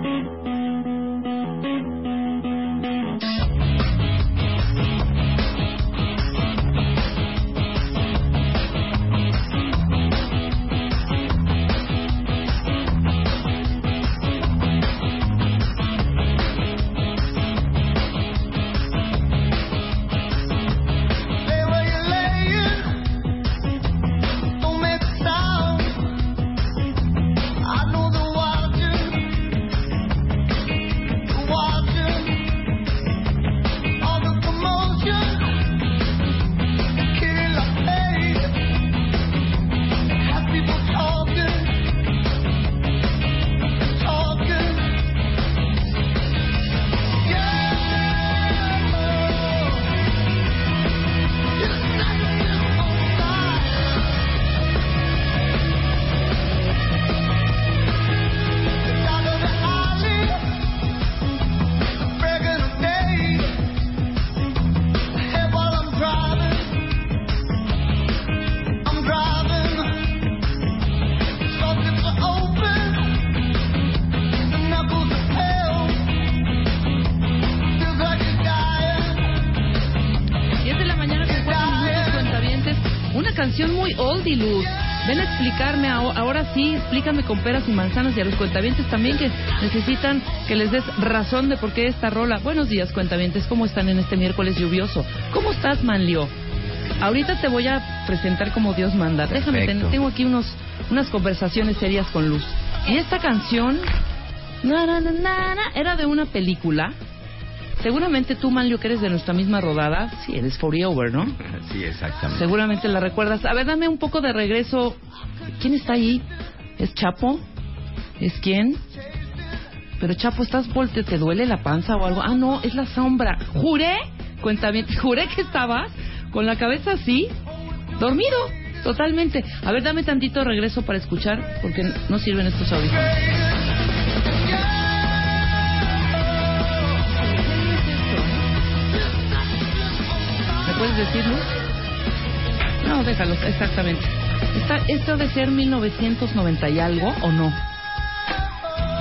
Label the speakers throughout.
Speaker 1: Thank you. Explicarme, aho- ahora sí, explícame con peras y manzanas y a los cuentavientes también que necesitan que les des razón de por qué esta rola. Buenos días, cuentavientes, ¿cómo están en este miércoles lluvioso? ¿Cómo estás, Manlio? Ahorita te voy a presentar como Dios manda. Déjame,
Speaker 2: Perfecto.
Speaker 1: tengo aquí unos, unas conversaciones serias con Luz. Y esta canción na, na, na, na, na, era de una película. Seguramente tú, Manlio, que eres de nuestra misma rodada, sí, eres Over, ¿no?
Speaker 2: Sí, exactamente.
Speaker 1: Seguramente la recuerdas. A ver, dame un poco de regreso. ¿Quién está ahí? ¿Es Chapo? ¿Es quién? Pero Chapo, ¿estás volte? ¿Te duele la panza o algo? Ah, no, es la sombra. Juré, cuéntame, juré que estabas con la cabeza así, dormido, totalmente. A ver, dame tantito regreso para escuchar, porque no sirven estos audífonos. Puedes decirlo? No, déjalo, exactamente. Está, ¿Esto de ser 1990 y algo o no?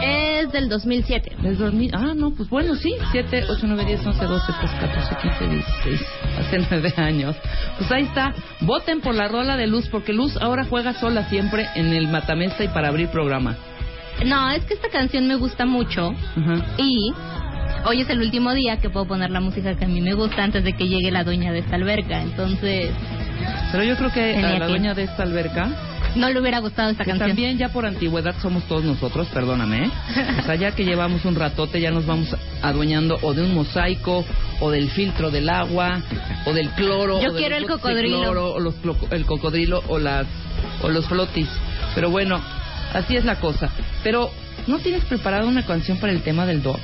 Speaker 3: Es del 2007.
Speaker 1: ¿Del 2000? Ah, no, pues bueno, sí. 7, 8, 9, 10, 11, 12, 13, 14, 15, 16. Hace 9 años. Pues ahí está. Voten por la rola de Luz, porque Luz ahora juega sola siempre en el Matamesta y para abrir programa.
Speaker 3: No, es que esta canción me gusta mucho
Speaker 1: Ajá.
Speaker 3: y hoy es el último día que puedo poner la música que a mí me gusta antes de que llegue la dueña de esta alberca. Entonces,
Speaker 1: Pero yo creo que a la dueña de esta alberca,
Speaker 3: no le hubiera gustado esta canción.
Speaker 1: también ya por antigüedad somos todos nosotros, perdóname, ¿eh? o sea, ya que llevamos un ratote, ya nos vamos adueñando o de un mosaico, o del filtro del agua, o del cloro,
Speaker 3: Yo
Speaker 1: o
Speaker 3: quiero el cocodrilo.
Speaker 1: cloro, o los el cocodrilo, o las, o los flotis. Pero bueno, así es la cosa. Pero, ¿no tienes preparada una canción para el tema del doc?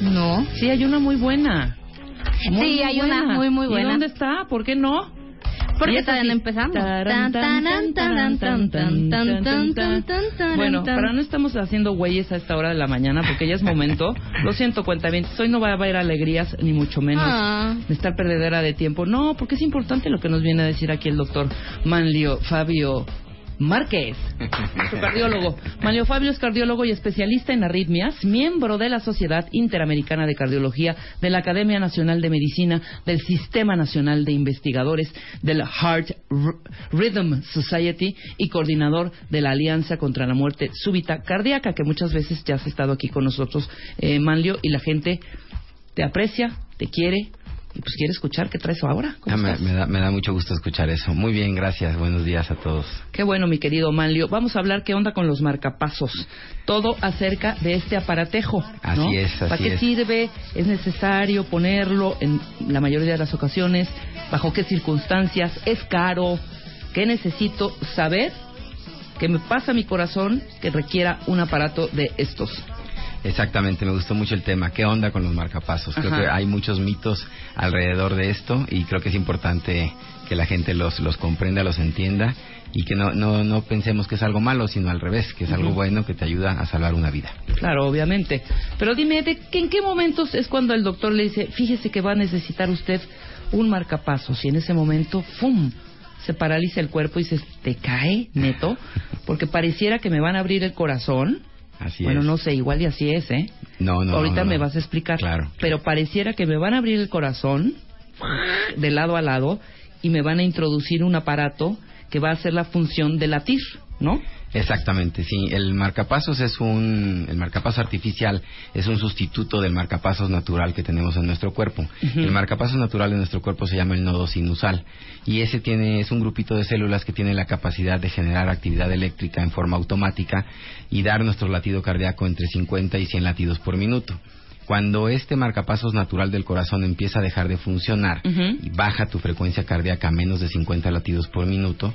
Speaker 3: No.
Speaker 1: Sí, hay una muy buena. Muy,
Speaker 3: sí, hay una muy, muy buena.
Speaker 1: ¿Y dónde está? ¿Por qué no?
Speaker 3: Porque todavía empezamos.
Speaker 1: Bueno, para no estamos haciendo güeyes a esta hora de la mañana porque ya es momento. Lo siento, cuenta bien. Hoy no va a haber alegrías, ni mucho menos de estar perdedera de tiempo. No, porque es importante lo que nos viene a decir aquí el doctor Manlio Fabio Márquez, nuestro cardiólogo. Manlio Fabio es cardiólogo y especialista en arritmias, miembro de la Sociedad Interamericana de Cardiología, de la Academia Nacional de Medicina, del Sistema Nacional de Investigadores, del Heart Rhythm Society y coordinador de la Alianza contra la Muerte Súbita Cardíaca, que muchas veces ya has estado aquí con nosotros, eh, Manlio, y la gente te aprecia, te quiere, y pues quiere escuchar qué traes ahora. ¿Cómo
Speaker 2: Ah, me, da, me da mucho gusto escuchar eso. Muy bien, gracias. Buenos días a todos.
Speaker 1: Qué bueno, mi querido Manlio. Vamos a hablar qué onda con los marcapasos. Todo acerca de este aparatejo. ¿no?
Speaker 2: Así es, así
Speaker 1: ¿Para qué
Speaker 2: es.
Speaker 1: sirve? ¿Es necesario ponerlo en la mayoría de las ocasiones? ¿Bajo qué circunstancias? ¿Es caro? ¿Qué necesito saber? que me pasa mi corazón que requiera un aparato de estos.
Speaker 2: Exactamente, me gustó mucho el tema. ¿Qué onda con los marcapasos? Creo
Speaker 1: Ajá.
Speaker 2: que hay muchos mitos alrededor de esto y creo que es importante que la gente los, los comprenda, los entienda y que no, no, no pensemos que es algo malo, sino al revés, que es algo bueno que te ayuda a salvar una vida.
Speaker 1: Claro, obviamente. Pero dime, ¿de qué- ¿en qué momentos es cuando el doctor le dice, fíjese que va a necesitar usted un marcapasos? Y en ese momento, ¡fum! Se paraliza el cuerpo y se te cae, neto, porque pareciera que me van a abrir el corazón.
Speaker 2: Así
Speaker 1: bueno,
Speaker 2: es.
Speaker 1: no sé, igual y así es, ¿eh?
Speaker 2: No, no,
Speaker 1: Ahorita
Speaker 2: no, no.
Speaker 1: me vas a explicar.
Speaker 2: Claro.
Speaker 1: Pero pareciera que me van a abrir el corazón de lado a lado y me van a introducir un aparato que va a hacer la función de latir, ¿no?
Speaker 2: Exactamente, sí. El marcapasos es un, el marcapaso artificial es un sustituto del marcapasos natural que tenemos en nuestro cuerpo. El marcapasos natural de nuestro cuerpo se llama el nodo sinusal y ese tiene es un grupito de células que tiene la capacidad de generar actividad eléctrica en forma automática y dar nuestro latido cardíaco entre 50 y 100 latidos por minuto. Cuando este marcapasos natural del corazón empieza a dejar de funcionar y baja tu frecuencia cardíaca a menos de 50 latidos por minuto,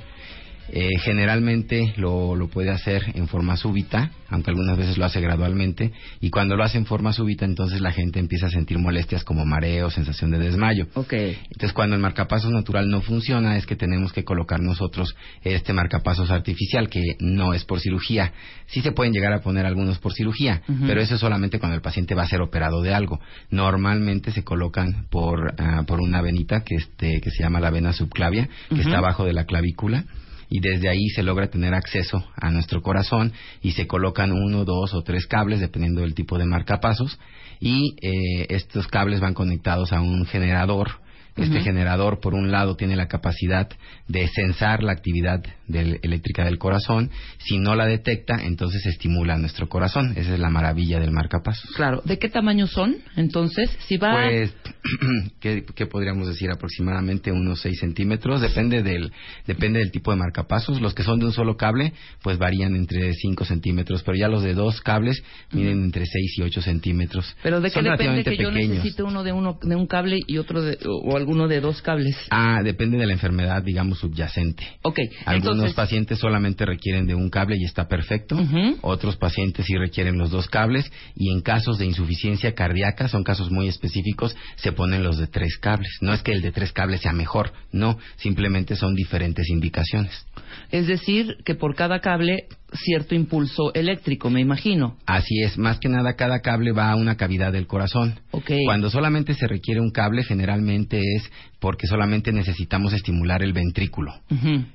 Speaker 2: eh, generalmente lo, lo puede hacer en forma súbita, aunque algunas veces lo hace gradualmente, y cuando lo hace en forma súbita, entonces la gente empieza a sentir molestias como mareo, sensación de desmayo.
Speaker 1: Ok.
Speaker 2: Entonces, cuando el marcapasos natural no funciona, es que tenemos que colocar nosotros este marcapasos artificial, que no es por cirugía. Sí se pueden llegar a poner algunos por cirugía, pero eso es solamente cuando el paciente va a ser operado de algo. Normalmente se colocan por, ah, por una venita que, este, que se llama la vena subclavia, que está abajo de la clavícula. Y desde ahí se logra tener acceso a nuestro corazón y se colocan uno, dos o tres cables, dependiendo del tipo de marcapasos. Y eh, estos cables van conectados a un generador este generador, por un lado, tiene la capacidad de censar la actividad del- eléctrica del corazón. Si no la detecta, entonces estimula nuestro corazón. Esa es la maravilla del marcapasos.
Speaker 1: Claro. ¿De qué tamaño son? Entonces, si va...
Speaker 2: Pues, ¿qué, qué podríamos decir? Aproximadamente unos 6 centímetros. Depende del, depende del tipo de marcapasos. Los que son de un solo cable, pues varían entre 5 centímetros. Pero ya los de dos cables miden entre 6 y 8 centímetros.
Speaker 1: Pero de qué depende que yo necesite uno de uno de un cable y otro de o alguno de dos cables.
Speaker 2: Ah, depende de la enfermedad, digamos, subyacente.
Speaker 1: Ok,
Speaker 2: Algunos
Speaker 1: entonces
Speaker 2: pacientes solamente requieren de un cable y está perfecto. Otros pacientes sí requieren los dos cables. Y en casos de insuficiencia cardíaca, son casos muy específicos, se ponen los de tres cables. No es que el de tres cables sea mejor, no. Simplemente son diferentes indicaciones.
Speaker 1: es decir que por cada cable cierto impulso eléctrico, me imagino.
Speaker 2: Así es, más que nada cada cable va a una cavidad del corazón.
Speaker 1: Ok.
Speaker 2: Cuando solamente se requiere un cable, generalmente es porque solamente necesitamos estimular el ventrículo.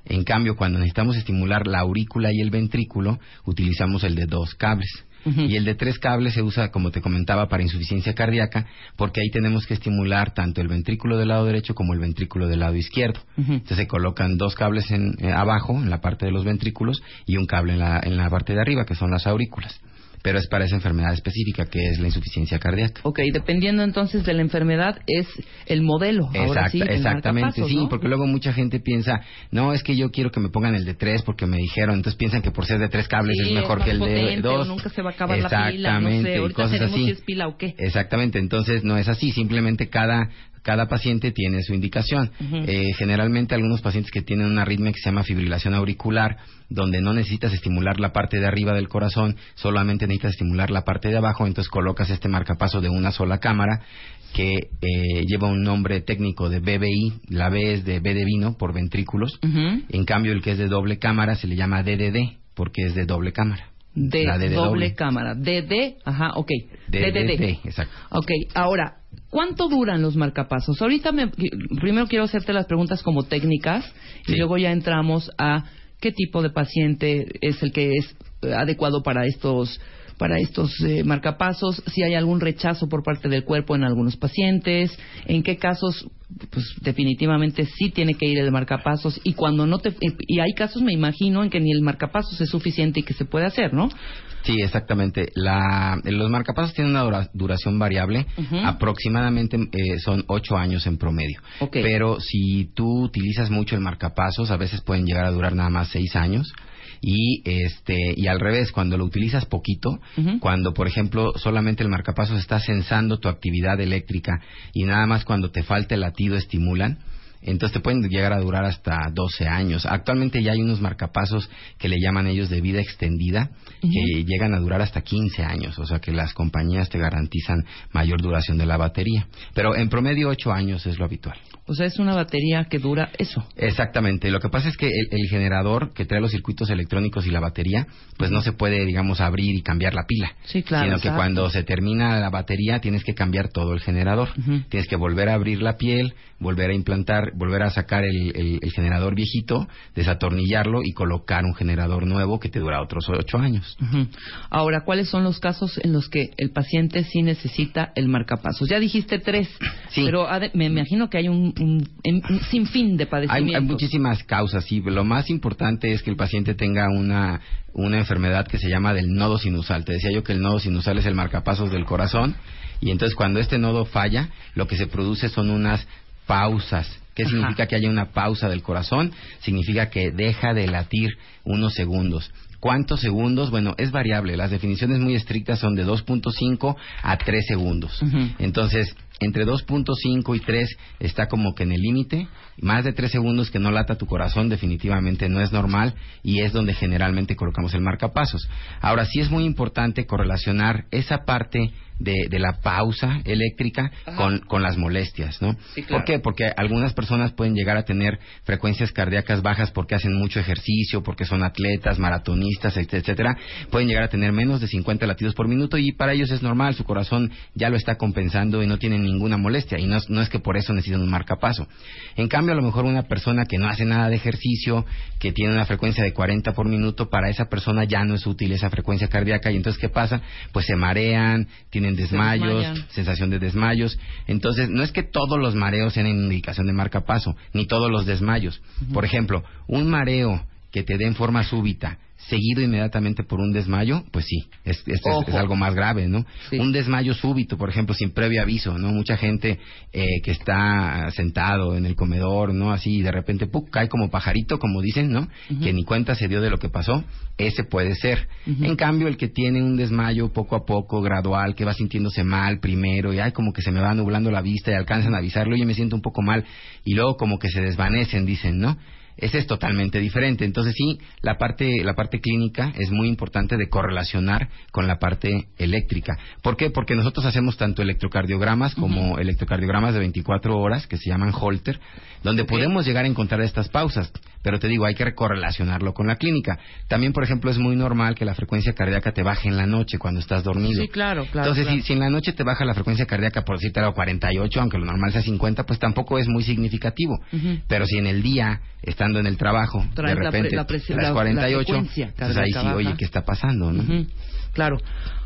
Speaker 2: En cambio, cuando necesitamos estimular la aurícula y el ventrículo, utilizamos el de dos cables. Y el de tres cables se usa, como te comentaba, para insuficiencia cardíaca, porque ahí tenemos que estimular tanto el ventrículo del lado derecho como el ventrículo del lado izquierdo. Entonces se colocan dos cables en, eh, abajo, en la parte de los ventrículos, y un cable en la, en la parte de arriba, que son las aurículas. Pero es para esa enfermedad específica, que es la insuficiencia cardíaca.
Speaker 1: Ok, dependiendo entonces de la enfermedad es el modelo. Ahora sí,
Speaker 2: exactamente, sí,
Speaker 1: ¿no?
Speaker 2: porque luego mucha gente piensa, no, es que yo quiero que me pongan el de tres porque me dijeron, entonces piensan que por ser de tres cables
Speaker 1: Sí,
Speaker 2: es mejor
Speaker 1: más
Speaker 2: que el de
Speaker 1: potente, o
Speaker 2: dos.
Speaker 1: nunca se va a acabar la pila, no sé,
Speaker 2: Exactamente,
Speaker 1: ahorita
Speaker 2: cosas así.
Speaker 1: si es pila o qué.
Speaker 2: Exactamente, entonces no es así, simplemente cada cada paciente tiene su indicación. Eh, generalmente algunos pacientes que tienen una arritmia que se llama fibrilación auricular, donde no necesitas estimular la parte de arriba del corazón, solamente necesitas estimular la parte de abajo, entonces colocas este marcapaso de una sola cámara que eh, lleva un nombre técnico de BBI, la B es de B de vino por ventrículos, en cambio el que es de doble cámara se le llama DDD porque es de doble cámara.
Speaker 1: De,
Speaker 2: La D de
Speaker 1: doble,
Speaker 2: doble.
Speaker 1: cámara. DD, ajá, ok.
Speaker 2: DDD,
Speaker 1: DDD.
Speaker 2: exacto.
Speaker 1: Ok, ahora, ¿cuánto duran los marcapasos? Ahorita me, primero quiero hacerte las preguntas como técnicas y luego ya entramos a qué tipo de paciente es el que es eh, adecuado para estos para estos eh, marcapasos, si hay algún rechazo por parte del cuerpo en algunos pacientes, en qué casos pues definitivamente sí tiene que ir el marcapasos y cuando no te y hay casos me imagino en que ni el marcapasos es suficiente y que se puede hacer, ¿no?
Speaker 2: Sí, exactamente. La, los marcapasos tienen una dura- duración variable. Aproximadamente eh, son ocho años en promedio. Pero si tú utilizas mucho el marcapasos, a veces pueden llegar a durar nada más seis años. Y este y al revés, cuando lo utilizas poquito, cuando por ejemplo solamente el marcapasos está censando tu actividad eléctrica y nada más cuando te falta el latido estimulan, entonces te pueden llegar a durar hasta 12 años. Actualmente ya hay unos marcapasos que le llaman ellos de vida extendida, que llegan a durar hasta 15 años, o sea que las compañías te garantizan mayor duración de la batería. Pero en promedio 8 años es lo habitual.
Speaker 1: O sea, es una batería que dura eso.
Speaker 2: Exactamente. Lo que pasa es que el, el generador que trae los circuitos electrónicos y la batería, pues no se puede, digamos, abrir y cambiar la pila.
Speaker 1: Sí, claro,
Speaker 2: Sino que cuando se termina la batería tienes que cambiar todo el generador. Tienes que volver a abrir la piel, volver a implantar, volver a sacar el, el- el generador viejito, desatornillarlo y colocar un generador nuevo que te dura otros ocho años.
Speaker 1: Ahora, ¿cuáles son los casos en los que el paciente sí necesita el marcapasos? Ya dijiste tres,
Speaker 2: Sí.
Speaker 1: pero me imagino que hay un, un- un- sinfín de
Speaker 2: Hay,
Speaker 1: padecimientos.
Speaker 2: hay muchísimas causas, sí. Lo más importante es que el paciente tenga una, una enfermedad que se llama del nodo sinusal. Te decía yo que el nodo sinusal es el marcapasos del corazón y entonces cuando este nodo falla, lo que se produce son unas pausas. ¿Qué
Speaker 1: Ajá.
Speaker 2: significa que haya una pausa del corazón? Significa que deja de latir unos segundos. ¿Cuántos segundos? Bueno, es variable. Las definiciones muy estrictas son de 2.5 a 3 segundos.
Speaker 1: Ujú.
Speaker 2: Entonces, entre 2.5 y 3 está como que en el límite. Más de 3 segundos que no lata tu corazón definitivamente no es normal y es donde generalmente colocamos el marcapasos. Ahora, sí es muy importante correlacionar esa parte de, de la pausa eléctrica con, con las molestias, ¿no?
Speaker 1: Sí, claro.
Speaker 2: ¿Por qué? Porque algunas personas pueden llegar a tener frecuencias cardíacas bajas porque hacen mucho ejercicio, porque son atletas, maratonistas, et- etcétera. Pueden llegar a tener menos de 50 latidos por minuto y para ellos es normal, su corazón ya lo está compensando y no tienen ninguna molestia y no, es- no es que por eso necesitan un marcapaso. En cambio, a lo mejor una persona que no hace nada de ejercicio, que tiene una frecuencia de 40 por minuto, para esa persona ya no es útil esa frecuencia cardíaca y entonces ¿qué pasa? Pues se marean, tienen desmayos, sensación de desmayos. Entonces, no es que todos los mareos sean indicación de marcapaso, ni todos los desmayos. Por ejemplo, un mareo que te dé en forma súbita, seguido inmediatamente por un desmayo, pues sí, es, es- algo más grave, ¿no?
Speaker 1: Sí.
Speaker 2: Un desmayo súbito, por ejemplo, sin previo aviso, ¿no? Mucha gente eh, que está sentado en el comedor, ¿no? Así, y de repente, ¡puc! cae como pajarito, como dicen, ¿no? Que ni cuenta se dio de lo que pasó, ese puede ser. En cambio, el que tiene un desmayo poco a poco, gradual, que va sintiéndose mal primero, y ay, como que se me va nublando la vista y alcanzan a avisarlo, y me siento un poco mal, y luego como que se desvanecen, dicen, ¿no? Ese es totalmente diferente. Entonces sí, la parte, la parte clínica es muy importante de correlacionar con la parte eléctrica. ¿Por qué? Porque nosotros hacemos tanto electrocardiogramas como electrocardiogramas de 24 horas, que se llaman Holter, donde podemos llegar a encontrar estas pausas. Pero te digo, hay que correlacionarlo con la clínica. También, por ejemplo, es muy normal que la frecuencia cardíaca te baje en la noche cuando estás dormido.
Speaker 1: Sí, claro, claro.
Speaker 2: Entonces,
Speaker 1: claro.
Speaker 2: Si, si en la noche te baja la frecuencia cardíaca, por decirte algo, 48, aunque lo normal sea 50, pues tampoco es muy significativo. Pero si en el día, estando en el trabajo,
Speaker 1: Traes
Speaker 2: de
Speaker 1: la pre-
Speaker 2: repente
Speaker 1: la
Speaker 2: las
Speaker 1: la- la
Speaker 2: 48,
Speaker 1: frecuencia
Speaker 2: entonces ahí sí, oye. ¿qué está pasando? no?
Speaker 1: Ujú, Claro.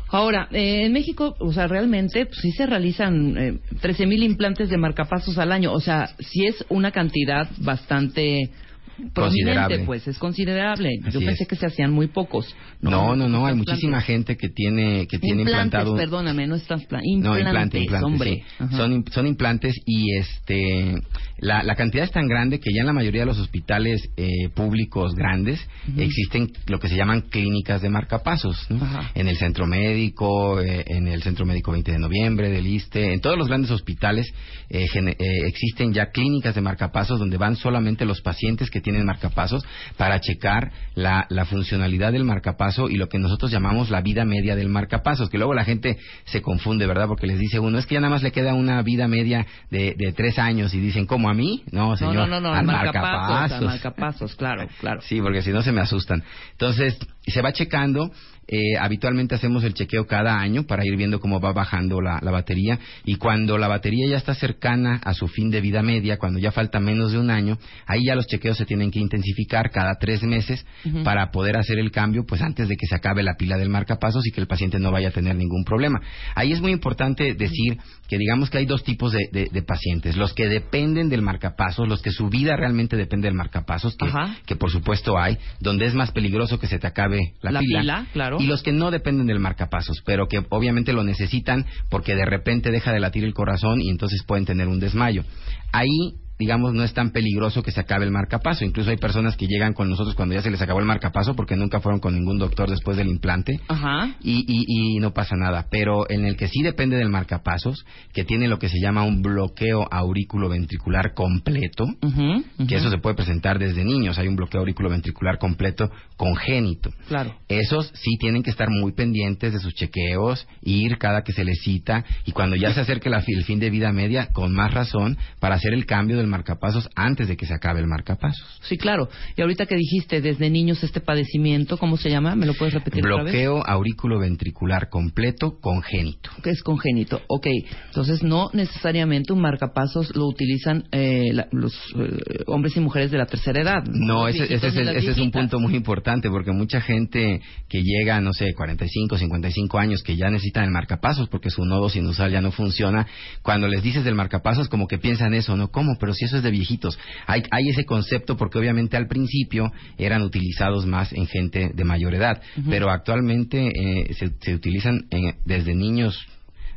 Speaker 1: Ahora, eh, en México, o sea, realmente pues, sí se realizan eh, 13.000 implantes de marcapasos al año. O sea, sí es una cantidad bastante prominente,
Speaker 2: Considerable.
Speaker 1: pues es considerable. Yo pensé
Speaker 2: es.
Speaker 1: que se hacían muy pocos.
Speaker 2: No, no, no, hay
Speaker 1: Implantes.
Speaker 2: muchísima gente que tiene que tiene
Speaker 1: implantes,
Speaker 2: implantado
Speaker 1: perdóname, no es trasplante.
Speaker 2: No,
Speaker 1: Implantes,
Speaker 2: implante, implante,
Speaker 1: hombre.
Speaker 2: sí.
Speaker 1: Ajá.
Speaker 2: Son, son implantes y este la, la cantidad es tan grande que ya en la mayoría de los hospitales eh, públicos grandes existen lo que se llaman clínicas de marcapasos, ¿no? En el centro médico, eh, en el centro médico 20 de noviembre, del ISTE, en todos los grandes hospitales eh, eh, existen ya clínicas de marcapasos donde van solamente los pacientes que tienen marcapasos para checar la, la funcionalidad del marcapaso y lo que nosotros llamamos la vida media del marcapasos, que luego la gente se confunde, ¿verdad? Porque les dice uno, es que ya nada más le queda una vida media de, de tres años y dicen, ¿cómo a mí? No,
Speaker 1: No,
Speaker 2: señor,
Speaker 1: no, no, no,
Speaker 2: al
Speaker 1: al marcapasos, al
Speaker 2: marcapasos,
Speaker 1: claro, claro.
Speaker 2: Sí, porque si no se me asustan. Entonces, se va checando. Eh, habitualmente hacemos el chequeo cada año para ir viendo cómo va bajando la, la batería. Y cuando la batería ya está cercana a su fin de vida media, cuando ya falta menos de un año, ahí ya los chequeos se tienen que intensificar cada tres meses para poder hacer el cambio, pues antes de que se acabe la pila del marcapasos y que el paciente no vaya a tener ningún problema. Ahí es muy importante decir que digamos que hay dos tipos de, de- de pacientes. Los que dependen del marcapasos, los que su vida realmente depende del marcapasos, que,
Speaker 1: Ajá.
Speaker 2: que por supuesto hay, donde es más peligroso que se te acabe la,
Speaker 1: La pila, claro.
Speaker 2: Y los que no dependen del marcapasos, pero que obviamente lo necesitan porque de repente deja de latir el corazón y entonces pueden tener un desmayo. Ahí digamos, no es tan peligroso que se acabe el marcapaso. Incluso hay personas que llegan con nosotros cuando ya se les acabó el marcapaso porque nunca fueron con ningún doctor después del implante
Speaker 1: Ajá.
Speaker 2: y, y, y no pasa nada. Pero en el que sí depende del marcapasos, que tiene lo que se llama un bloqueo aurículo-ventricular completo,
Speaker 1: ujú.
Speaker 2: que eso se puede presentar desde niños. Hay un bloqueo auriculoventricular completo congénito.
Speaker 1: Claro.
Speaker 2: Esos sí tienen que estar muy pendientes de sus chequeos, ir cada que se les cita y cuando ya se acerque la el fin de vida media, con más razón, para hacer el cambio del marcapasos antes de que se acabe el marcapasos.
Speaker 1: Sí, claro. Y ahorita que dijiste desde niños este padecimiento, ¿cómo se llama? ¿Me lo puedes repetir?
Speaker 2: Bloqueo auriculoventricular completo congénito.
Speaker 1: que es congénito. Ok, entonces no necesariamente un marcapasos lo utilizan eh, la- los eh, hombres y mujeres de la tercera edad.
Speaker 2: No,
Speaker 1: Los
Speaker 2: ese, ese
Speaker 1: viejitos
Speaker 2: es,
Speaker 1: ni
Speaker 2: el-
Speaker 1: las
Speaker 2: ese es un punto muy importante porque mucha gente que llega, no sé, 45, 55 años, que ya necesitan el marcapasos porque su nodo sinusal ya no funciona, cuando les dices del marcapasos como que piensan eso, ¿no? ¿Cómo? Pero si eso es de viejitos. Hay, hay ese concepto porque obviamente al principio eran utilizados más en gente de mayor edad, pero actualmente eh, se, se utilizan en- desde niños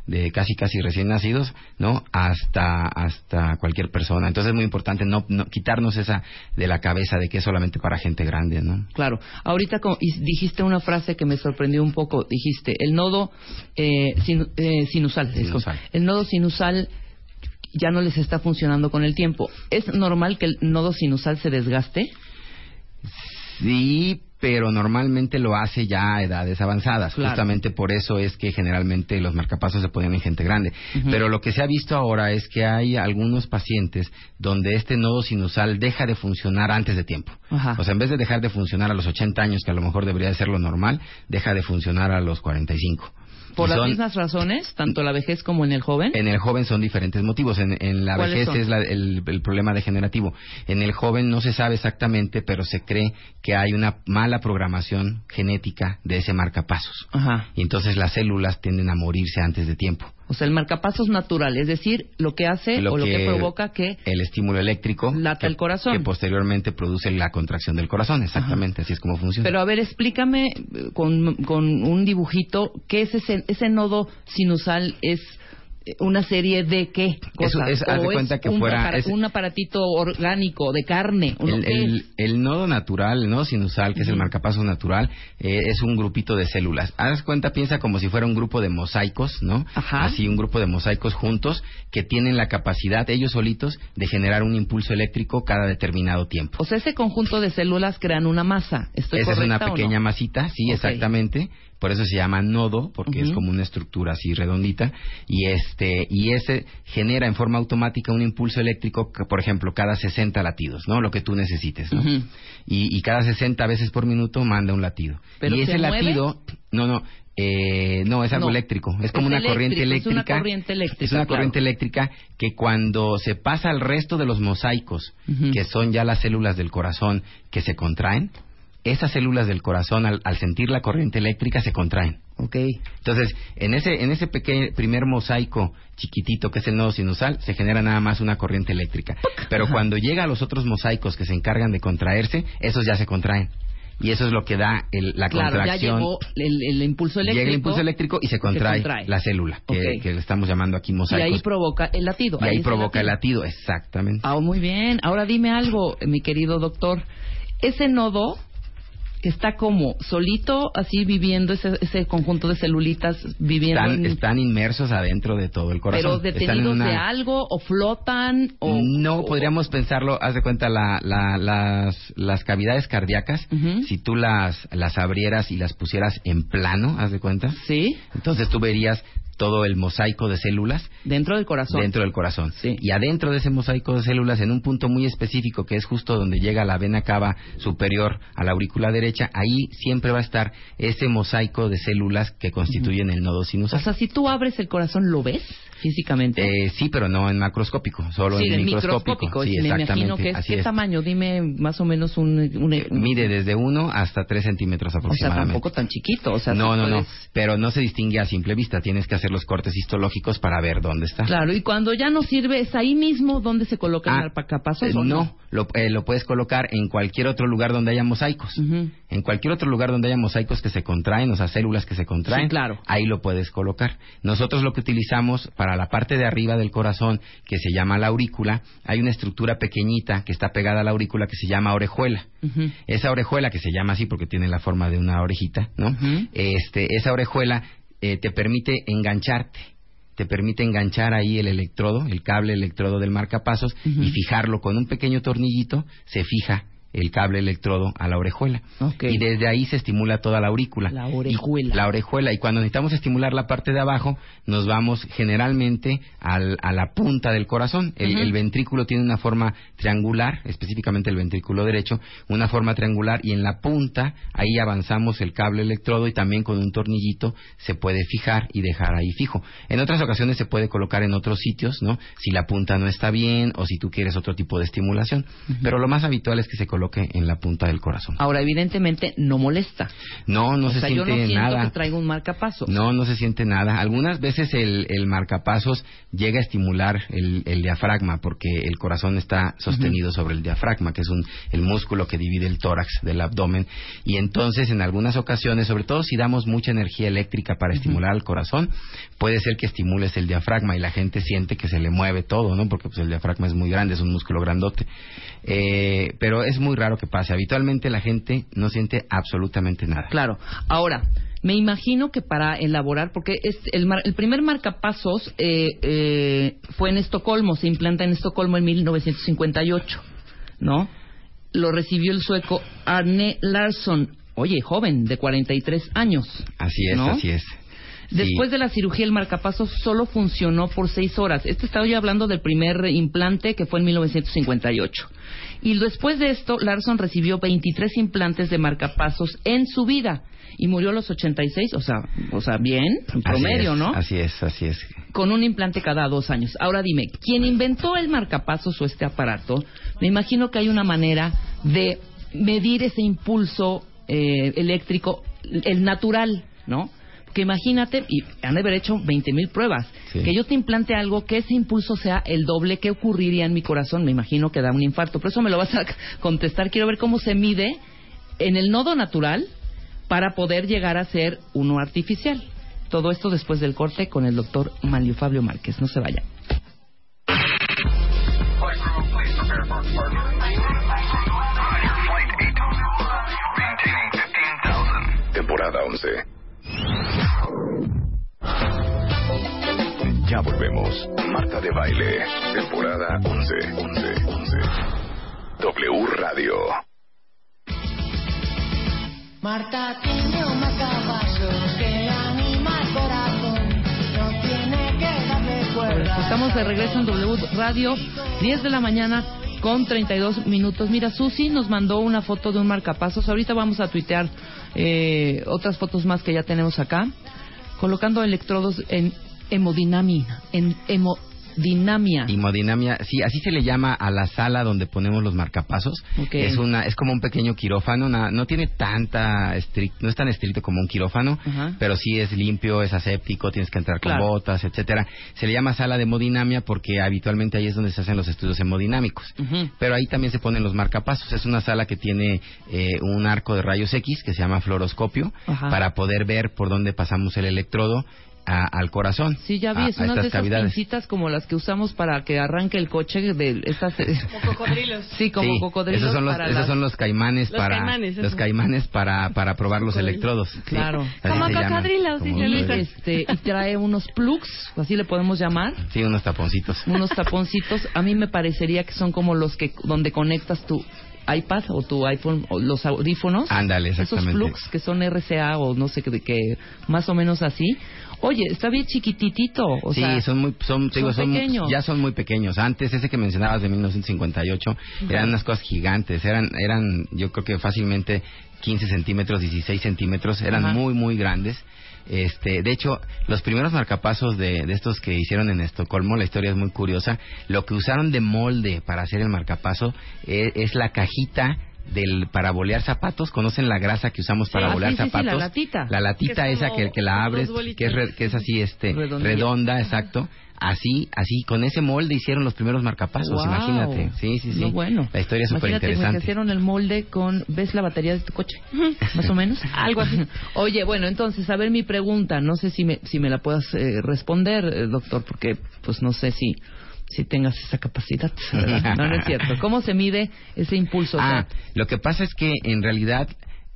Speaker 2: de casi casi recién nacidos, ¿no? Hasta hasta cualquier persona. Entonces es muy importante no, no quitarnos esa de la cabeza de que es solamente para gente grande, ¿no?
Speaker 1: Claro. Ahorita co- y dijiste una frase que me sorprendió un poco. Dijiste, el nodo eh, sinu- eh, sinusal. disculpa.
Speaker 2: Sinusal.
Speaker 1: El nodo sinusal ya no les está funcionando con el tiempo. ¿Es normal que el nodo sinusal se desgaste?
Speaker 2: Sí, pero normalmente lo hace ya a edades avanzadas.
Speaker 1: Claro.
Speaker 2: Justamente por eso es que generalmente los marcapasos se ponen en gente grande. Pero lo que se ha visto ahora es que hay algunos pacientes donde este nodo sinusal deja de funcionar antes de tiempo.
Speaker 1: Ajá.
Speaker 2: O sea, en vez de dejar de funcionar a los 80 años, que a lo mejor debería de ser lo normal, deja de funcionar a los 45.
Speaker 1: Por las
Speaker 2: son-
Speaker 1: mismas razones, tanto la vejez como en el joven.
Speaker 2: En el joven son diferentes motivos. En, en la
Speaker 1: ¿Cuáles
Speaker 2: vejez
Speaker 1: son?
Speaker 2: es la- el, el problema degenerativo. En el joven no se sabe exactamente, pero se cree que hay una mala programación genética de ese marcapasos.
Speaker 1: Ajá.
Speaker 2: Y entonces las células tienden a morirse antes de tiempo.
Speaker 1: O sea, el marcapasos natural, es decir, lo que hace o lo que provoca que
Speaker 2: el estímulo eléctrico
Speaker 1: Lata
Speaker 2: que,
Speaker 1: el corazón.
Speaker 2: que posteriormente produce la contracción del corazón. Exactamente, así es como funciona.
Speaker 1: Pero a ver, explícame eh, con, con un dibujito qué es ese, ese nodo sinusal es una serie de qué cosas
Speaker 2: es- haz de
Speaker 1: o
Speaker 2: cuenta
Speaker 1: es
Speaker 2: que
Speaker 1: un,
Speaker 2: fuera-
Speaker 1: apara-
Speaker 2: es-
Speaker 1: un aparatito orgánico de carne ¿o?
Speaker 2: El,
Speaker 1: ¿Qué
Speaker 2: el- nodo natural, el nodo sinusal, que es el marcapaso natural, eh, es un grupito de células. Haz cuenta, piensa como si fuera un grupo de mosaicos, ¿no?
Speaker 1: Ajá.
Speaker 2: Así, un grupo de mosaicos juntos que tienen la capacidad, ellos solitos, de generar un impulso eléctrico cada determinado tiempo.
Speaker 1: o sea ese conjunto de células crean una masa ¿Estoy
Speaker 2: Esa es una pequeña
Speaker 1: no?
Speaker 2: masita, sí, exactamente. Por eso se llama nodo, porque es como una estructura así redondita. Y este y ese genera en forma automática un impulso eléctrico, que, por ejemplo, cada 60 latidos, ¿no? Lo que tú necesites, y, y cada 60 veces por minuto manda un latido.
Speaker 1: ¿Pero
Speaker 2: y
Speaker 1: se
Speaker 2: ese
Speaker 1: mueve?
Speaker 2: latido, no, no, eh, no, es algo
Speaker 1: No.
Speaker 2: eléctrico. Es como
Speaker 1: Es
Speaker 2: una corriente
Speaker 1: es
Speaker 2: eléctrica.
Speaker 1: una corriente eléctrica,
Speaker 2: Es una
Speaker 1: claro.
Speaker 2: corriente eléctrica que cuando se pasa al resto de los mosaicos, que son ya las células del corazón que se contraen, esas células del corazón al, al sentir la corriente eléctrica se contraen.
Speaker 1: Ok.
Speaker 2: Entonces, en ese, en ese pequeño, primer mosaico chiquitito que es el nodo sinusal, se genera nada más una corriente eléctrica. Pero cuando llega a los otros mosaicos que se encargan de contraerse, esos ya se contraen. Y eso es lo que da el- la
Speaker 1: Claro, ya
Speaker 2: contracción.
Speaker 1: llegó el, el impulso eléctrico.
Speaker 2: Llega el impulso eléctrico y se contrae,
Speaker 1: contrae.
Speaker 2: la célula, que, le estamos llamando aquí
Speaker 1: Y
Speaker 2: mosaicos.
Speaker 1: ahí provoca el latido.
Speaker 2: Y ahí
Speaker 1: el
Speaker 2: provoca el latido, exactamente.
Speaker 1: Ah, muy bien. Ahora dime algo, mi querido doctor. Ese nodo está como solito, así viviendo ese, ese conjunto de celulitas viviendo.
Speaker 2: Están,
Speaker 1: en-
Speaker 2: están inmersos adentro de todo el corazón.
Speaker 1: pero detenidos
Speaker 2: una-
Speaker 1: de algo o flotan o
Speaker 2: No,
Speaker 1: o-
Speaker 2: podríamos pensarlo, haz de cuenta, la, la- las, las cavidades cardíacas, si tú las, las abrieras y las pusieras en plano, haz de cuenta,
Speaker 1: sí,
Speaker 2: entonces tú verías todo el mosaico de células
Speaker 1: dentro del corazón.
Speaker 2: dentro del corazón.
Speaker 1: Sí.
Speaker 2: Y adentro de ese mosaico de células, en un punto muy específico, que es justo donde llega la vena cava superior a la aurícula derecha, ahí siempre va a estar ese mosaico de células que constituyen el nodo
Speaker 1: O
Speaker 2: sinusal.
Speaker 1: sea, si tú abres el corazón, ¿lo ves físicamente?
Speaker 2: Eh, sí, pero no en macroscópico, solo
Speaker 1: sí,
Speaker 2: en microscópico.
Speaker 1: microscópico.
Speaker 2: Sí,
Speaker 1: me
Speaker 2: exactamente.
Speaker 1: imagino que es. ¿Qué
Speaker 2: es.
Speaker 1: tamaño? Dime más o menos un... un-
Speaker 2: Eh, Mide desde 1 hasta 3 centímetros
Speaker 1: o sea,
Speaker 2: aproximadamente.
Speaker 1: tampoco tan chiquito. O sea,
Speaker 2: no, no, no. Pero no se distingue a simple vista. Tienes que hacer los cortes histológicos para ver dónde está.
Speaker 1: Claro, y cuando ya no sirve, ¿es ahí mismo donde se coloca
Speaker 2: Ah,
Speaker 1: el marcapasos
Speaker 2: eh,
Speaker 1: no?
Speaker 2: no, lo, eh, lo puedes colocar en cualquier otro lugar donde haya mosaicos. En cualquier otro lugar donde haya mosaicos que se contraen, o sea, células que se contraen,
Speaker 1: Sí, claro.
Speaker 2: ahí lo puedes colocar. Nosotros lo que utilizamos para la parte de arriba del corazón, que se llama la aurícula, hay una estructura pequeñita que está pegada a la aurícula que se llama orejuela. Esa orejuela, que se llama así porque tiene la forma de una orejita, ¿no? Este, esa orejuela eh, te permite engancharte, te permite enganchar ahí el electrodo, el cable electrodo del marcapasos y fijarlo con un pequeño tornillito, se fija el cable electrodo a la orejuela. Y desde ahí se estimula toda la aurícula.
Speaker 1: La orejuela.
Speaker 2: Y la orejuela. Y cuando necesitamos estimular la parte de abajo, nos vamos generalmente al- a la punta del corazón. El ventrículo tiene una forma triangular, específicamente el ventrículo derecho, una forma triangular y en la punta ahí avanzamos el cable electrodo y también con un tornillito se puede fijar y dejar ahí fijo. En otras ocasiones se puede colocar en otros sitios, ¿no? Si la punta no está bien o si tú quieres otro tipo de estimulación. Pero lo más habitual es que se coloque en la punta del corazón.
Speaker 1: Ahora, evidentemente, no molesta.
Speaker 2: No, no
Speaker 1: o
Speaker 2: se
Speaker 1: sea, yo
Speaker 2: siente
Speaker 1: no siento
Speaker 2: nada.
Speaker 1: que traiga un marcapasos.
Speaker 2: No, no se siente nada. Algunas veces el, el marcapasos llega a estimular el, el diafragma porque el corazón está sostenido sobre el diafragma, que es un, el músculo que divide el tórax del abdomen. Y entonces, en algunas ocasiones, sobre todo si damos mucha energía eléctrica para estimular al corazón, puede ser que estimules el diafragma y la gente siente que se le mueve todo, ¿no? Porque pues, el diafragma es muy grande, es un músculo grandote. Eh, pero es muy raro que pase. Habitualmente la gente no siente absolutamente nada.
Speaker 1: Claro. Ahora, me imagino que para elaborar, porque es el, mar- el primer marcapasos eh, eh, fue en Estocolmo, se implanta en Estocolmo en 1958, ¿no? Lo recibió el sueco Arne Larsson, oye, joven, de 43 años.
Speaker 2: Así es,
Speaker 1: ¿no?
Speaker 2: así es. Sí.
Speaker 1: Después de la cirugía, el marcapasos solo funcionó por seis horas. Este estaba yo hablando del primer implante que fue en 1958. Y después de esto, Larson recibió 23 implantes de marcapasos en su vida y murió a los 86, o sea, o sea, bien, en promedio,
Speaker 2: es,
Speaker 1: ¿no?
Speaker 2: Así es, así es.
Speaker 1: Con un implante cada dos años. Ahora dime, quien inventó el marcapasos o este aparato, me imagino que hay una manera de medir ese impulso eh, eléctrico, el natural, ¿no? Que imagínate, y han de haber hecho 20 mil pruebas,
Speaker 2: Sí.
Speaker 1: que yo te implante algo, que ese impulso sea el doble, ¿qué ocurriría en mi corazón? Me imagino que da un infarto. Por eso me lo vas a contestar. Quiero ver cómo se mide en el nodo natural para poder llegar a ser uno artificial. Todo esto después del corte con el doctor Manlio Fabio Márquez. No se vaya.
Speaker 4: Temporada 11. Ya volvemos. Marta de Baile. Temporada 11. 11. 11. W Radio.
Speaker 5: Marta tiene un marcapasos que anima el corazón. No tiene que darle cuerda.
Speaker 1: Estamos de regreso en W Radio, 10 de la mañana con 32 minutos. Mira, Susi nos mandó una foto de un marcapasos. Ahorita vamos a tuitear eh, otras fotos más que ya tenemos acá, colocando electrodos en hemodinamia. En hemodinamia.
Speaker 2: Hemodinamia, sí, así se le llama a la sala donde ponemos los marcapasos.
Speaker 1: Ok.
Speaker 2: Es una, es como un pequeño quirófano, no tiene tanta estric- no es tan estricto como un quirófano, pero sí es limpio, es aséptico, tienes que entrar con
Speaker 1: Claro.
Speaker 2: botas, etcétera. Se le llama sala de hemodinamia porque habitualmente ahí es donde se hacen los estudios hemodinámicos. Pero ahí también se ponen los marcapasos. Es una sala que tiene eh, un arco de rayos X que se llama fluoroscopio
Speaker 1: Ajá.
Speaker 2: para poder ver por dónde pasamos el electrodo a- al corazón.
Speaker 1: Sí, ya vi,
Speaker 2: a-
Speaker 1: es una de esas
Speaker 2: cavidades.
Speaker 1: pincitas como las que usamos para que arranque el coche de estas... Como cocodrilos. Sí, como
Speaker 2: Sí,
Speaker 1: cocodrilos.
Speaker 2: Esos son los,
Speaker 1: para
Speaker 2: esos
Speaker 1: las-
Speaker 2: son los caimanes
Speaker 6: Los
Speaker 2: para
Speaker 6: caimanes,
Speaker 2: los caimanes para para probar los electrodos.
Speaker 1: Claro.
Speaker 6: Como cocodrilos, dice
Speaker 1: este, y trae unos plugs, así le podemos llamar,
Speaker 2: Sí, unos taponcitos.
Speaker 1: unos taponcitos. A mí me parecería que son como los que donde conectas tu iPad o tu iPhone o los audífonos.
Speaker 2: Ándale,
Speaker 1: Esos
Speaker 2: exactamente.
Speaker 1: plugs que son RCA o no sé qué, que más o menos así. Oye, está bien chiquititito, o
Speaker 2: sí,
Speaker 1: sea,
Speaker 2: son muy son, digo,
Speaker 1: son
Speaker 2: son-
Speaker 1: pequeños.
Speaker 2: ya son muy pequeños. Antes ese que mencionabas de 1958 eran unas cosas gigantes, eran eran yo creo que fácilmente 15 centímetros, 16 centímetros, eran muy muy grandes. Este, de hecho, los primeros marcapasos de, de estos que hicieron en Estocolmo, la historia es muy curiosa. Lo que usaron de molde para hacer el marcapaso eh, es, la cajita del para bolear zapatos. ¿Conocen la grasa que usamos para
Speaker 1: Ah,
Speaker 2: bolear
Speaker 1: sí, sí,
Speaker 2: zapatos?
Speaker 1: la latita.
Speaker 2: La latita
Speaker 1: Que es
Speaker 2: esa
Speaker 1: como
Speaker 2: que, que la abres, que es, re- que es así, este,
Speaker 1: Redondilla.
Speaker 2: redonda, exacto. Así, así, con ese molde hicieron los primeros marcapasos, imagínate. Sí, sí, sí.
Speaker 1: No, bueno.
Speaker 2: La historia es súper interesante.
Speaker 1: hicieron el molde con, ¿ves la batería de tu coche? Más o menos. Algo así. Oye, bueno, entonces, a ver mi pregunta. No sé si me, si me la puedas eh, responder, eh, doctor, porque pues no sé si si tengas esa capacidad. ¿verdad? No, no es cierto. ¿Cómo se mide ese impulso?
Speaker 2: Ah, lo que pasa es que en realidad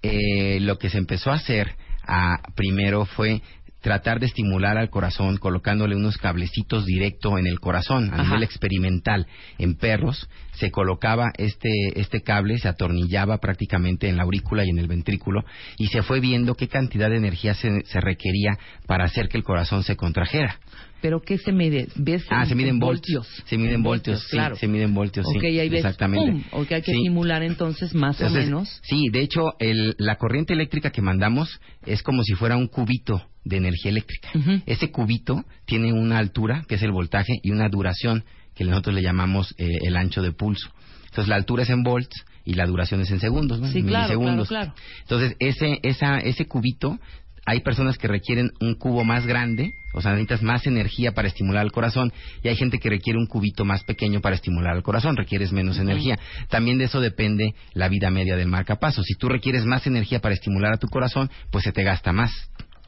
Speaker 2: eh, lo que se empezó a hacer ah, primero fue tratar de estimular al corazón colocándole unos cablecitos directo en el corazón a
Speaker 1: Ajá.
Speaker 2: nivel experimental en perros se colocaba este este cable se atornillaba prácticamente en la aurícula y en el ventrículo y se fue viendo qué cantidad de energía se, se requería para hacer que el corazón se contrajera
Speaker 1: ¿Pero qué se mide? ¿Ves
Speaker 2: Ah, se mide en
Speaker 1: en
Speaker 2: voltios. Se mide en voltios, sí,
Speaker 1: claro.
Speaker 2: se mide en voltios, sí.
Speaker 1: Ok, ahí ves,
Speaker 2: exactamente.
Speaker 1: ¡pum! Ok, hay que
Speaker 2: Sí.
Speaker 1: estimular entonces más
Speaker 2: Entonces,
Speaker 1: o menos.
Speaker 2: Sí, de hecho, el- la corriente eléctrica que mandamos es como si fuera un cubito de energía eléctrica. Ese cubito tiene una altura, que es el voltaje, y una duración, que nosotros le llamamos eh, el ancho de pulso. Entonces, la altura es en volts y la duración es en segundos, ¿no?
Speaker 1: Sí,
Speaker 2: En
Speaker 1: claro,
Speaker 2: milisegundos.
Speaker 1: claro, claro.
Speaker 2: Entonces, ese, esa, ese cubito, hay personas que requieren un cubo más grande, o sea, necesitas más energía para estimular al corazón, y hay gente que requiere un cubito más pequeño para estimular al corazón, requieres menos energía. También de eso depende la vida media del marcapaso. Si tú requieres más energía para estimular a tu corazón, pues se te gasta más.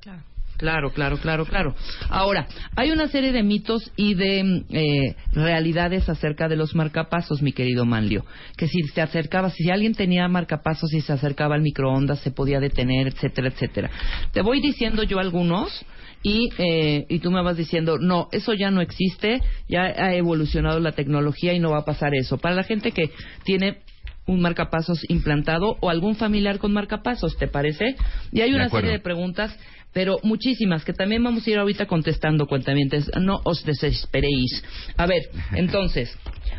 Speaker 1: Claro, claro, claro, claro. Ahora, hay una serie de mitos y de mm, eh, realidades acerca de los marcapasos, mi querido Manlio. Que si se acercaba, si alguien tenía marcapasos y se acercaba al microondas, se podía detener, etcétera, etcétera. Te voy diciendo yo algunos y, eh, y tú me vas diciendo, no, eso ya no existe, ya ha evolucionado la tecnología y no va a pasar eso. Para la gente que tiene un marcapasos implantado o algún familiar con marcapasos, ¿te parece? Y hay una serie de preguntas, pero muchísimas, que también vamos a ir ahorita contestando, cuentamientos. No os desesperéis. A ver, entonces,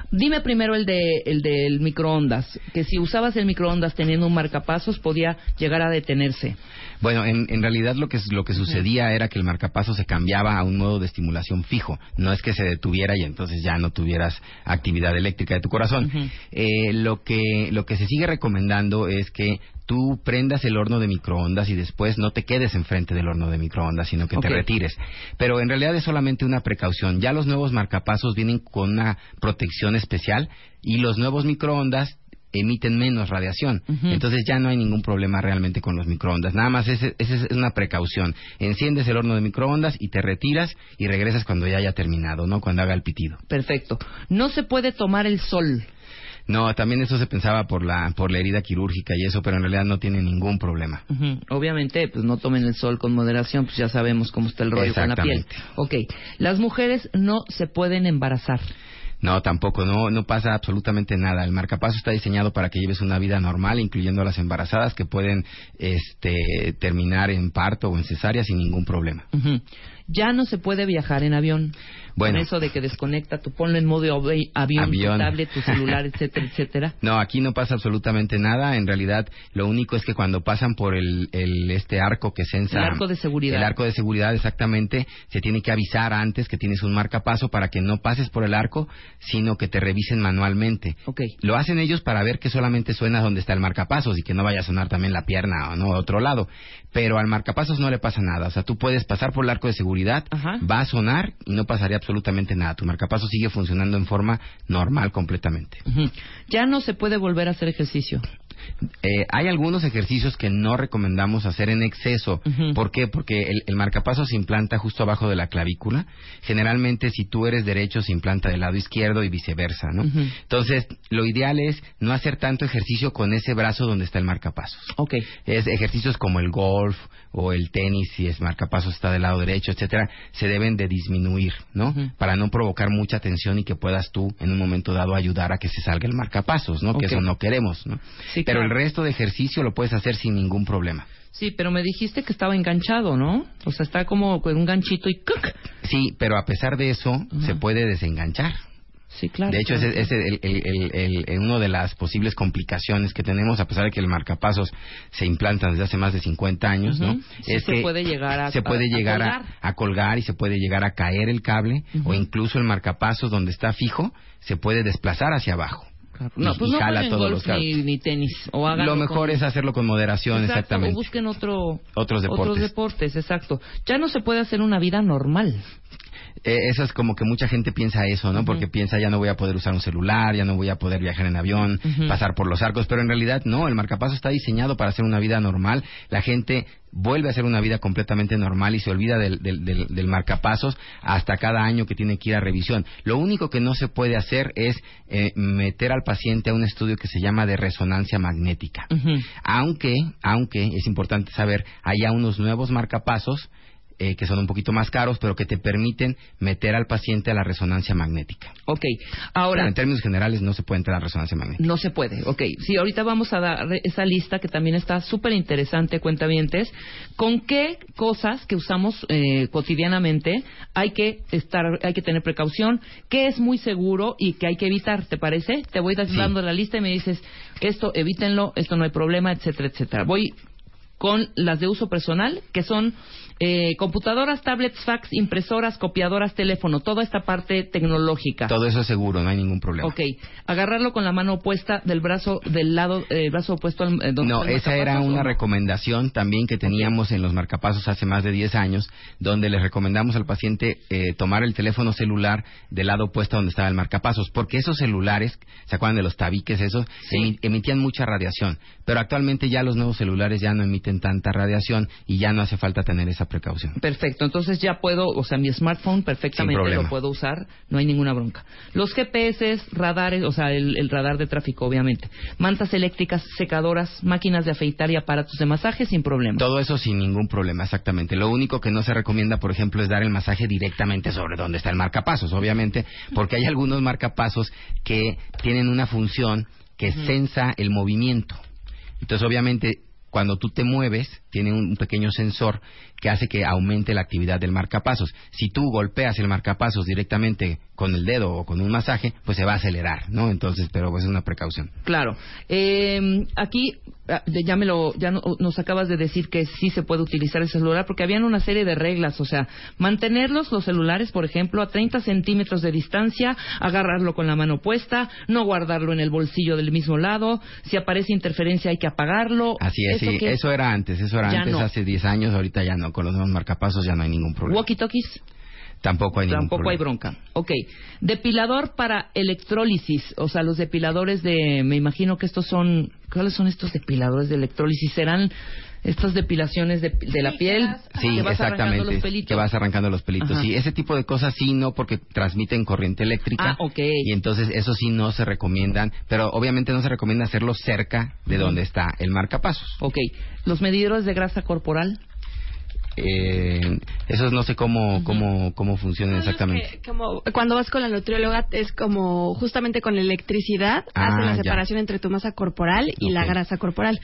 Speaker 1: dime primero el, de, el del microondas, que si usabas el microondas teniendo un marcapasos podía llegar a detenerse.
Speaker 2: Bueno, en, en realidad lo que, lo que sucedía era que el marcapaso se cambiaba a un modo de estimulación fijo. No es que se detuviera y entonces ya no tuvieras actividad eléctrica de tu corazón. Eh, lo, que, lo que se sigue recomendando es que tú prendas el horno de microondas y después no te quedes enfrente del horno de microondas, sino que te retires. Pero en realidad es solamente una precaución. Ya los nuevos marcapasos vienen con una protección especial y los nuevos microondas emiten menos radiación. Entonces ya no hay ningún problema realmente con los microondas. Nada más esa es una precaución. Enciendes el horno de microondas y te retiras y regresas cuando ya haya terminado, ¿no? Cuando haga el pitido.
Speaker 1: Perfecto. No se puede tomar el sol.
Speaker 2: No, también eso se pensaba por la por la herida quirúrgica y eso, pero en realidad no tiene ningún problema.
Speaker 1: Obviamente, pues no tomen el sol con moderación, pues ya sabemos cómo está el rollo con la piel.
Speaker 2: Exactamente.
Speaker 1: Ok, las mujeres no se pueden embarazar.
Speaker 2: No, tampoco, no, no pasa absolutamente nada. El marcapaso está diseñado para que lleves una vida normal, incluyendo a las embarazadas que pueden este, terminar en parto o en cesárea sin ningún problema.
Speaker 1: Ya no se puede viajar en avión.
Speaker 2: Bueno.
Speaker 1: Con eso de que desconecta, tú ponlo en modo avi- avión,
Speaker 2: Avión.
Speaker 1: tu tablet, tu celular, etcétera, etcétera.
Speaker 2: No, aquí no pasa absolutamente nada. En realidad, lo único es que cuando pasan por el, el- este arco que censa...
Speaker 1: El arco de seguridad.
Speaker 2: El arco de seguridad, exactamente. Se tiene que avisar antes que tienes un marcapaso para que no pases por el arco, sino que te revisen manualmente.
Speaker 1: Ok.
Speaker 2: Lo hacen ellos para ver que solamente suena donde está el marcapasos y que no vaya a sonar también la pierna o no a otro lado. Pero al marcapasos no le pasa nada. O sea, tú puedes pasar por el arco de seguridad,
Speaker 1: Ajá.
Speaker 2: va a sonar y no pasaría absolutamente nada. Tu marcapasos sigue funcionando en forma normal completamente.
Speaker 1: Ya no se puede volver a hacer ejercicio.
Speaker 2: Eh, hay algunos ejercicios que no recomendamos hacer en exceso. ¿Por qué? Porque el, el marcapaso se implanta justo abajo de la clavícula. Generalmente, si tú eres derecho, se implanta del lado izquierdo y viceversa, ¿no? Entonces, lo ideal es no hacer tanto ejercicio con ese brazo donde está el marcapasos.
Speaker 1: Ok.
Speaker 2: Es ejercicios como el golf o el tenis, si es marcapasos está del lado derecho, etcétera, se deben de disminuir, ¿no? Para no provocar mucha tensión y que puedas tú en un momento dado ayudar a que se salga el marcapasos, ¿no? Que eso no queremos, ¿no?
Speaker 1: Sí,
Speaker 2: Pero el resto de ejercicio lo puedes hacer sin ningún problema.
Speaker 1: Sí, pero me dijiste que estaba enganchado, ¿no? O sea, está como con un ganchito y... ¡cuc!
Speaker 2: Sí, pero a pesar de eso se puede desenganchar.
Speaker 1: Sí, claro.
Speaker 2: de hecho,
Speaker 1: claro.
Speaker 2: ese es el, el- una de las posibles complicaciones que tenemos, a pesar de que el marcapasos se implanta desde hace más de 50 años, ¿no?
Speaker 1: Ujú. Sí
Speaker 2: es
Speaker 1: se
Speaker 2: que
Speaker 1: puede llegar a-
Speaker 2: se puede
Speaker 1: a- a
Speaker 2: llegar
Speaker 1: colgar.
Speaker 2: a, colgar y se puede llegar a caer el cable o incluso el marcapasos donde está fijo se puede desplazar hacia abajo.
Speaker 1: No, pues
Speaker 2: y
Speaker 1: no
Speaker 2: jala todos
Speaker 1: golf
Speaker 2: los carros.
Speaker 1: ni, ni tenis. O
Speaker 2: Lo mejor
Speaker 1: con-
Speaker 2: es hacerlo con moderación,
Speaker 1: Exacto,
Speaker 2: exactamente.
Speaker 1: O busquen otro,
Speaker 2: Otros deportes.
Speaker 1: otros deportes, exacto. Ya no se puede hacer una vida normal.
Speaker 2: Eh, eso es como que mucha gente piensa eso, ¿no? Porque piensa ya no voy a poder usar un celular, ya no voy a poder viajar en avión, pasar por los arcos, pero en realidad no, el marcapaso está diseñado para hacer una vida normal. La gente vuelve a hacer una vida completamente normal y se olvida del, del, del- del marcapasos hasta cada año que tiene que ir a revisión. Lo único que no se puede hacer es eh, meter al paciente a un estudio que se llama de resonancia magnética. Aunque, aunque es importante saber, hay ya unos nuevos marcapasos eh, que son un poquito más caros, pero que te permiten meter al paciente a la resonancia magnética.
Speaker 1: Ok,
Speaker 2: Pero
Speaker 1: ahora
Speaker 2: en términos generales no se puede entrar a resonancia magnética.
Speaker 1: no se puede. Ok, sí, ahorita vamos a dar esa lista que también está súper interesante, cuentavientes. ¿Con qué cosas que usamos eh, cotidianamente hay que estar, hay que tener precaución? ¿Qué es muy seguro y que hay que evitar? ¿Te parece? Te voy
Speaker 2: Sí.
Speaker 1: dando la lista y me dices esto evítenlo, esto no hay problema, etcétera, etcétera. Voy con las de uso personal, que son eh, computadoras, tablets, fax, impresoras, copiadoras, teléfono, toda esta parte tecnológica.
Speaker 2: Todo eso es seguro, no hay ningún problema.
Speaker 1: Ok, agarrarlo con la mano opuesta del brazo del lado, eh, brazo opuesto al eh, donde
Speaker 2: No, esa era una
Speaker 1: ¿o
Speaker 2: recomendación también que teníamos en los marcapasos hace más de 10 años, donde les recomendamos al paciente eh, tomar el teléfono celular del lado opuesto donde estaba el marcapasos, porque esos celulares, ¿se acuerdan de los tabiques esos?
Speaker 1: Sí.
Speaker 2: Emi- emitían mucha radiación, pero actualmente ya los nuevos celulares ya no emiten tanta radiación y ya no hace falta tener esa precaución.
Speaker 1: Perfecto, entonces ya puedo, o sea, mi smartphone perfectamente lo puedo usar, no hay ninguna bronca. Los GPS, radares, o sea, el, el radar de tráfico, obviamente. Mantas eléctricas, secadoras, máquinas de afeitar y aparatos de masaje sin problema.
Speaker 2: Todo eso sin ningún problema, exactamente. Lo único que no se recomienda, por ejemplo, es dar el masaje directamente sobre donde está el marcapasos, obviamente, porque hay algunos marcapasos que tienen una función que sensa el movimiento. Entonces, obviamente, cuando tú te mueves, tiene un, pequeño sensor que hace que aumente la actividad del marcapasos. Si tú golpeas el marcapasos directamente con el dedo o con un masaje, pues se va a acelerar, ¿no? Entonces, pero pues es una precaución.
Speaker 1: Claro. Eh, aquí ah, ya me lo, ya no- nos acabas de decir que sí se puede utilizar el celular porque habían una serie de reglas, o sea, mantenerlos los celulares, por ejemplo, a 30 centímetros de distancia, agarrarlo con la mano puesta, no guardarlo en el bolsillo del mismo lado, si aparece interferencia hay que apagarlo.
Speaker 2: Así es,
Speaker 1: ¿Eso
Speaker 2: sí, eso era antes, eso antes,
Speaker 1: no.
Speaker 2: hace 10 años, ahorita ya no, con los nuevos marcapasos ya no hay ningún problema.
Speaker 1: Walkie-talkies.
Speaker 2: Tampoco hay ningún
Speaker 1: Tampoco hay bronca. Ok. Depilador para electrólisis. O sea, los depiladores de. Me imagino que estos son. ¿Cuáles son estos depiladores de electrólisis? ¿Serán estas depilaciones de, de la piel?
Speaker 2: Sí,
Speaker 1: que vas arrancando
Speaker 2: exactamente,
Speaker 1: los pelitos?
Speaker 2: que vas arrancando los pelitos.
Speaker 1: Ajá.
Speaker 2: Sí, ese tipo de cosas sí no, porque transmiten corriente eléctrica.
Speaker 1: Ah, ok.
Speaker 2: Y entonces eso sí no se recomiendan, pero obviamente no se recomienda hacerlo cerca de donde está el marcapasos.
Speaker 1: Ok. Los medidores de grasa corporal.
Speaker 2: Eh, esos no sé cómo, cómo, cómo funcionan exactamente.
Speaker 6: que, como cuando vas con la nutrióloga es como justamente con la electricidad
Speaker 2: Ah,
Speaker 6: hace la
Speaker 2: ya.
Speaker 6: separación entre tu masa corporal y la grasa corporal.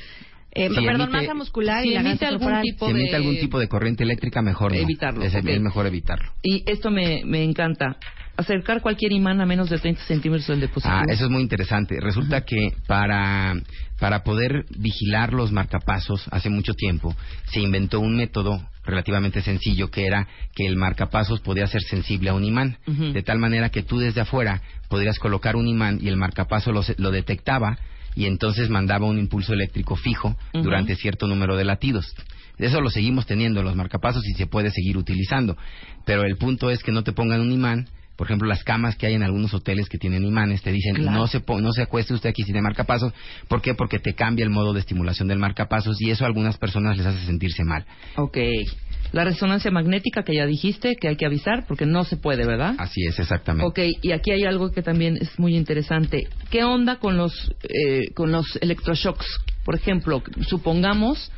Speaker 6: Eh,
Speaker 2: Si
Speaker 6: perdón,
Speaker 2: emite-
Speaker 6: masa muscular
Speaker 1: si
Speaker 6: y la
Speaker 1: emite algún
Speaker 6: corporal.
Speaker 1: tipo-
Speaker 2: Si emite
Speaker 1: de-
Speaker 2: algún tipo de corriente eléctrica, mejor no.
Speaker 1: Evitarlo,
Speaker 2: Es, mejor evitarlo.
Speaker 1: Y esto me, me encanta. Acercar cualquier imán a menos de 30 centímetros del dispositivo.
Speaker 2: Ah, eso es muy interesante. Resulta que para, para poder vigilar los marcapasos hace mucho tiempo se inventó un método relativamente sencillo que era que el marcapasos podía ser sensible a un imán. De tal manera que tú desde afuera podrías colocar un imán y el marcapaso lo, se- lo detectaba y entonces mandaba un impulso eléctrico fijo durante cierto número de latidos. Eso lo seguimos teniendo en los marcapasos y se puede seguir utilizando. Pero el punto es que no te pongan un imán. Por ejemplo, las camas que hay en algunos hoteles que tienen imanes te dicen
Speaker 1: Claro.
Speaker 2: no se po- no se acueste usted aquí si tiene marcapasos. ¿Por qué? Porque te cambia el modo de estimulación del marcapasos y eso a algunas personas les hace sentirse mal.
Speaker 1: Ok. La resonancia magnética que ya dijiste que hay que avisar porque no se puede, ¿verdad?
Speaker 2: Así es, exactamente.
Speaker 1: Ok, y aquí hay algo que también es muy interesante. ¿Qué onda con los, eh, con los electroshocks? Por ejemplo, supongamos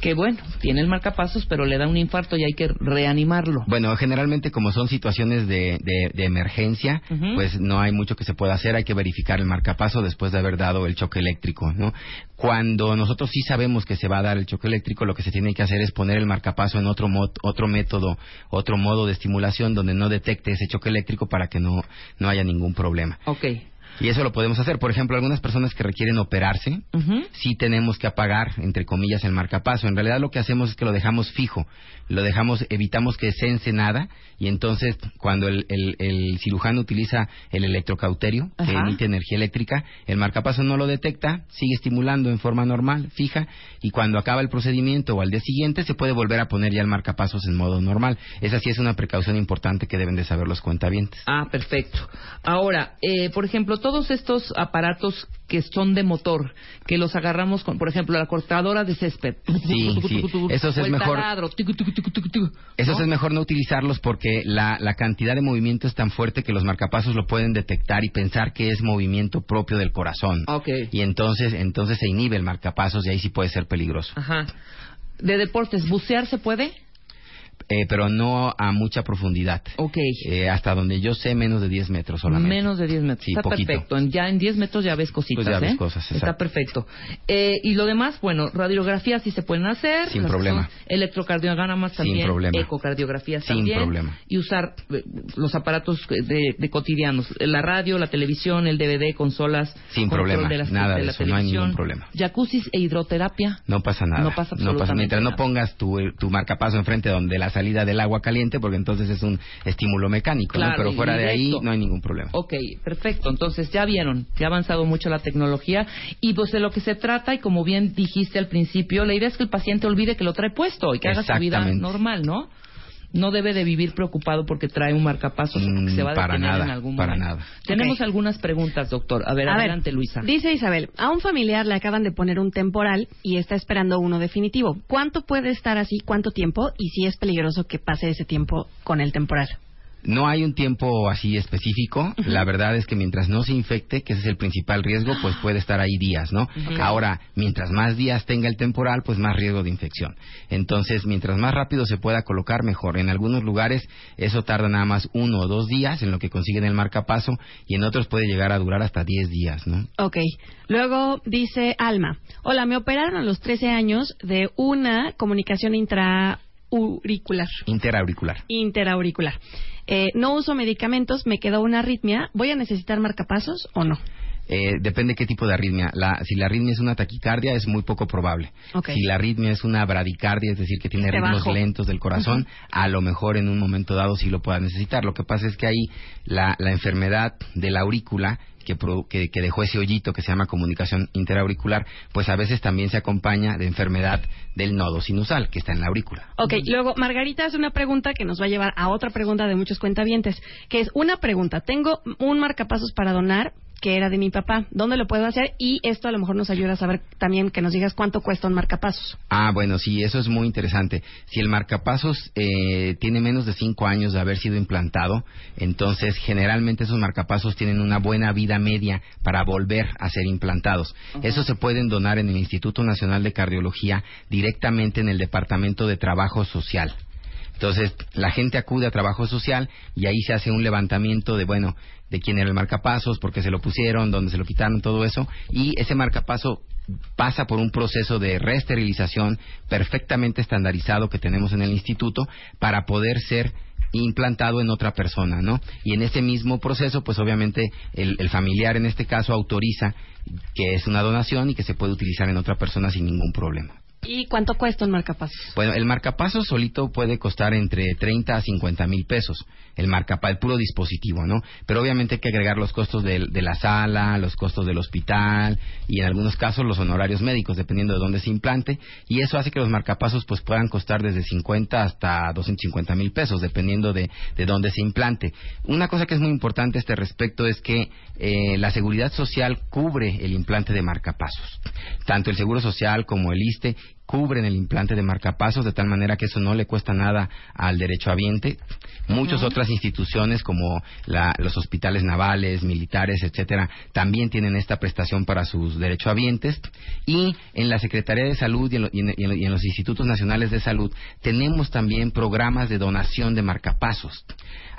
Speaker 1: que, bueno, tiene el marcapasos, pero le da un infarto y hay que reanimarlo.
Speaker 2: Bueno, generalmente como son situaciones de, de- de emergencia, pues no hay mucho que se pueda hacer, hay que verificar el marcapaso después de haber dado el choque eléctrico, ¿no? Cuando nosotros sí sabemos que se va a dar el choque eléctrico, lo que se tiene que hacer es poner el marcapaso en otro, mo- otro método, otro modo de estimulación donde no detecte ese choque eléctrico para que no, no haya ningún problema.
Speaker 1: Ok.
Speaker 2: Y eso lo podemos hacer. Por ejemplo, algunas personas que requieren operarse, sí tenemos que apagar, entre comillas, el marcapaso. En realidad lo que hacemos es que lo dejamos fijo, lo dejamos, evitamos que sense nada y entonces cuando el, el- el cirujano utiliza el electrocauterio, que emite energía eléctrica, el marcapaso no lo detecta, sigue estimulando en forma normal, fija, y cuando acaba el procedimiento o al día siguiente se puede volver a poner ya el marcapasos en modo normal. Esa sí es una precaución importante que deben de saber los cuentavientes.
Speaker 1: Ah, perfecto. Ahora, eh, por ejemplo, todos estos aparatos que son de motor, que los agarramos con, por ejemplo, la cortadora de césped.
Speaker 2: Sí, sí. Esos es mejor-
Speaker 1: taladro, tucu, tucu, tucu, tucu, tucu,
Speaker 2: Eso
Speaker 1: ¿no?
Speaker 2: es mejor no utilizarlos porque la, la cantidad de movimiento es tan fuerte que los marcapasos lo pueden detectar y pensar que es movimiento propio del corazón.
Speaker 1: Ok.
Speaker 2: Y entonces, entonces se inhibe el marcapasos y ahí sí puede ser peligroso.
Speaker 1: Ajá. De deportes, ¿bucear se puede?
Speaker 2: Eh, pero no a mucha profundidad.
Speaker 1: Ok.
Speaker 2: Eh, hasta donde yo sé, menos de 10 metros solamente.
Speaker 1: Menos de 10 metros.
Speaker 2: Sí,
Speaker 1: Está
Speaker 2: poquito.
Speaker 1: perfecto. Ya en 10 metros ya ves cositas,
Speaker 2: Pues ya ves
Speaker 1: ¿eh?
Speaker 2: cosas,
Speaker 1: Está
Speaker 2: exacto.
Speaker 1: perfecto. Eh, y lo demás, bueno, radiografías sí se pueden hacer.
Speaker 2: Sin
Speaker 1: las
Speaker 2: problema.
Speaker 1: Electrocardiogramas
Speaker 2: Sin
Speaker 1: también.
Speaker 2: problema.
Speaker 1: Ecogradiografías
Speaker 2: Sin
Speaker 1: también.
Speaker 2: problema.
Speaker 1: Y usar eh, los aparatos de, de cotidianos. La radio, la televisión, el DVD, consolas.
Speaker 2: Sin problema.
Speaker 1: de las-
Speaker 2: Nada de
Speaker 1: la
Speaker 2: eso, no hay ningún problema.
Speaker 1: Jacuzzis e hidroterapia.
Speaker 2: No pasa nada.
Speaker 1: No pasa absolutamente
Speaker 2: Mientras no
Speaker 1: nada.
Speaker 2: pongas tu, tu marcapaso enfrente donde la salida del agua caliente, porque entonces es un estímulo mecánico, Pero fuera de ahí no hay ningún problema.
Speaker 1: Ok, perfecto. Entonces ya vieron que ha avanzado mucho la tecnología y pues de lo que se trata y como bien dijiste al principio, la idea es que el paciente olvide que lo trae puesto y que haga su vida normal, ¿no? No debe de vivir preocupado porque trae un marcapasos o porque
Speaker 2: Mm,
Speaker 1: se va a
Speaker 2: para
Speaker 1: detener
Speaker 2: nada,
Speaker 1: en algún
Speaker 2: para
Speaker 1: momento.
Speaker 2: nada.
Speaker 1: Tenemos algunas preguntas, doctor. A ver,
Speaker 6: A ver,
Speaker 1: adelante, Luisa.
Speaker 6: Dice Isabel, a un familiar le acaban de poner un temporal y está esperando uno definitivo. ¿Cuánto puede estar así? ¿Cuánto tiempo? Y si es peligroso que pase ese tiempo con el temporal.
Speaker 2: No hay un tiempo así específico. La verdad es que mientras no se infecte, que ese es el principal riesgo, pues puede estar ahí días, ¿no? Ahora, mientras más días tenga el temporal, pues más riesgo de infección. Entonces, mientras más rápido se pueda colocar, mejor. En algunos lugares eso tarda nada más uno o dos días en lo que consiguen el marcapaso y en otros puede llegar a durar hasta 10 días, ¿no?
Speaker 6: Ok. Luego dice Alma, hola, me operaron a los 13 años de una comunicación intraauricular.
Speaker 2: Interauricular.
Speaker 6: Interauricular. Eh, no uso medicamentos, me quedó una arritmia. ¿Voy a necesitar marcapasos o no?
Speaker 2: Eh, depende qué tipo de arritmia. La- si la arritmia es una taquicardia, es muy poco probable. Si la arritmia es una bradicardia, es decir, que tiene ritmos
Speaker 6: bajo.
Speaker 2: lentos del corazón, a lo mejor en un momento dado sí lo pueda necesitar. Lo que pasa es que ahí la, la enfermedad de la aurícula, que, que, que dejó ese hoyito que se llama comunicación interauricular, pues a veces también se acompaña de enfermedad del nodo sinusal, que está en la aurícula.
Speaker 6: Ok, luego Margarita hace una pregunta que nos va a llevar a otra pregunta de muchos cuentavientes, que es una pregunta. Tengo un marcapasos para donar que era de mi papá. ¿Dónde lo puedo hacer? Y esto a lo mejor nos ayuda a saber también que nos digas cuánto cuesta un marcapasos.
Speaker 2: Ah, bueno, sí, eso es muy interesante. Si el marcapasos eh, tiene menos de cinco años de haber sido implantado, entonces generalmente esos marcapasos tienen una buena vida media para volver a ser implantados. Esos se pueden donar en el Instituto Nacional de Cardiología directamente en el Departamento de Trabajo Social. Entonces, la gente acude a trabajo social y ahí se hace un levantamiento de, bueno, de quién era el marcapasos, por qué se lo pusieron, dónde se lo quitaron, todo eso. Y ese marcapaso pasa por un proceso de reesterilización perfectamente estandarizado que tenemos en el instituto para poder ser implantado en otra persona, ¿no? Y en ese mismo proceso, pues obviamente el, el familiar en este caso autoriza que es una donación y que se puede utilizar en otra persona sin ningún problema.
Speaker 6: ¿Y cuánto cuesta un marcapasos?
Speaker 2: Bueno, el marcapaso solito puede costar entre 30 a 50 mil pesos, el marcapa, el puro dispositivo, ¿no? Pero obviamente hay que agregar los costos de, de la sala, los costos del hospital y en algunos casos los honorarios médicos, dependiendo de dónde se implante, y eso hace que los marcapasos pues puedan costar desde 50 hasta 250 mil pesos, dependiendo de, de dónde se implante. Una cosa que es muy importante a este respecto es que eh, la seguridad social cubre el implante de marcapasos. Tanto el Seguro Social como el ISTE cubren el implante de marcapasos de tal manera que eso no le cuesta nada al derechohabiente. Muchas otras instituciones como la- los hospitales navales, militares, etcétera, también tienen esta prestación para sus derechohabientes. Y en la Secretaría de Salud y en, lo- en- y en los institutos nacionales de salud tenemos también programas de donación de marcapasos.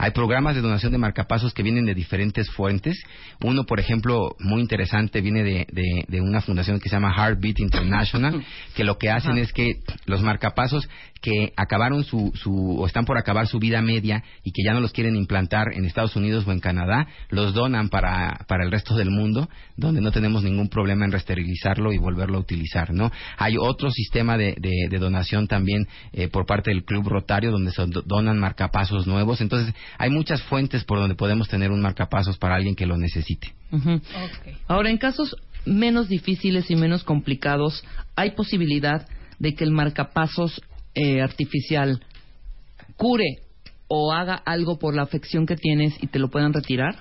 Speaker 2: Hay programas de donación de marcapasos que vienen de diferentes fuentes. Uno, por ejemplo, muy interesante, viene de, de- de una fundación que se llama Heartbeat International, que lo que hacen es que los marcapasos que acabaron su, su, o están por acabar su vida media y que ya no los quieren implantar en Estados Unidos o en Canadá, los donan para, para el resto del mundo, donde no tenemos ningún problema en resterilizarlo y volverlo a utilizar, ¿no? Hay otro sistema de, de- de donación también eh, por parte del Club Rotario, donde se do- donan marcapasos nuevos. Entonces, hay muchas fuentes por donde podemos tener un marcapasos para alguien que lo necesite.
Speaker 1: Ahora, en casos menos difíciles y menos complicados, ¿hay posibilidad de que el marcapasos eh, artificial cure o haga algo por la afección que tienes y te lo puedan retirar?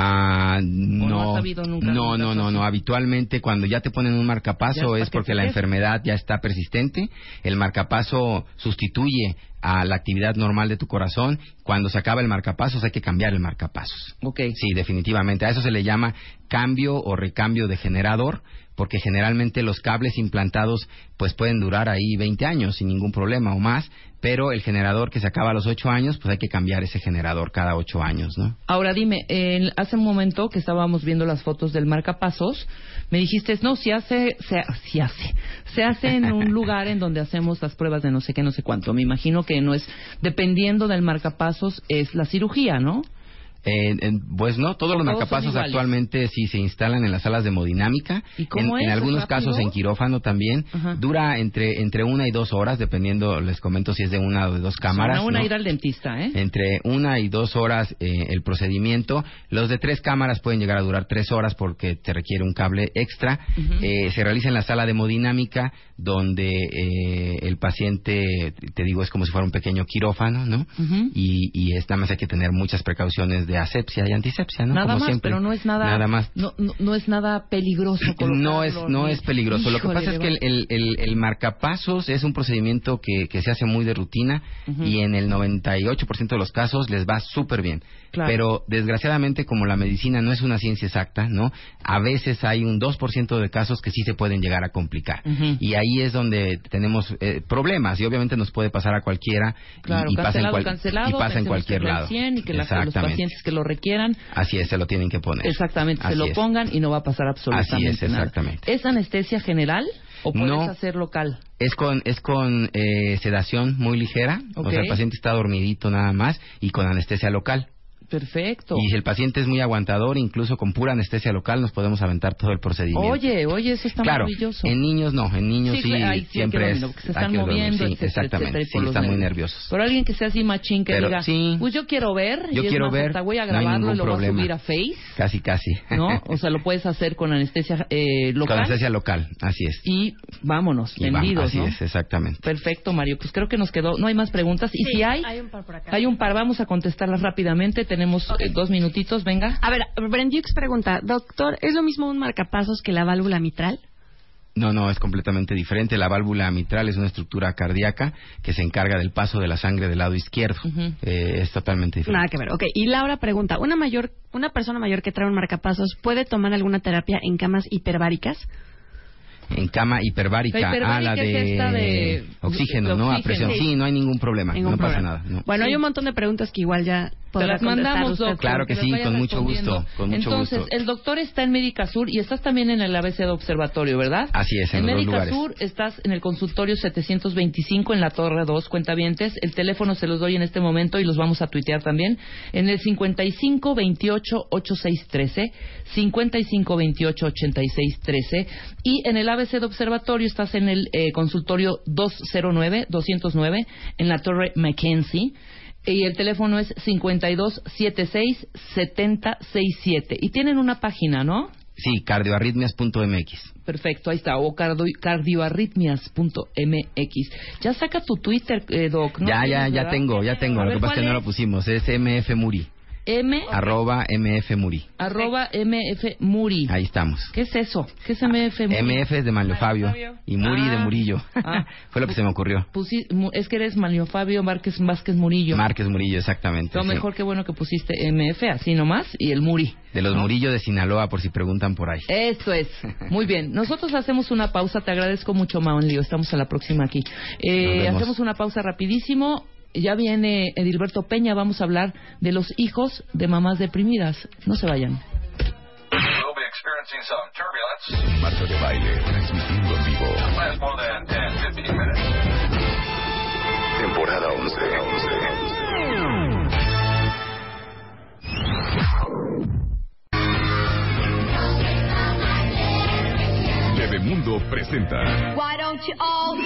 Speaker 2: Ah,
Speaker 1: no
Speaker 2: no,
Speaker 1: nunca
Speaker 2: no, no, no. Habitualmente cuando ya te ponen un marcapaso
Speaker 1: es
Speaker 2: porque
Speaker 1: que
Speaker 2: la enfermedad ya está persistente. El marcapaso sustituye a la actividad normal de tu corazón. Cuando se acaba el marcapasos hay que cambiar el marcapasos.
Speaker 1: Ok.
Speaker 2: Sí, definitivamente. A eso se le llama cambio o recambio de generador, porque generalmente los cables implantados pues pueden durar ahí 20 años sin ningún problema o más, pero el generador que se acaba a los 8 años, pues hay que cambiar ese generador cada 8 años, ¿no?
Speaker 1: Ahora dime, en- hace un momento que estábamos viendo las fotos del marcapasos, me dijiste, no, se hace, se, se hace, se hace en un lugar en donde hacemos las pruebas de no sé qué, no sé cuánto. Me imagino que no es, dependiendo del marcapasos, es la cirugía, ¿no?
Speaker 2: Eh, en- pues no, todos los marcapasos actualmente sí se instalan en las salas de hemodinámica.
Speaker 1: ¿Y cómo
Speaker 2: en, en algunos
Speaker 1: rápido?
Speaker 2: casos en quirófano también.
Speaker 1: Ajá.
Speaker 2: Dura entre entre una y dos horas, dependiendo, les comento si es de una o de dos cámaras.
Speaker 1: Una
Speaker 2: ¿no?
Speaker 1: ir al dentista, ¿eh?
Speaker 2: Entre una y dos horas eh, el procedimiento. Los de tres cámaras pueden llegar a durar tres horas porque te requiere un cable extra. Eh, se realiza en la sala de hemodinámica donde eh, el paciente, te digo, es como si fuera un pequeño quirófano, ¿no? Y, y es, nada más hay que tener muchas precauciones de asepsia y antisepsia, ¿no?
Speaker 1: Nada
Speaker 2: Como
Speaker 1: más,
Speaker 2: siempre.
Speaker 1: pero no es nada,
Speaker 2: Nada más.
Speaker 1: No, no, no es nada peligroso.
Speaker 2: No es, no es peligroso. Lo que pasa es que el, el, el- el marcapasos es un procedimiento que, que se hace muy de rutina y en el 98% de los casos les va súper bien.
Speaker 1: Claro.
Speaker 2: Pero desgraciadamente, como la medicina no es una ciencia exacta, ¿no? A veces hay un 2% de casos que sí se pueden llegar a complicar. Y ahí es donde tenemos eh, problemas y obviamente nos puede pasar a cualquiera y-
Speaker 1: Claro,
Speaker 2: y, pasa en, cual- y pasa en cualquier lado.
Speaker 1: 100 y que los
Speaker 2: Exactamente.
Speaker 1: Que lo requieran
Speaker 2: Así es, se lo tienen que poner.
Speaker 1: Exactamente, se lo
Speaker 2: es.
Speaker 1: pongan y no va a pasar absolutamente
Speaker 2: Así es,
Speaker 1: nada.
Speaker 2: exactamente.
Speaker 1: ¿Es anestesia general o puedes
Speaker 2: No.
Speaker 1: hacer local?
Speaker 2: Es con, es con eh, sedación muy ligera, o sea,
Speaker 1: Ok.
Speaker 2: el paciente está dormidito nada más y con anestesia local.
Speaker 1: Perfecto.
Speaker 2: Y si el paciente es muy aguantador, incluso con pura anestesia local nos podemos aventar todo el procedimiento.
Speaker 1: Oye, oye, eso está
Speaker 2: claro,
Speaker 1: maravilloso.
Speaker 2: en niños no, en niños sí,
Speaker 1: sí hay que
Speaker 2: siempre es
Speaker 1: se
Speaker 2: hay
Speaker 1: están
Speaker 2: que dormir,
Speaker 1: moviendo,
Speaker 2: sí,
Speaker 1: etcétera,
Speaker 2: exactamente,
Speaker 1: etcétera,
Speaker 2: sí, están muy
Speaker 1: nervios.
Speaker 2: nerviosos.
Speaker 1: Pero alguien que sea así machín que
Speaker 2: Pero
Speaker 1: diga,
Speaker 2: sí.
Speaker 1: pues yo quiero ver,
Speaker 2: Yo
Speaker 1: y
Speaker 2: quiero
Speaker 1: más,
Speaker 2: ver,
Speaker 1: hasta voy a
Speaker 2: no
Speaker 1: grabarlo
Speaker 2: ningún
Speaker 1: y lo voy a
Speaker 2: problema.
Speaker 1: subir a Face,
Speaker 2: Casi, casi.
Speaker 1: ¿no? O sea, lo puedes hacer con anestesia eh,
Speaker 2: con
Speaker 1: local
Speaker 2: anestesia local, así es.
Speaker 1: y vámonos,
Speaker 2: Y
Speaker 1: tendidos,
Speaker 2: así
Speaker 1: ¿no?
Speaker 2: es, exactamente.
Speaker 1: Perfecto, Mario. Pues creo que nos quedó. No hay más preguntas. Y
Speaker 6: Sí,
Speaker 1: si hay,
Speaker 6: hay un par por acá.
Speaker 1: hay un par. Vamos a contestarlas rápidamente. Tenemos eh, dos minutitos. Venga.
Speaker 6: A ver, Brendux pregunta, doctor, ¿es lo mismo un marcapasos que la válvula mitral?
Speaker 2: No, no, es completamente diferente. La válvula mitral es una estructura cardíaca que se encarga del paso de la sangre del lado izquierdo. Eh, es totalmente diferente.
Speaker 6: Nada que ver. Ok, y Laura pregunta, ¿una mayor, una persona mayor que trae un marcapasos puede tomar alguna terapia en camas hiperbáricas?
Speaker 2: En cama hiperbárica,
Speaker 1: La hiperbárica
Speaker 2: ah, la
Speaker 1: es
Speaker 2: de,
Speaker 1: esta de-
Speaker 2: oxígeno,
Speaker 1: de
Speaker 2: ¿no? A presión.
Speaker 6: Sí.
Speaker 2: Sí, no hay ningún problema.
Speaker 6: Ningún
Speaker 2: no pasa
Speaker 6: problema.
Speaker 2: nada. no.
Speaker 6: Bueno,
Speaker 1: Sí.
Speaker 6: hay un montón de preguntas que igual ya
Speaker 1: Te las mandamos, doctor.
Speaker 2: Claro que
Speaker 1: las
Speaker 2: sí, con mucho gusto, con mucho
Speaker 1: Entonces,
Speaker 2: gusto.
Speaker 1: el doctor está en Médica Sur y estás también en el ABC de Observatorio, ¿verdad?
Speaker 2: Así es, en
Speaker 1: En
Speaker 2: los
Speaker 1: Médica
Speaker 2: lugares.
Speaker 1: Sur estás en el consultorio 725 en la Torre 2, cuentavientes. El teléfono se los doy en este momento y los vamos a tuitear también. En el 55 28 8613, 55 28 8613 y en el ABC de Observatorio estás en el eh, consultorio 209 209 en la Torre Mackenzie. Y el teléfono es 5276-7067. Y tienen una página, ¿no?
Speaker 2: Sí, cardioarritmias.mx.
Speaker 1: Perfecto, ahí está. O cardio- cardioarritmias.mx. Ya saca tu Twitter, eh, Doc. ¿no?
Speaker 2: ya, ya,
Speaker 1: ¿Tienes,
Speaker 2: ya
Speaker 1: verdad?
Speaker 2: tengo, ya tengo.
Speaker 1: A
Speaker 2: Lo
Speaker 1: ver,
Speaker 2: que pasa es que
Speaker 1: ¿cuál
Speaker 2: no lo pusimos. Es MF Muri.
Speaker 1: M,
Speaker 2: Arroba MF Muri.
Speaker 1: arroba MF Muri.
Speaker 2: Ahí estamos.
Speaker 1: ¿Qué es eso? ¿Qué es MF Muri?
Speaker 2: MF es de Manlio Fabio y Muri de
Speaker 1: Ah.
Speaker 2: Murillo.
Speaker 1: Ah.
Speaker 2: Fue lo que se me ocurrió.
Speaker 1: Es que eres Manlio Fabio Márquez Vázquez Murillo.
Speaker 2: Márquez Murillo, exactamente.
Speaker 1: Lo
Speaker 2: sí.
Speaker 1: mejor que bueno que pusiste MF, así nomás, y el Muri.
Speaker 2: De los Murillo de Sinaloa, por si preguntan por ahí.
Speaker 1: Eso es. Muy bien. Nosotros hacemos una pausa. Te agradezco mucho, Maon Lío. Estamos a la próxima aquí. Eh,
Speaker 2: Nos vemos.
Speaker 1: hacemos una pausa rapidísimo. Ya viene Edilberto Peña, vamos a hablar de los hijos de mamás deprimidas. No se vayan.
Speaker 4: We'll be experiencing some turbulence. Marta de baile, transmitiendo en vivo. Last more than 10, 15 minutes. Temporada 11. Bebemundo presenta
Speaker 5: Why don't you all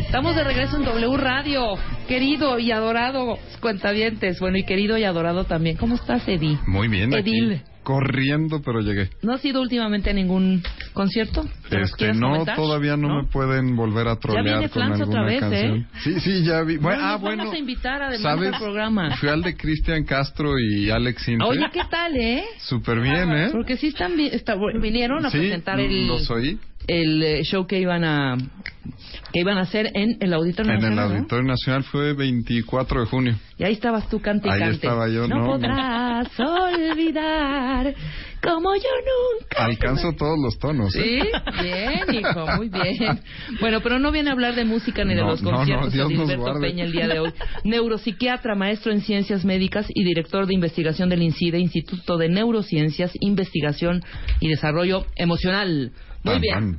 Speaker 1: Estamos de regreso en W Radio, querido y adorado cuentavientes. Bueno, y querido y adorado también. ¿Cómo estás, Eddie?
Speaker 7: Muy bien. aquí,
Speaker 1: Edil.
Speaker 7: corriendo, pero llegué.
Speaker 1: ¿No has ido últimamente a ningún concierto? ¿Que nos
Speaker 7: Este, no,
Speaker 1: comentar?
Speaker 7: todavía no, me pueden volver a trolear
Speaker 1: viene
Speaker 7: con
Speaker 1: Flans
Speaker 7: alguna
Speaker 1: otra vez,
Speaker 7: canción.
Speaker 1: ¿eh?
Speaker 7: Sí, sí, ya vi. Bueno,
Speaker 1: No,
Speaker 7: ah,
Speaker 1: nos
Speaker 7: bueno.
Speaker 1: vamos a invitar además
Speaker 7: ¿sabes?
Speaker 1: al programa.
Speaker 7: Fui al de Cristian Castro y Alex Sintre.
Speaker 1: Oye, ¿qué tal, eh?
Speaker 7: Súper bien, ¿eh?
Speaker 1: Porque sí están, está- vinieron a
Speaker 7: Sí,
Speaker 1: presentar el,
Speaker 7: los oí.
Speaker 1: El eh, show que iban a que iban a hacer en el Auditorio
Speaker 7: En el
Speaker 1: Nacional, ¿no?
Speaker 7: Auditorio Nacional fue 24 de junio.
Speaker 1: Y ahí estabas tú cante y
Speaker 7: Ahí
Speaker 1: cante.
Speaker 7: estaba yo,
Speaker 1: no,
Speaker 7: no,
Speaker 1: podrás olvidar como yo nunca.
Speaker 7: Alcanzo todos los tonos. ¿eh?
Speaker 1: Sí, bien, hijo, muy bien. Bueno, pero no viene a hablar de música ni de
Speaker 7: No,
Speaker 1: los
Speaker 7: no, no,
Speaker 1: conciertos
Speaker 7: Dios
Speaker 1: de Gilberto. Peña el día de hoy. Neuropsiquiatra, maestro en ciencias médicas y director de investigación del INCIDE, Instituto de Neurociencias, Investigación y Desarrollo Emocional. Muy bien.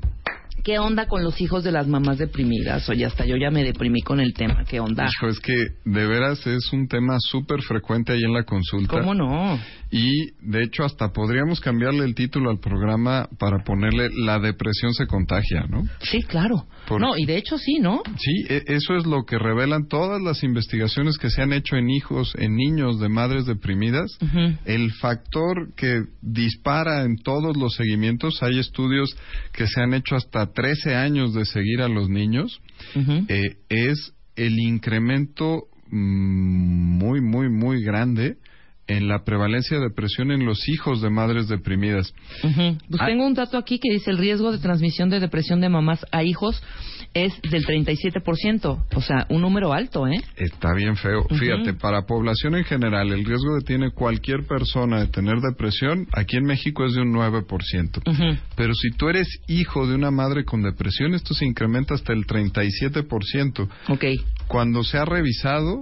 Speaker 1: ¿Qué onda con los hijos de las mamás deprimidas? Oye, hasta yo ya me deprimí con el tema. ¿Qué onda?
Speaker 7: Hijo, es que de veras es un tema súper frecuente ahí en la consulta.
Speaker 1: ¿Cómo no?
Speaker 7: Y de hecho hasta podríamos cambiarle el título al programa para ponerle La depresión se contagia, ¿no?
Speaker 1: Sí, claro.
Speaker 7: Por-
Speaker 1: No, y de hecho sí, ¿no?
Speaker 7: Sí, e- eso es lo que revelan todas las investigaciones que se han hecho en hijos, en niños de madres deprimidas. El factor que dispara en todos los seguimientos, hay estudios que se han hecho hasta 13 años de seguir a los niños, eh, es el incremento mm, muy, muy, muy grande en la prevalencia de depresión en los hijos de madres deprimidas.
Speaker 1: Pues
Speaker 7: Ah.
Speaker 1: tengo un dato aquí que dice el riesgo de transmisión de depresión de mamás a hijos es del 37%, o sea, un número alto, ¿eh?
Speaker 7: Está bien feo. Fíjate, para población en general, el riesgo que tiene cualquier persona de tener depresión, aquí en México es de un 9%.
Speaker 1: Ujú.
Speaker 7: Pero si tú eres hijo de una madre con depresión, esto se incrementa hasta el 37%.
Speaker 1: Ok.
Speaker 7: Cuando se ha revisado,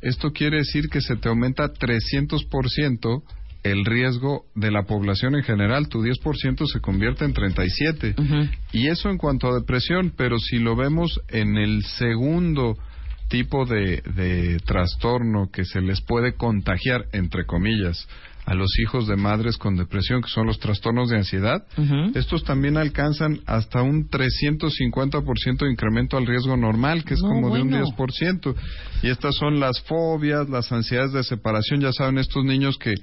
Speaker 7: esto quiere decir que se te aumenta 300% el riesgo de la población en general. Tu 10% se convierte en 37%.
Speaker 1: Ujú.
Speaker 7: Y eso en cuanto a depresión, pero si lo vemos en el segundo tipo de, de trastorno que se les puede contagiar, entre comillas, a los hijos de madres con depresión, que son los trastornos de ansiedad, estos también alcanzan hasta un 350% de incremento al riesgo normal, que es
Speaker 1: No,
Speaker 7: como de un
Speaker 1: bueno.
Speaker 7: 10%. Y estas son las fobias, las ansiedades de separación, ya saben, estos niños que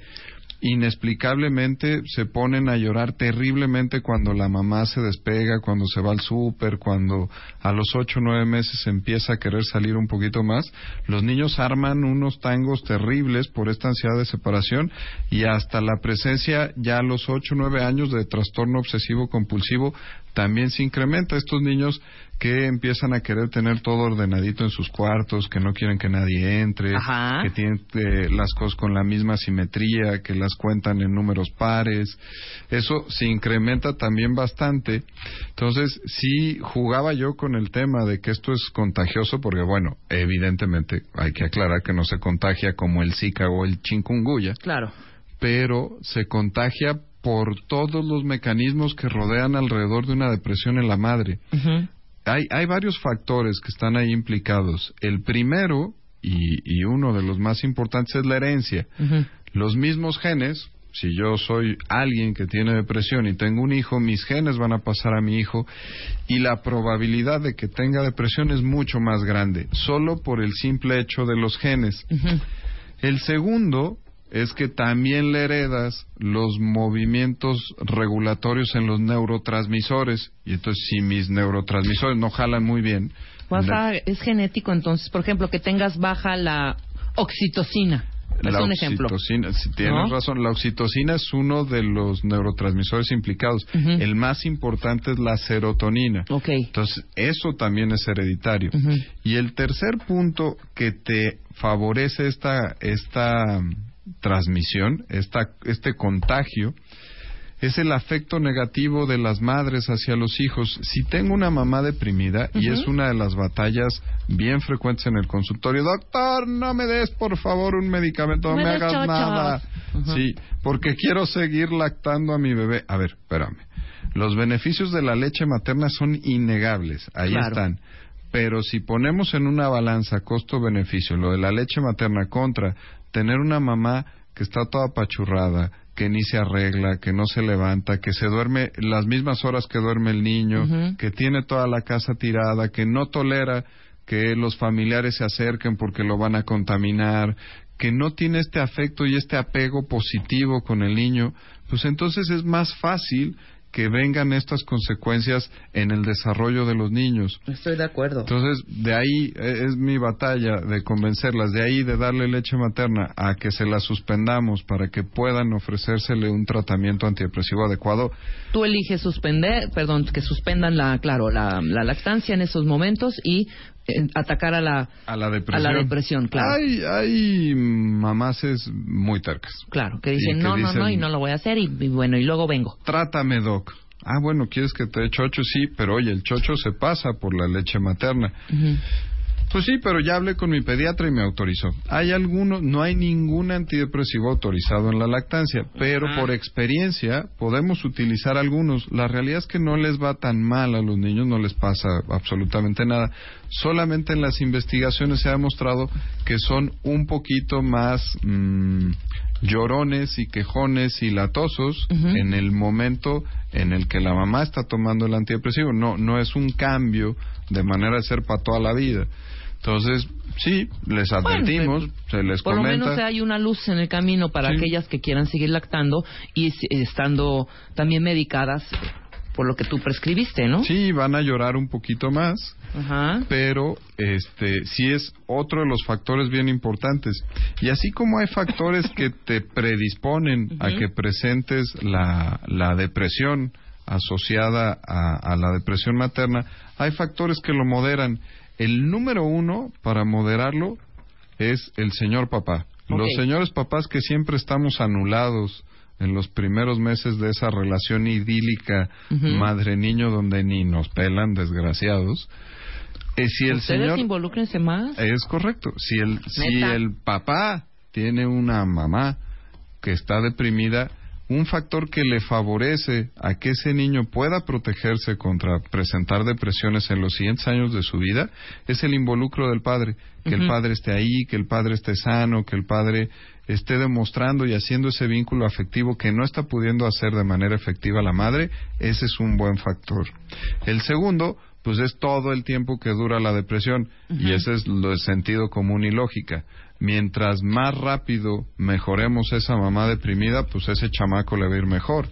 Speaker 7: inexplicablemente se ponen a llorar terriblemente cuando la mamá se despega, cuando se va al súper, cuando a los ocho o nueve meses empieza a querer salir un poquito más. Los niños arman unos tangos terribles por esta ansiedad de separación y hasta la presencia ya a los ocho o nueve años de trastorno obsesivo compulsivo también se incrementa. Estos niños que empiezan a querer tener todo ordenadito en sus cuartos, que no quieren que nadie entre,
Speaker 1: Ajá.
Speaker 7: que tienen eh, las cosas con la misma simetría, que las cuentan en números pares. Eso se incrementa también bastante. Entonces, sí jugaba yo con el tema de que esto es contagioso, porque bueno, evidentemente hay que aclarar que no se contagia como el Zika o el chikungunya,
Speaker 1: Claro.
Speaker 7: pero se contagia por todos los mecanismos que rodean alrededor de una depresión en la madre. Hay, hay varios factores que están ahí implicados. El primero, y, y uno de los más importantes, es la herencia. Los mismos genes, si yo soy alguien que tiene depresión y tengo un hijo, mis genes van a pasar a mi hijo y la probabilidad de que tenga depresión es mucho más grande, solo por el simple hecho de los genes. El segundo es que también le heredas los movimientos regulatorios en los neurotransmisores. Y entonces, si mis neurotransmisores no jalan muy bien,
Speaker 1: es genético, entonces, por ejemplo, que tengas baja la oxitocina. Es un ejemplo.
Speaker 7: si tienes
Speaker 1: ¿No?
Speaker 7: razón, la oxitocina es uno de los neurotransmisores implicados. El más importante es la serotonina.
Speaker 1: Ok.
Speaker 7: Entonces, eso también es hereditario. Y el tercer punto que te favorece esta, esta transmisión, esta, este contagio, es el afecto negativo de las madres hacia los hijos. Si tengo una mamá deprimida, y es una de las batallas bien frecuentes en el consultorio, doctor, no me des por favor un medicamento, no
Speaker 1: Me
Speaker 7: hagas
Speaker 1: chochos".
Speaker 7: nada. Sí, porque quiero seguir lactando a mi bebé. A ver, espérame. Los beneficios de la leche materna son innegables, ahí
Speaker 1: Claro.
Speaker 7: están. Pero si ponemos en una balanza costo-beneficio lo de la leche materna contra tener una mamá que está toda apachurrada, que ni se arregla, que no se levanta, que se duerme las mismas horas que duerme el niño, que tiene toda la casa tirada, que no tolera que los familiares se acerquen porque lo van a contaminar, que no tiene este afecto y este apego positivo con el niño, pues entonces es más fácil que vengan estas consecuencias en el desarrollo de los niños.
Speaker 1: Estoy de acuerdo.
Speaker 7: Entonces, de ahí eh, es mi batalla de convencerlas, de ahí de darle leche materna a que se la suspendamos para que puedan ofrecérsele un tratamiento antidepresivo adecuado.
Speaker 1: Tú eliges suspender, perdón, que suspendan la, claro, la, la lactancia en esos momentos y atacar a la,
Speaker 7: A la
Speaker 1: a
Speaker 7: depresión.
Speaker 1: la depresión, claro.
Speaker 7: Hay, hay mamaces muy tercas.
Speaker 1: Claro, que dicen,
Speaker 7: que
Speaker 1: no, no, no, y no lo voy a hacer, y, y bueno, y luego vengo.
Speaker 7: Trátame, doc. Ah, bueno, ¿quieres que te dé chocho? Sí, pero oye, el chocho se pasa por la leche materna. Pues sí, pero ya hablé con mi pediatra y me autorizó. Hay algunos, no hay ningún antidepresivo autorizado en la lactancia, pero
Speaker 1: Ajá.
Speaker 7: por experiencia podemos utilizar algunos. La realidad es que no les va tan mal a los niños, no les pasa absolutamente nada. Solamente en las investigaciones se ha demostrado que son un poquito más mm, llorones y quejones y latosos en el momento en el que la mamá está tomando el antidepresivo. No, no es un cambio de manera de ser para toda la vida. Entonces, sí, les advertimos,
Speaker 1: Bueno,
Speaker 7: se les
Speaker 1: Por lo
Speaker 7: comenta.
Speaker 1: menos hay una luz en el camino para
Speaker 7: Sí.
Speaker 1: aquellas que quieran seguir lactando y estando también medicadas por lo que tú prescribiste, ¿no?
Speaker 7: Sí, van a llorar un poquito más,
Speaker 1: Ajá.
Speaker 7: pero este sí es otro de los factores bien importantes. Y así como hay factores que te predisponen a que presentes la, la depresión asociada a, a la depresión materna, hay factores que lo moderan. El número uno para moderarlo es el señor papá. Los señores papás que siempre estamos anulados en los primeros meses de esa relación idílica madre-niño donde ni nos pelan, desgraciados. Eh, si el
Speaker 1: Ustedes
Speaker 7: señor
Speaker 1: involúcrense más.
Speaker 7: es correcto. Si el, si el papá tiene una mamá que está deprimida, un factor que le favorece a que ese niño pueda protegerse contra presentar depresiones en los siguientes años de su vida es el involucro del padre. Que el padre esté ahí, que el padre esté sano, que el padre esté demostrando y haciendo ese vínculo afectivo que no está pudiendo hacer de manera efectiva la madre, ese es un buen factor. El segundo, pues es todo el tiempo que dura la depresión y ese es lo de sentido común y lógica. Mientras más rápido mejoremos esa mamá deprimida, pues ese chamaco le va a ir mejor.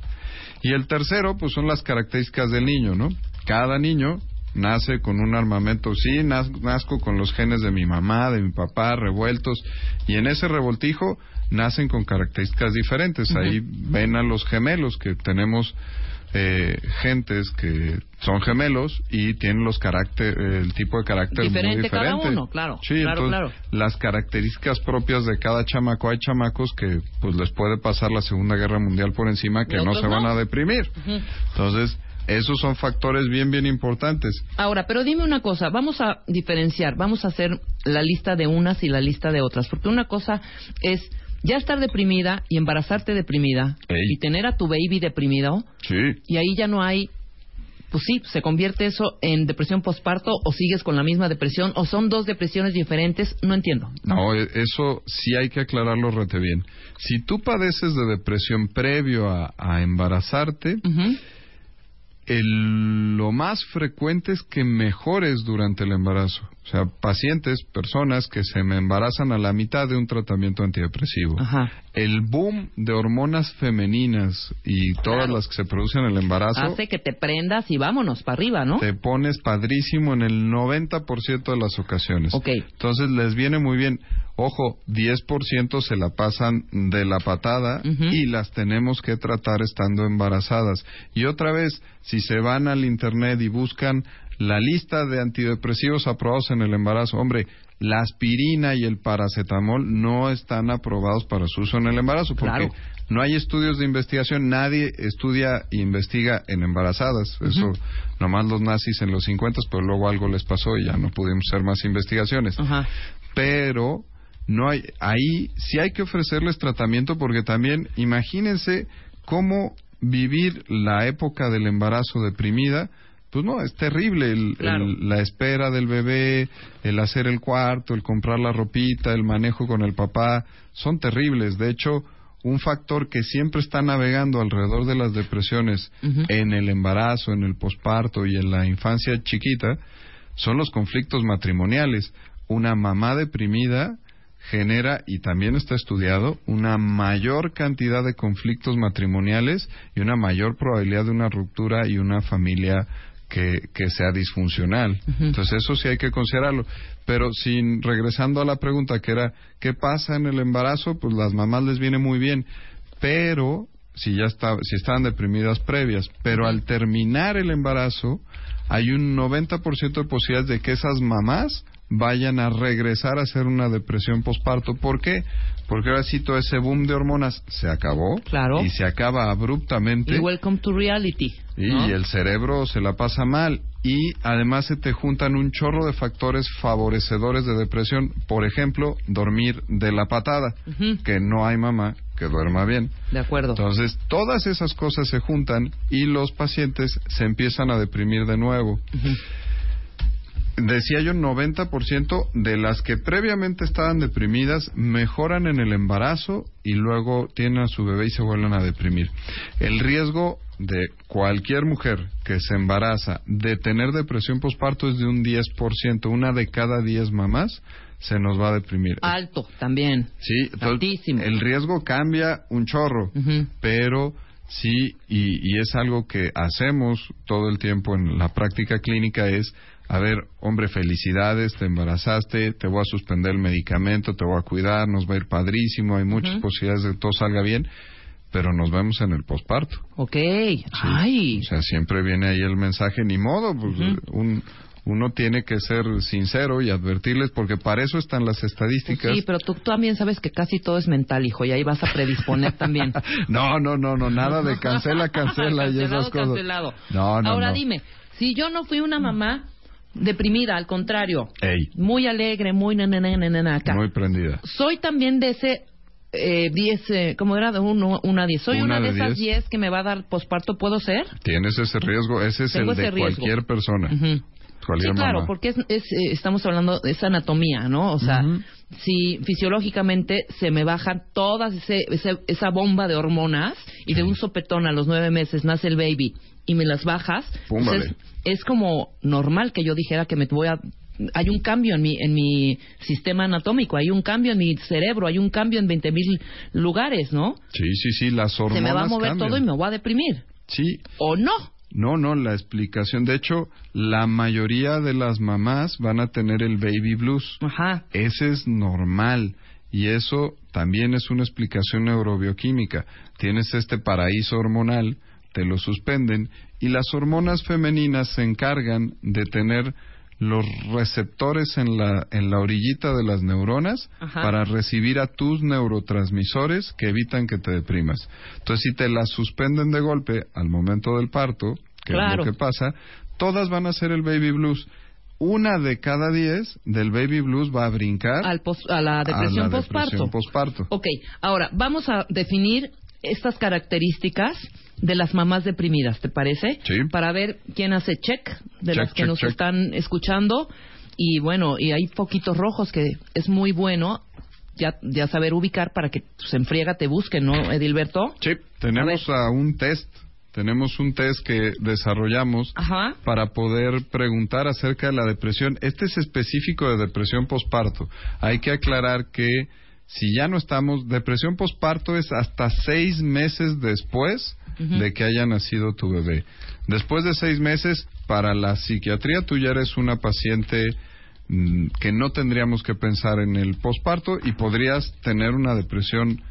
Speaker 7: Y el tercero, pues son las características del niño, ¿no? Cada niño nace con un armamento, sí, naz- nazco con los genes de mi mamá, de mi papá, revueltos, y en ese revoltijo nacen con características diferentes. Ahí ven a los gemelos que tenemos eh, gentes que son gemelos y tienen los carácter, el tipo de carácter
Speaker 1: Diferente
Speaker 7: muy
Speaker 1: cada
Speaker 7: diferente.
Speaker 1: uno, claro,
Speaker 7: Sí,
Speaker 1: claro,
Speaker 7: entonces, las características propias de cada chamaco. Hay chamacos que pues les puede pasar la Segunda Guerra Mundial por encima que no se van a deprimir. Entonces, esos son factores bien, bien importantes.
Speaker 1: Ahora, pero dime una cosa, vamos a diferenciar, vamos a hacer la lista de unas y la lista de otras, porque una cosa es ya estar deprimida y embarazarte deprimida
Speaker 7: Ey.
Speaker 1: y tener a tu baby deprimido
Speaker 7: Sí.
Speaker 1: y ahí ya no hay, pues sí, se convierte eso en depresión postparto o sigues con la misma depresión o son dos depresiones diferentes, no entiendo.
Speaker 7: No, e- eso sí hay que aclararlo rete bien. Si tú padeces de depresión previo a, a embarazarte, el- lo más frecuente es que mejores durante el embarazo. O sea, pacientes, personas que se me embarazan a la mitad de un tratamiento antidepresivo.
Speaker 1: Ajá.
Speaker 7: El boom de hormonas femeninas y todas
Speaker 1: Claro.
Speaker 7: las que se producen en el embarazo
Speaker 1: Hace que te prendas y vámonos para arriba, ¿no?
Speaker 7: te pones padrísimo en el 90% de las ocasiones.
Speaker 1: Ok.
Speaker 7: Entonces les viene muy bien. Ojo, 10% se la pasan de la patada y las tenemos que tratar estando embarazadas. Y otra vez, si se van al internet y buscan la lista de antidepresivos aprobados en el embarazo, hombre, la aspirina y el paracetamol no están aprobados para su uso en el embarazo porque
Speaker 1: Claro.
Speaker 7: No hay estudios de investigación, nadie estudia e investiga en embarazadas. Eso, nomás los nazis en los 50, pero luego algo les pasó y ya no pudimos hacer más investigaciones. Pero no hay, ahí sí hay que ofrecerles tratamiento porque también imagínense cómo vivir la época del embarazo deprimida. Pues no, es terrible el-
Speaker 1: Claro.
Speaker 7: el- la espera del bebé, el hacer el cuarto, el comprar la ropita, el manejo con el papá, son terribles. De hecho, un factor que siempre está navegando alrededor de las depresiones en el embarazo, en el posparto y en la infancia chiquita son los conflictos matrimoniales. Una mamá deprimida genera, y también está estudiado, una mayor cantidad de conflictos matrimoniales y una mayor probabilidad de una ruptura y una familia que, que sea disfuncional. Entonces eso sí hay que considerarlo. Pero sin regresando a la pregunta que era, ¿qué pasa en el embarazo? Pues las mamás les viene muy bien, pero si ya está, si estaban deprimidas previas, pero al terminar el embarazo hay un 90% de posibilidades de que esas mamás vayan a regresar a hacer una depresión posparto. ¿Por qué? Porque ahora sí todo ese boom de hormonas se acabó
Speaker 1: Claro.
Speaker 7: y se acaba abruptamente
Speaker 1: Y welcome to reality.
Speaker 7: y
Speaker 1: ¿no?
Speaker 7: el cerebro se la pasa mal y además se te juntan un chorro de factores favorecedores de depresión, por ejemplo, dormir de la patada, que no hay mamá que duerma bien.
Speaker 1: De acuerdo.
Speaker 7: Entonces, todas esas cosas se juntan y los pacientes se empiezan a deprimir de nuevo. Decía yo, 90% de las que previamente estaban deprimidas mejoran en el embarazo y luego tienen a su bebé y se vuelven a deprimir. El riesgo de cualquier mujer que se embaraza de tener depresión postparto es de un 10%. Una de cada 10 mamás se nos va a deprimir.
Speaker 1: Alto también.
Speaker 7: Sí,
Speaker 1: Altísimo.
Speaker 7: el riesgo cambia un chorro, pero sí, y, y es algo que hacemos todo el tiempo en la práctica clínica es, a ver, hombre, felicidades, te embarazaste, te voy a suspender el medicamento, te voy a cuidar, nos va a ir padrísimo, hay muchas
Speaker 1: Ujú.
Speaker 7: posibilidades de que todo salga bien, pero nos vemos en el posparto.
Speaker 1: Ok. Ay.
Speaker 7: O sea, siempre viene ahí el mensaje, ni modo, pues
Speaker 1: Ujú.
Speaker 7: un, uno tiene que ser sincero y advertirles, porque para eso están las estadísticas.
Speaker 1: Sí, pero tú también sabes que casi todo es mental, hijo, y ahí vas a predisponer también.
Speaker 7: No, no, no, no, nada de cancela, cancela y esas cosas.
Speaker 1: cancelado.
Speaker 7: No, no,
Speaker 1: Ahora
Speaker 7: no.
Speaker 1: dime, si yo no fui una mamá deprimida, al contrario,
Speaker 7: Ey,
Speaker 1: muy alegre, muy na, na, na, na, na, na, acá.
Speaker 7: muy prendida.
Speaker 1: Soy también de ese eh, 10, eh, ¿cómo era? De uno, una 10. Soy
Speaker 7: Una
Speaker 1: una, de,
Speaker 7: de
Speaker 1: esas
Speaker 7: 10.
Speaker 1: 10 que me va a dar posparto, ¿puedo ser?
Speaker 7: Tienes ese riesgo, ese es
Speaker 1: Tengo
Speaker 7: el de cualquier persona. Cualquier
Speaker 1: Sí, claro, porque es, es, eh, estamos hablando de esa anatomía, ¿no? O sea, si fisiológicamente se me bajan todas ese, ese- esa bomba de hormonas y de un sopetón a los nueve meses nace el baby y me las bajas,
Speaker 7: Púmbale.
Speaker 1: es, como normal que yo dijera que me voy a hay un cambio en mi en mi sistema anatómico, hay un cambio en mi cerebro, hay un cambio en 20 mil lugares, ¿no?
Speaker 7: Sí, sí, sí, las
Speaker 1: Se
Speaker 7: hormonas
Speaker 1: me va a mover
Speaker 7: cambian.
Speaker 1: todo y me voy a deprimir.
Speaker 7: Sí,
Speaker 1: ¿O no?
Speaker 7: no, no, la explicación. De hecho, la mayoría de las mamás van a tener el baby blues.
Speaker 1: Ajá.
Speaker 7: Ese es normal. Y eso también es una explicación neurobioquímica. Tienes este paraíso hormonal, te lo suspenden, y las hormonas femeninas se encargan de tener los receptores en la, en la orillita de las neuronas
Speaker 1: Ajá.
Speaker 7: para recibir a tus neurotransmisores que evitan que te deprimas. Entonces, si te las suspenden de golpe al momento del parto, que
Speaker 1: Claro.
Speaker 7: es lo que pasa, todas van a ser el baby blues. Una de cada diez del baby blues va a brincar
Speaker 1: Al pos- a la depresión postparto.
Speaker 7: depresión posparto.
Speaker 1: Ok, ahora vamos a definir estas características de las mamás deprimidas, ¿te parece?
Speaker 7: Sí.
Speaker 1: Para ver quién hace check de
Speaker 7: Check,
Speaker 1: las que
Speaker 7: check,
Speaker 1: nos
Speaker 7: check.
Speaker 1: están escuchando. Y bueno, y hay poquitos rojos que es muy bueno ya, ya saber ubicar para que se enfriega te busquen, ¿no, Edilberto?
Speaker 7: Sí, tenemos a un test, tenemos un test que desarrollamos
Speaker 1: Ajá.
Speaker 7: para poder preguntar acerca de la depresión. Este es específico de depresión posparto. Hay que aclarar que si ya no estamos, depresión posparto es hasta seis meses después De que haya nacido tu bebé. Después de seis meses, para la psiquiatría tú ya eres una paciente mm, que no tendríamos que pensar en el posparto y podrías tener una depresión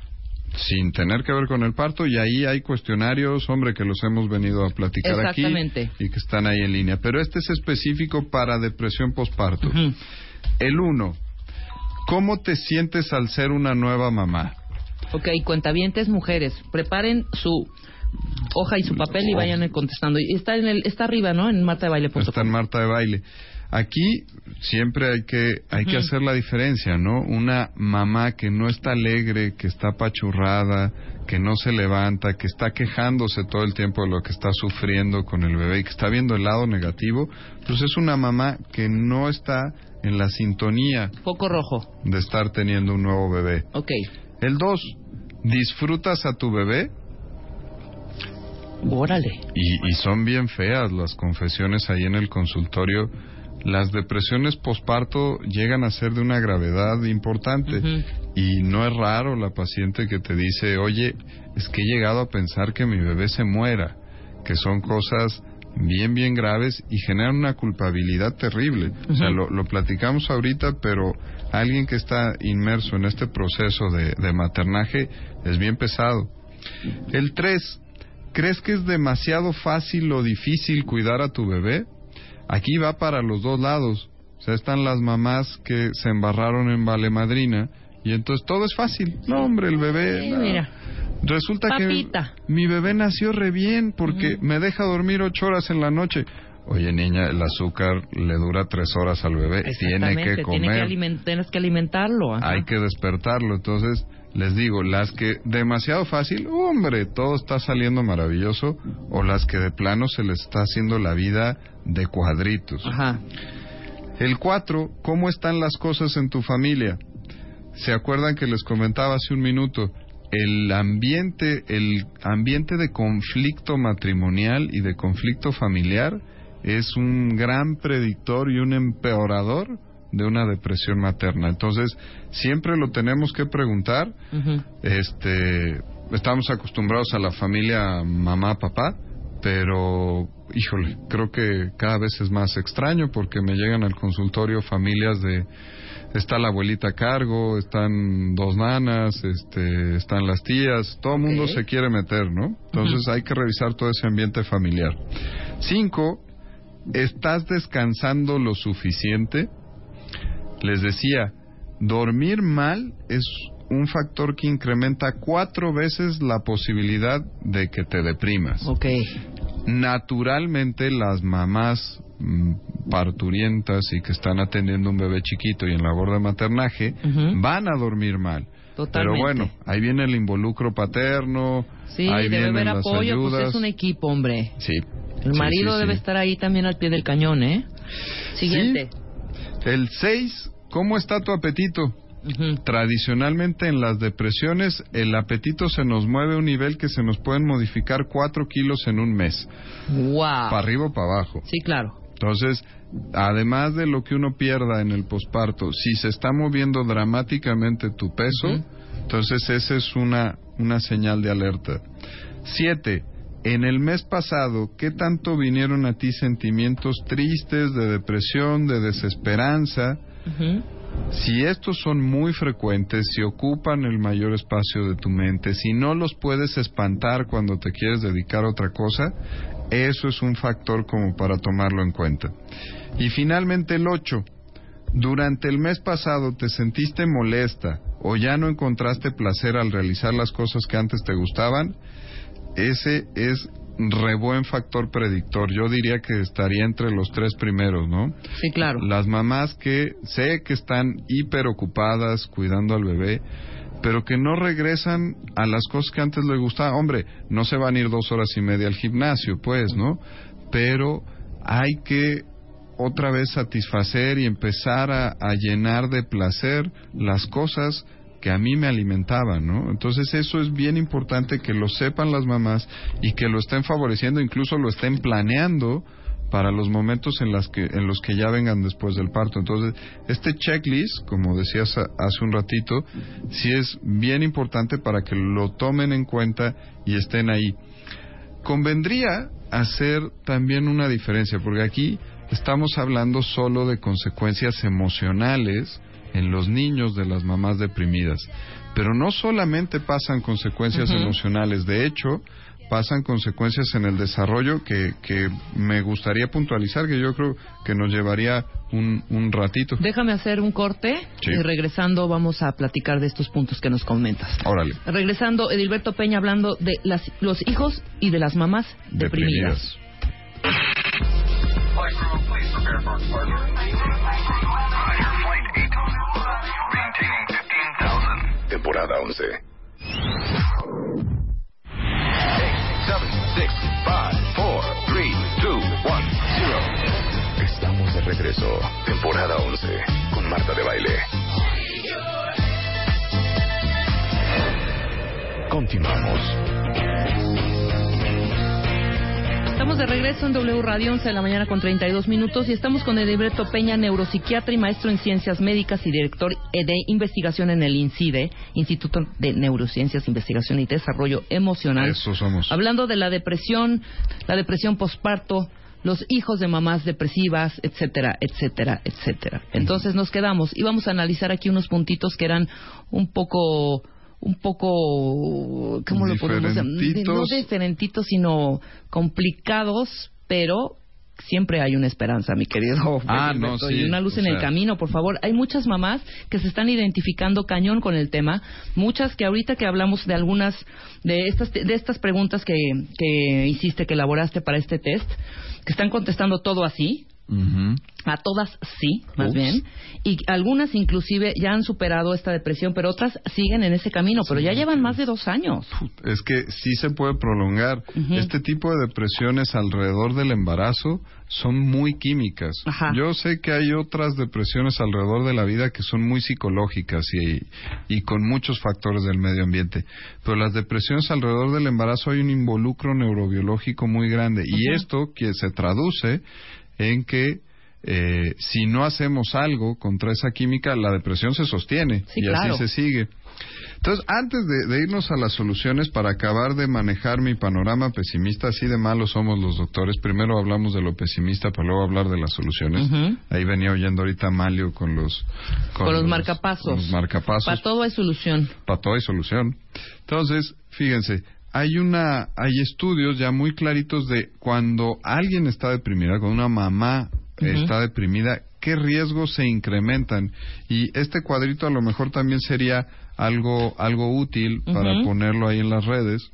Speaker 7: sin tener que ver con el parto y ahí hay cuestionarios, hombre, que los hemos venido a platicar aquí y que están ahí en línea. Pero este es específico para depresión posparto. El uno, ¿cómo te sientes al ser una nueva mamá?
Speaker 1: Ok, cuentavientes mujeres, preparen su hoja y su papel y vayan contestando. Y está en el, está arriba, ¿no? En Marta de Baile.
Speaker 7: Está en Marta de Baile. Aquí siempre hay que hay que hacer la diferencia, ¿no? Una mamá que no está alegre, que está apachurrada, que no se levanta, que está quejándose todo el tiempo de lo que está sufriendo con el bebé y que está viendo el lado negativo, pues es una mamá que no está en la sintonía
Speaker 1: Foco rojo.
Speaker 7: de estar teniendo un nuevo bebé.
Speaker 1: Ok.
Speaker 7: El dos, disfrutas a tu bebé
Speaker 1: Órale.
Speaker 7: y, y son bien feas las confesiones ahí en el consultorio. Las depresiones posparto llegan a ser de una gravedad importante y no es raro la paciente que te dice, oye, es que he llegado a pensar que mi bebé se muera, que son cosas bien, bien graves y generan una culpabilidad terrible. O sea, lo, lo platicamos ahorita, pero alguien que está inmerso en este proceso de, de maternaje es bien pesado. El 3, ¿crees que es demasiado fácil o difícil cuidar a tu bebé? Aquí va para los dos lados. O sea, están las mamás que se embarraron en Vale Madrina y entonces todo es fácil. No, hombre, el bebé...
Speaker 1: Sí,
Speaker 7: no.
Speaker 1: mira.
Speaker 7: Resulta
Speaker 1: Papita.
Speaker 7: que mi bebé nació re bien porque me deja dormir ocho horas en la noche. Oye, niña, el azúcar le dura tres horas al bebé. Tiene que comer.
Speaker 1: Tiene que tienes que alimentarlo. ajá.
Speaker 7: Hay que despertarlo. Entonces, les digo, las que demasiado fácil, hombre, todo está saliendo maravilloso, o las que de plano se les está haciendo la vida de cuadritos.
Speaker 1: Ajá.
Speaker 7: El cuatro, ¿cómo están las cosas en tu familia? ¿Se acuerdan que les comentaba hace un minuto? El ambiente, el ambiente de conflicto matrimonial y de conflicto familiar es un gran predictor y un empeorador de una depresión materna. Entonces, siempre lo tenemos que preguntar. Este, estamos acostumbrados a la familia mamá, papá, pero híjole, creo que cada vez es más extraño porque me llegan al consultorio familias de está la abuelita a cargo, están dos nanas, este, están las tías, todo el mundo se quiere meter, ¿no? Entonces hay que revisar todo ese ambiente familiar. Cinco, ¿estás descansando lo suficiente? Les decía, dormir mal es un factor que incrementa cuatro veces la posibilidad de que te deprimas.
Speaker 1: Ok.
Speaker 7: Naturalmente las mamás mm, parturientas y que están atendiendo un bebé chiquito y en labor de maternaje van a dormir mal.
Speaker 1: Totalmente.
Speaker 7: Pero bueno, ahí viene el involucro paterno,
Speaker 1: Sí,
Speaker 7: ahí
Speaker 1: debe
Speaker 7: vienen
Speaker 1: haber apoyo,
Speaker 7: ayudas.
Speaker 1: pues es un equipo, hombre.
Speaker 7: Sí.
Speaker 1: El marido
Speaker 7: sí,
Speaker 1: debe estar ahí también al pie del cañón, ¿eh? Siguiente.
Speaker 7: El 6, ¿cómo está tu apetito? Tradicionalmente en las depresiones el apetito se nos mueve a un nivel que se nos pueden modificar 4 kilos en un mes,
Speaker 1: Wow.
Speaker 7: para arriba o para abajo.
Speaker 1: Sí, claro.
Speaker 7: Entonces, además de lo que uno pierda en el posparto, si se está moviendo dramáticamente tu peso, entonces esa es una, una señal de alerta. Siete, en el mes pasado, ¿qué tanto vinieron a ti sentimientos tristes, de depresión, de desesperanza? Si estos son muy frecuentes, si ocupan el mayor espacio de tu mente, si no los puedes espantar cuando te quieres dedicar a otra cosa, eso es un factor como para tomarlo en cuenta. Y finalmente el 8. Durante el mes pasado te sentiste molesta o ya no encontraste placer al realizar las cosas que antes te gustaban, ese es re buen factor predictor. Yo diría que estaría entre los tres primeros, ¿no?
Speaker 1: Sí, claro.
Speaker 7: Las mamás que sé que están hiper ocupadas cuidando al bebé, pero que no regresan a las cosas que antes les gustaba. Hombre, no se van a ir dos horas y media al gimnasio, pues, ¿no? Pero hay que otra vez satisfacer y empezar a, a llenar de placer las cosas que a mí me alimentaban, ¿no? Entonces eso es bien importante que lo sepan las mamás y que lo estén favoreciendo, incluso lo estén planeando para los momentos en, las que, en los que ya vengan después del parto. Entonces, este checklist, como decías hace un ratito, sí es bien importante para que lo tomen en cuenta y estén ahí. Convendría hacer también una diferencia, porque aquí estamos hablando solo de consecuencias emocionales en los niños de las mamás deprimidas. Pero no solamente pasan consecuencias emocionales, de hecho, pasan consecuencias en el desarrollo que, que me gustaría puntualizar, que yo creo que nos llevaría un, un ratito.
Speaker 1: Déjame hacer un corte
Speaker 7: Sí.
Speaker 1: y regresando vamos a platicar de estos puntos que nos comentas.
Speaker 7: Órale.
Speaker 1: Regresando, Edilberto Peña hablando de las, los hijos y de las mamás deprimidas.
Speaker 4: Flight Temporada 11. 7, 6, 5, 4, 3, 2, 1, 0. Estamos de regreso. Temporada 11. Con Marta de Baile. Continuamos.
Speaker 1: Estamos de regreso en W Radio 11 de la mañana con 32 minutos y estamos con Edilberto Peña, neuropsiquiatra y maestro en ciencias médicas y director de investigación en el INCIDE, Instituto de Neurociencias, Investigación y Desarrollo Emocional.
Speaker 7: Eso somos.
Speaker 1: Hablando de la depresión, la depresión posparto, los hijos de mamás depresivas, etcétera, etcétera, etcétera. Entonces nos quedamos y vamos a analizar aquí unos puntitos que eran un poco un poco ¿cómo lo podemos?
Speaker 7: Diferentitos.
Speaker 1: No diferentitos, sino complicados, pero siempre hay una esperanza, mi querido.
Speaker 7: Ah, no, sí,
Speaker 1: y una luz en el camino, por favor. Hay muchas mamás que se están identificando cañón con el tema, muchas que ahorita que hablamos de algunas de estas de estas preguntas que, que hiciste, que elaboraste para este test, que están contestando todo así, A todas sí, más
Speaker 7: Ups.
Speaker 1: bien. Y algunas inclusive ya han superado esta depresión, pero otras siguen en ese camino, pero ya llevan más de dos años.
Speaker 7: Es que sí se puede prolongar.
Speaker 1: Ujú.
Speaker 7: Este tipo de depresiones alrededor del embarazo son muy químicas.
Speaker 1: Ajá.
Speaker 7: Yo sé que hay otras depresiones alrededor de la vida que son muy psicológicas y, y con muchos factores del medio ambiente. Pero las depresiones alrededor del embarazo hay un involucro neurobiológico muy grande. Y esto que se traduce en que eh, si no hacemos algo contra esa química, la depresión se sostiene
Speaker 1: Sí,
Speaker 7: y
Speaker 1: claro.
Speaker 7: así se sigue. Entonces, antes de, de irnos a las soluciones para acabar de manejar mi panorama pesimista, así de malos somos los doctores. Primero hablamos de lo pesimista, para luego hablar de las soluciones. Ahí venía oyendo ahorita Malio con los
Speaker 1: Con, los marcapasos.
Speaker 7: con los marcapasos.
Speaker 1: Para todo hay solución.
Speaker 7: Para todo hay solución. Entonces, fíjense, hay una, hay estudios ya muy claritos de cuando alguien está deprimida, cuando una mamá está deprimida, qué riesgos se incrementan. Y este cuadrito a lo mejor también sería algo, algo útil para ponerlo ahí en las redes.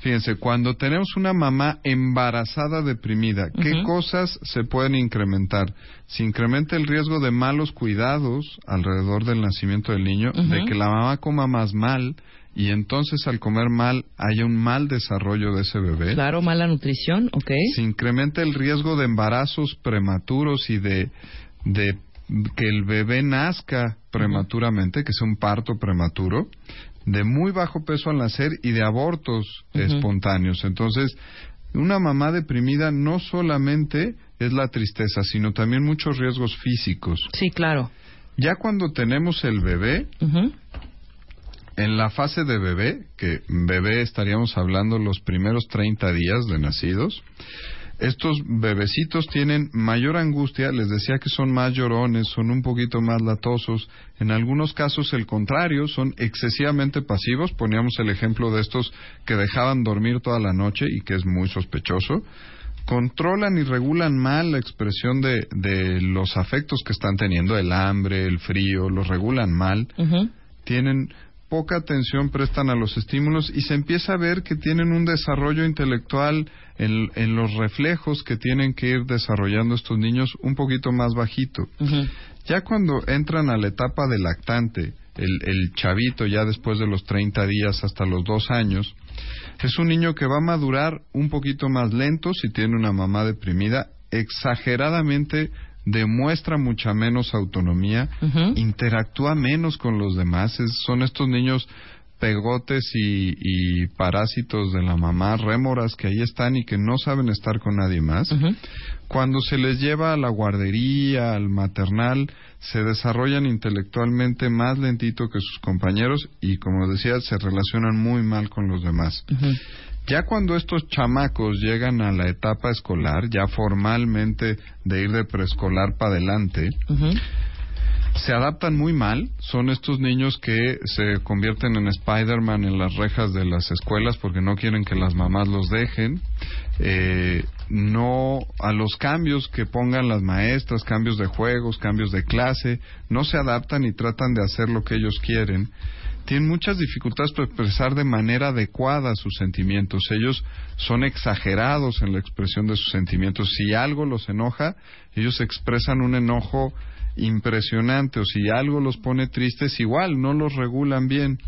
Speaker 7: Fíjense, cuando tenemos una mamá embarazada deprimida, ¿qué cosas se pueden incrementar? Se incrementa el riesgo de malos cuidados alrededor del nacimiento del niño, de que la mamá coma más mal y entonces al comer mal haya un mal desarrollo de ese bebé.
Speaker 1: Claro, mala nutrición, ok.
Speaker 7: Se incrementa el riesgo de embarazos prematuros y de, de que el bebé nazca prematuramente, que sea un parto prematuro, de muy bajo peso al nacer y de abortos espontáneos. Entonces, una mamá deprimida no solamente es la tristeza, sino también muchos riesgos físicos.
Speaker 1: Sí, claro.
Speaker 7: Ya cuando tenemos el bebé. En la fase de bebé, que bebé estaríamos hablando los primeros 30 días de nacidos, estos bebecitos tienen mayor angustia, les decía que son más llorones, son un poquito más latosos, en algunos casos el contrario, son excesivamente pasivos, poníamos el ejemplo de estos que dejaban dormir toda la noche y que es muy sospechoso, controlan y regulan mal la expresión de, de los afectos que están teniendo, el hambre, el frío, los regulan mal, tienen poca atención prestan a los estímulos y se empieza a ver que tienen un desarrollo intelectual en, en los reflejos que tienen que ir desarrollando estos niños un poquito más bajito. Ya cuando entran a la etapa de lactante, el, el chavito ya después de los 30 días hasta los dos años, es un niño que va a madurar un poquito más lento si tiene una mamá deprimida, exageradamente demuestra mucha menos autonomía, interactúa menos con los demás, es- son estos niños pegotes y, y parásitos de la mamá, rémoras que ahí están y que no saben estar con nadie más. Cuando se les lleva a la guardería, al maternal, se desarrollan intelectualmente más lentito que sus compañeros y, como decía, se relacionan muy mal con los demás. Ya cuando estos chamacos llegan a la etapa escolar, ya formalmente de ir de preescolar para adelante, se adaptan muy mal. Son estos niños que se convierten en Spider-Man en las rejas de las escuelas porque no quieren que las mamás los dejen. Eh, no a los cambios que pongan las maestras, cambios de juegos, cambios de clase, no se adaptan y tratan de hacer lo que ellos quieren. Tienen muchas dificultades para expresar de manera adecuada sus sentimientos. Ellos son exagerados en la expresión de sus sentimientos. Si algo los enoja, ellos expresan un enojo impresionante o si algo los pone tristes, igual no los regulan bien.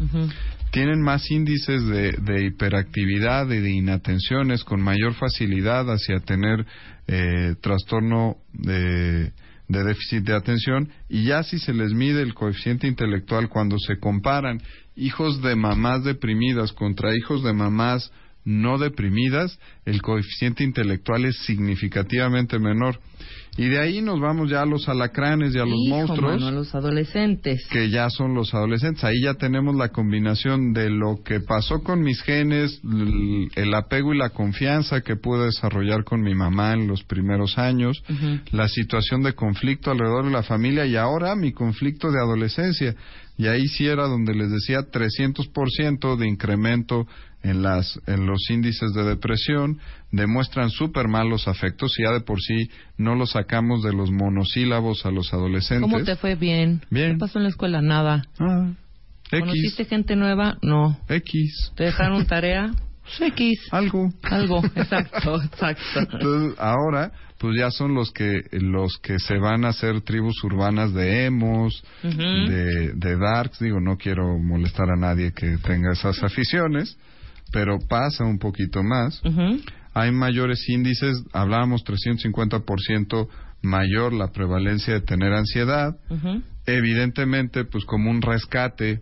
Speaker 7: Tienen más índices de, de hiperactividad y de inatenciones con mayor facilidad hacia tener eh, trastorno de, de déficit de atención y ya si se les mide el coeficiente intelectual cuando se comparan hijos de mamás deprimidas contra hijos de mamás no deprimidas, el coeficiente intelectual es significativamente menor. Y de ahí nos vamos ya a los alacranes y a los
Speaker 1: Hijo,
Speaker 7: monstruos,
Speaker 1: mano, a los adolescentes.
Speaker 7: que ya son los adolescentes. Ahí ya tenemos la combinación de lo que pasó con mis genes, el apego y la confianza que pude desarrollar con mi mamá en los primeros años, la situación de conflicto alrededor de la familia y ahora mi conflicto de adolescencia. Y ahí sí era donde les decía 300% de incremento en, las, en los índices de depresión, demuestran súper mal los afectos y ya de por sí no los sacamos de los monosílabos a los adolescentes.
Speaker 1: ¿Cómo te fue? Bien.
Speaker 7: Bien.
Speaker 1: ¿Qué pasó en la escuela? Nada.
Speaker 7: Ah,
Speaker 1: ¿Conociste
Speaker 7: X,
Speaker 1: gente nueva? No.
Speaker 7: X,
Speaker 1: ¿Te dejaron tarea? X.
Speaker 7: algo.
Speaker 1: Algo. Exacto, exacto.
Speaker 7: Entonces, ahora, pues ya son los que los que se van a hacer tribus urbanas de emos, de darks. Digo, no quiero molestar a nadie que tenga esas aficiones, pero pasa un poquito más. Hay mayores índices, hablábamos 350% mayor la prevalencia de tener ansiedad. Evidentemente, pues como un rescate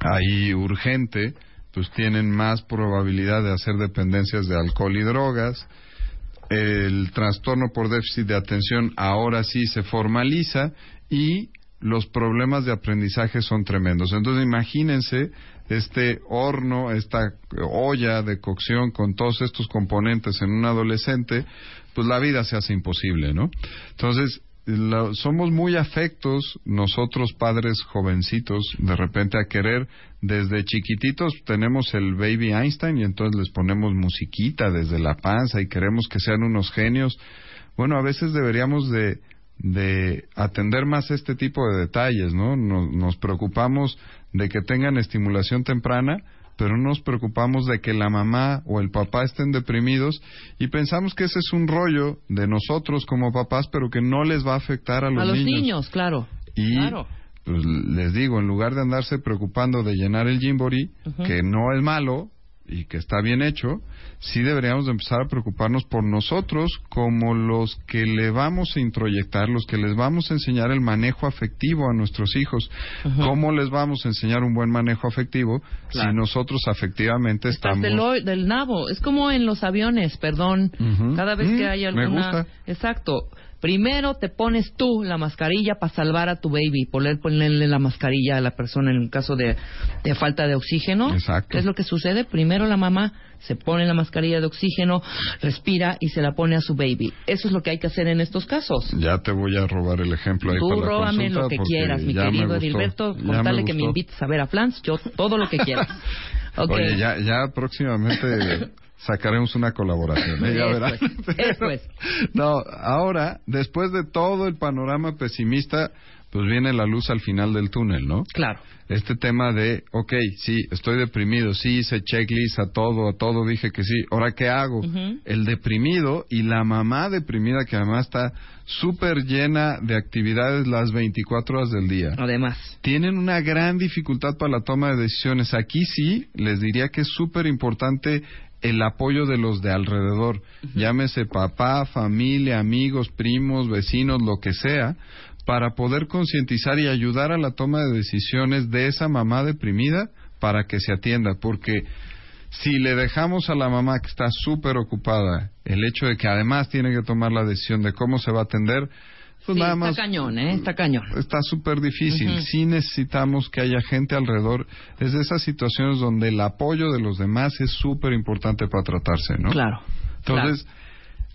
Speaker 7: ahí urgente, pues tienen más probabilidad de hacer dependencias de alcohol y drogas. El trastorno por déficit de atención ahora sí se formaliza y los problemas de aprendizaje son tremendos. Entonces imagínense este horno, esta olla de cocción con todos estos componentes en un adolescente, pues la vida se hace imposible, ¿no? Entonces, la- somos muy afectos nosotros padres jovencitos de repente a querer desde chiquititos tenemos el baby Einstein y entonces les ponemos musiquita desde la panza y queremos que sean unos genios bueno a veces deberíamos de de atender más este tipo de detalles no nos, nos preocupamos de que tengan estimulación temprana pero no nos preocupamos de que la mamá o el papá estén deprimidos y pensamos que ese es un rollo de nosotros como papás, pero que no les va a afectar a los,
Speaker 1: A los
Speaker 7: niños.
Speaker 1: niños, claro.
Speaker 7: Y
Speaker 1: Claro.
Speaker 7: pues, les digo, en lugar de andarse preocupando de llenar el Jimbori,
Speaker 1: Ujú.
Speaker 7: que no es malo y que está bien hecho, sí deberíamos de empezar a preocuparnos por nosotros como los que le vamos a introyectar, los que les vamos a enseñar el manejo afectivo a nuestros hijos.
Speaker 1: Ujú.
Speaker 7: ¿Cómo les vamos a enseñar un buen manejo afectivo
Speaker 1: Claro.
Speaker 7: si nosotros afectivamente
Speaker 1: Estás
Speaker 7: estamos...
Speaker 1: del, del nabo. Es como en los aviones, perdón. Cada vez que
Speaker 7: Mm,
Speaker 1: hay
Speaker 7: me
Speaker 1: alguna.
Speaker 7: gusta.
Speaker 1: Exacto. Primero te pones tú la mascarilla para salvar a tu baby, poner, ponerle la mascarilla a la persona en un caso de, de falta de oxígeno.
Speaker 7: Exacto.
Speaker 1: ¿Qué es lo que sucede? Primero la mamá se pone la mascarilla de oxígeno, respira y se la pone a su baby. Eso es lo que hay que hacer en estos casos.
Speaker 7: Ya te voy a robar el ejemplo ahí
Speaker 1: Tú
Speaker 7: para
Speaker 1: róbame lo que quieras, mi querido Edilberto, con tal de que me invites a ver a Flans, yo todo lo que quieras. Ok.
Speaker 7: Oye, ya, ya próximamente sacaremos una colaboración. ¿eh? Ya
Speaker 1: es,
Speaker 7: Pero-. No, ahora, después de todo el panorama pesimista, pues viene la luz al final del túnel, ¿no?
Speaker 1: Claro.
Speaker 7: Este tema de, ok, sí, estoy deprimido, sí, hice checklist a todo, a todo dije que sí, ahora qué hago? El deprimido y la mamá deprimida que además está súper llena de actividades las 24 horas del día
Speaker 1: Además.
Speaker 7: tienen una gran dificultad para la toma de decisiones. Aquí sí les diría que es súper importante el apoyo de los de alrededor, llámese papá, familia, amigos, primos, vecinos, lo que sea, para poder concientizar y ayudar a la toma de decisiones de esa mamá deprimida para que se atienda, porque si le dejamos a la mamá que está súper ocupada el hecho de que además tiene que tomar la decisión de cómo se va a atender, pues
Speaker 1: sí,
Speaker 7: nada
Speaker 1: está cañón, ¿eh? Está cañón.
Speaker 7: está súper difícil.
Speaker 1: Ujú.
Speaker 7: Sí necesitamos que haya gente alrededor. Es de esas situaciones donde el apoyo de los demás es súper importante para tratarse, ¿no?
Speaker 1: Claro.
Speaker 7: Entonces,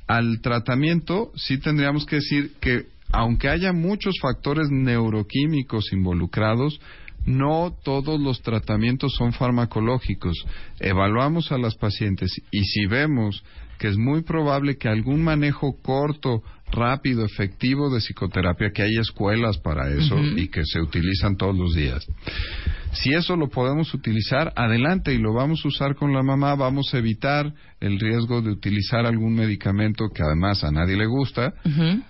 Speaker 7: al tratamiento sí tendríamos que decir que aunque haya muchos factores neuroquímicos involucrados, no todos los tratamientos son farmacológicos. Evaluamos a las pacientes y si vemos que es muy probable que algún manejo corto, rápido, efectivo de psicoterapia, que hay escuelas para eso y que se utilizan todos los días. Si eso lo podemos utilizar, adelante y lo vamos a usar con la mamá, vamos a evitar el riesgo de utilizar algún medicamento que además a nadie le gusta,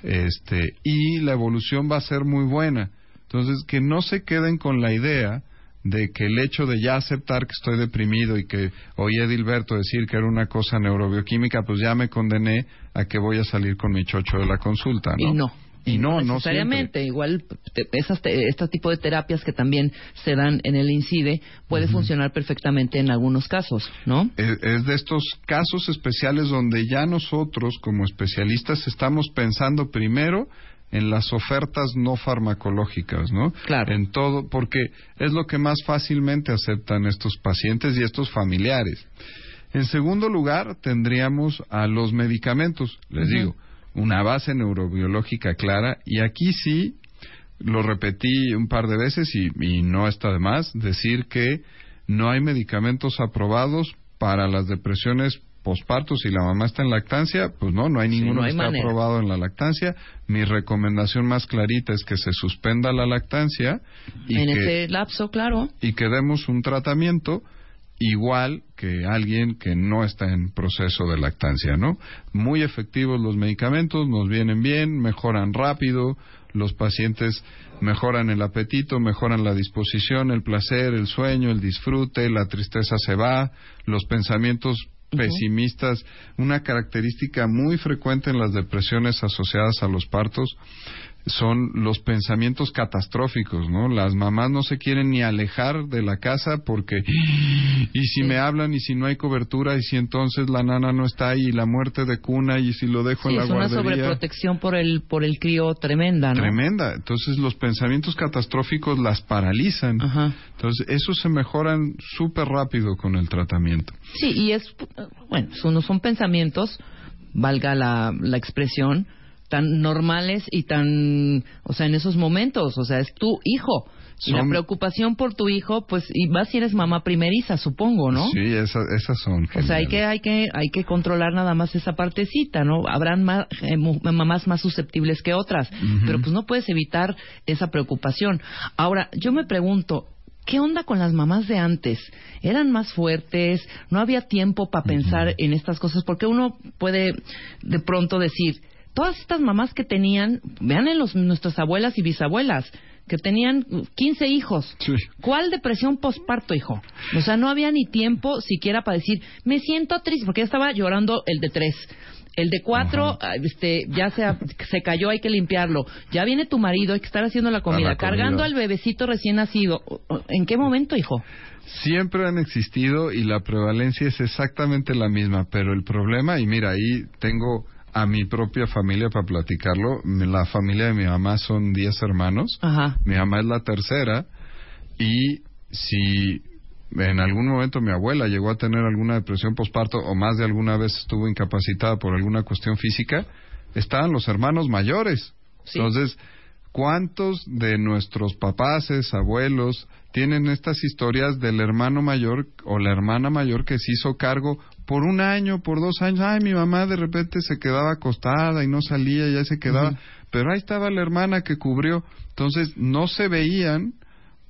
Speaker 7: este, y la evolución va a ser muy buena. Entonces, que no se queden con la idea de que el hecho de ya aceptar que estoy deprimido y que oí a Edilberto decir que era una cosa neurobioquímica, pues ya me condené a que voy a salir con mi chocho de la consulta, ¿no?
Speaker 1: Y no.
Speaker 7: Y no, no
Speaker 1: necesariamente. Igual te- esas te- este tipo de terapias que también se dan en el INCIDE puede funcionar perfectamente en algunos casos, ¿no?
Speaker 7: Es, es de estos casos especiales donde ya nosotros como especialistas estamos pensando primero en las ofertas no farmacológicas, ¿no?
Speaker 1: Claro.
Speaker 7: En todo, porque es lo que más fácilmente aceptan estos pacientes y estos familiares. En segundo lugar, tendríamos a los medicamentos, les digo, una base neurobiológica clara y aquí sí lo repetí un par de veces y, y no está de más decir que no hay medicamentos aprobados para las depresiones posparto si la mamá está en lactancia, pues no, no hay
Speaker 1: Sí,
Speaker 7: ninguno
Speaker 1: no hay
Speaker 7: que
Speaker 1: manera.
Speaker 7: aprobado en la lactancia. Mi recomendación más clarita es que se suspenda la lactancia y
Speaker 1: en
Speaker 7: que
Speaker 1: ese lapso, claro.
Speaker 7: y que demos un tratamiento igual que alguien que no está en proceso de lactancia, ¿no? Muy efectivos los medicamentos, nos vienen bien, mejoran rápido, los pacientes mejoran el apetito, mejoran la disposición, el placer, el sueño, el disfrute, la tristeza se va, los pensamientos Pesimistas, una característica muy frecuente en las depresiones asociadas a los partos son los pensamientos catastróficos, ¿no? Las mamás no se quieren ni alejar de la casa porque y si me hablan y si no hay cobertura y si entonces la nana no está ahí y la muerte de cuna y si lo dejo
Speaker 1: Sí,
Speaker 7: en la
Speaker 1: es una
Speaker 7: guardería
Speaker 1: sobreprotección por el por el crío tremenda, ¿no?
Speaker 7: tremenda. Entonces los pensamientos catastróficos las paralizan.
Speaker 1: Ajá.
Speaker 7: Entonces esos se mejoran súper rápido con el tratamiento.
Speaker 1: Sí, y es, bueno, son, son pensamientos, valga la, la expresión, tan normales y tan, o sea, en esos momentos, o sea, es tu hijo. Y la preocupación por tu hijo, pues, y más si eres mamá primeriza, supongo, ¿no?
Speaker 7: Sí, esa- esas son.
Speaker 1: O sea, hay que, hay que, hay que controlar nada más esa partecita, ¿no? Habrán ma- eh, mamás más susceptibles que otras, pero pues no puedes evitar esa preocupación. Ahora, yo me pregunto, ¿qué onda con las mamás de antes? ¿Eran más fuertes? ¿No había tiempo para pensar en estas cosas? Porque uno puede de pronto decir, todas estas mamás que tenían, vean en los, nuestras abuelas y bisabuelas, que tenían 15 hijos.
Speaker 7: Sí.
Speaker 1: ¿Cuál depresión posparto, hijo? O sea, no había ni tiempo siquiera para decir, me siento triste, porque ya estaba llorando el de tres. El de cuatro, ah, este, ya se, se cayó, hay que limpiarlo. Ya viene tu marido, hay que estar haciendo la comida,
Speaker 7: la comida.
Speaker 1: cargando al bebecito recién nacido. ¿En qué momento, hijo?
Speaker 7: Siempre han existido y la prevalencia es exactamente la misma, pero el problema, y mira, ahí tengo a mi propia familia para platicarlo, la familia de mi mamá son 10 hermanos,
Speaker 1: Ajá.
Speaker 7: mi mamá es la tercera y si en algún momento mi abuela llegó a tener alguna depresión postparto o más de alguna vez estuvo incapacitada por alguna cuestión física, estaban los hermanos mayores.
Speaker 1: Sí.
Speaker 7: Entonces, ¿cuántos de nuestros papaces, abuelos, tienen estas historias del hermano mayor o la hermana mayor que se hizo cargo por un año, por dos años? Ay, mi mamá de repente se quedaba acostada y no salía, ya se quedaba. Pero ahí estaba la hermana que cubrió. Entonces, no se veían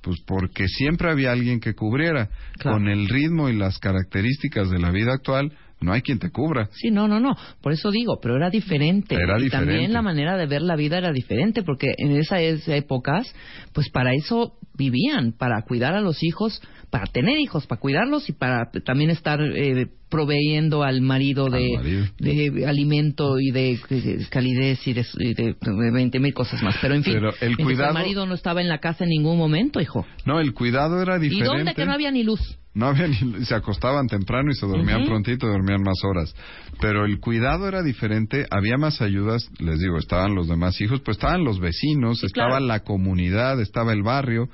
Speaker 7: pues porque siempre había alguien que cubriera.
Speaker 1: Claro.
Speaker 7: Con el ritmo y las características de la vida actual, no hay quien te cubra.
Speaker 1: Sí, no, no, no. Por eso digo, pero era diferente.
Speaker 7: Era
Speaker 1: y
Speaker 7: diferente.
Speaker 1: también la manera de ver la vida era diferente, porque en esas épocas, pues para eso vivían, para cuidar a los hijos, para tener hijos, para cuidarlos y para también estar eh, proveyendo al marido de,
Speaker 7: Al marido.
Speaker 1: de alimento y de, de calidez y de, y de, de 20 mil cosas más. Pero en fin,
Speaker 7: Pero el cuidado-
Speaker 1: marido no estaba en la casa en ningún momento, hijo.
Speaker 7: No, el cuidado era
Speaker 1: ¿Y
Speaker 7: diferente.
Speaker 1: dónde que no había ni luz?
Speaker 7: No había ni- se acostaban temprano y se dormían
Speaker 1: Ujú.
Speaker 7: prontito, dormían más horas. Pero el cuidado era diferente, había más ayudas, les digo, estaban los demás hijos, pues estaban los vecinos,
Speaker 1: Sí,
Speaker 7: estaba
Speaker 1: claro.
Speaker 7: la comunidad, estaba el barrio,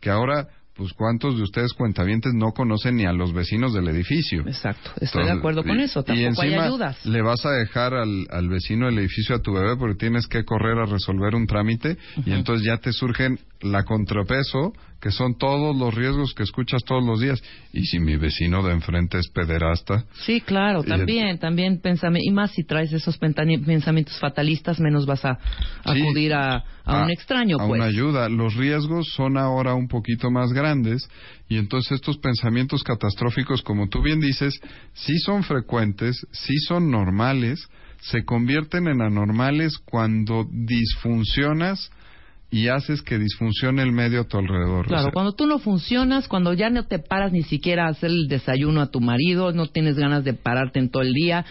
Speaker 7: que ahora pues cuántos de ustedes cuentavientes no conocen ni a los vecinos del edificio.
Speaker 1: Exacto, estoy de acuerdo con
Speaker 7: y-
Speaker 1: eso.
Speaker 7: y
Speaker 1: Tampoco hay
Speaker 7: encima
Speaker 1: ayudas.
Speaker 7: Le vas a dejar al, al vecino del edificio a tu bebé porque tienes que correr a resolver un trámite y entonces ya te surgen la contrapeso, que son todos los riesgos que escuchas todos los días. Y si mi vecino de enfrente es pederasta,
Speaker 1: Sí, claro, también, también pensame, y más si traes esos pensamientos fatalistas, menos vas a
Speaker 7: Sí.
Speaker 1: acudir a, a un extraño,
Speaker 7: a
Speaker 1: pues.
Speaker 7: una ayuda. Los riesgos son ahora un poquito más grandes y entonces estos pensamientos catastróficos, como tú bien dices, sí son frecuentes, sí son normales, se convierten en anormales cuando disfuncionas y haces que disfuncione el medio a tu alrededor. O
Speaker 1: Claro,
Speaker 7: sea,
Speaker 1: cuando tú no funcionas, cuando ya no te paras ni siquiera a hacer el desayuno a tu marido, no tienes ganas de pararte en todo el día,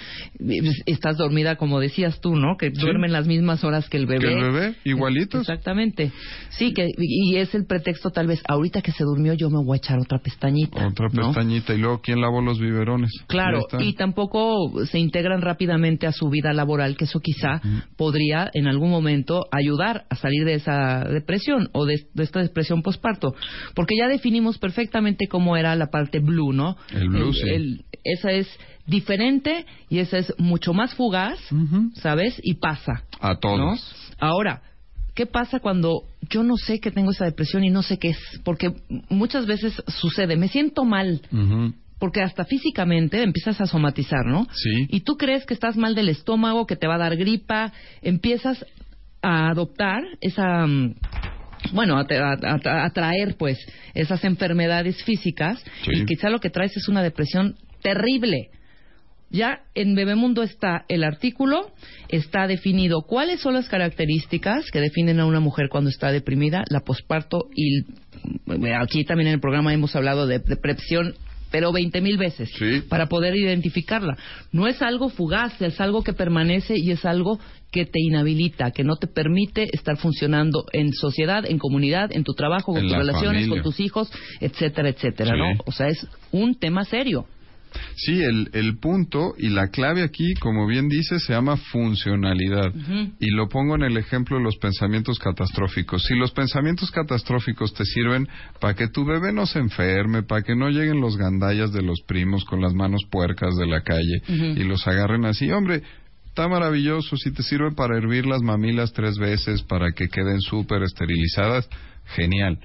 Speaker 1: estás dormida como decías tú, ¿no? Que duermen las mismas horas que el bebé.
Speaker 7: que el bebé, igualitos.
Speaker 1: Exactamente. Sí, que y es el pretexto tal vez, ahorita que se durmió yo me voy a echar otra pestañita.
Speaker 7: Otra
Speaker 1: ¿no?
Speaker 7: pestañita y luego quién lavó los biberones.
Speaker 1: Claro, y tampoco se integran rápidamente a su vida laboral, que eso quizá podría en algún momento ayudar a salir de esa depresión o de, de esta depresión posparto, porque ya definimos perfectamente cómo era la parte blue, ¿no?
Speaker 7: El blue, sí.
Speaker 1: esa es diferente y esa es mucho más fugaz. ¿sabes? Y pasa.
Speaker 7: A todos.
Speaker 1: ¿no? Ahora, ¿qué pasa cuando yo no sé que tengo esa depresión y no sé qué es? Porque muchas veces sucede, me siento mal, porque hasta físicamente empiezas a somatizar, ¿no?
Speaker 7: Sí.
Speaker 1: Y tú crees que estás mal del estómago, que te va a dar gripa, empiezas a adoptar esa mm, bueno, a, a- a- a traer pues esas enfermedades físicas
Speaker 7: Sí.
Speaker 1: y quizá lo que traes es una depresión terrible. Ya en Bebemundo está el artículo, está definido cuáles son las características que definen a una mujer cuando está deprimida, la posparto y eh, aquí también en el programa hemos hablado de depresión, pero 20 mil veces
Speaker 7: Sí.
Speaker 1: para poder identificarla. No es algo fugaz, es algo que permanece y es algo que te inhabilita, que no te permite estar funcionando en sociedad, en comunidad, en tu trabajo, con
Speaker 7: En
Speaker 1: tus
Speaker 7: la
Speaker 1: relaciones,
Speaker 7: familia.
Speaker 1: con tus hijos, etcétera, etcétera,
Speaker 7: Sí.
Speaker 1: ¿no? O sea, es un tema serio.
Speaker 7: Sí, el, el punto y la clave aquí, como bien dice, se llama funcionalidad. Y lo pongo en el ejemplo de los pensamientos catastróficos. Si los pensamientos catastróficos te sirven para que tu bebé no se enferme, para que no lleguen los gandallas de los primos con las manos puercas de la calle y los agarren así, hombre, está maravilloso. Si te sirve para hervir las mamilas tres veces para que queden súper esterilizadas, genial.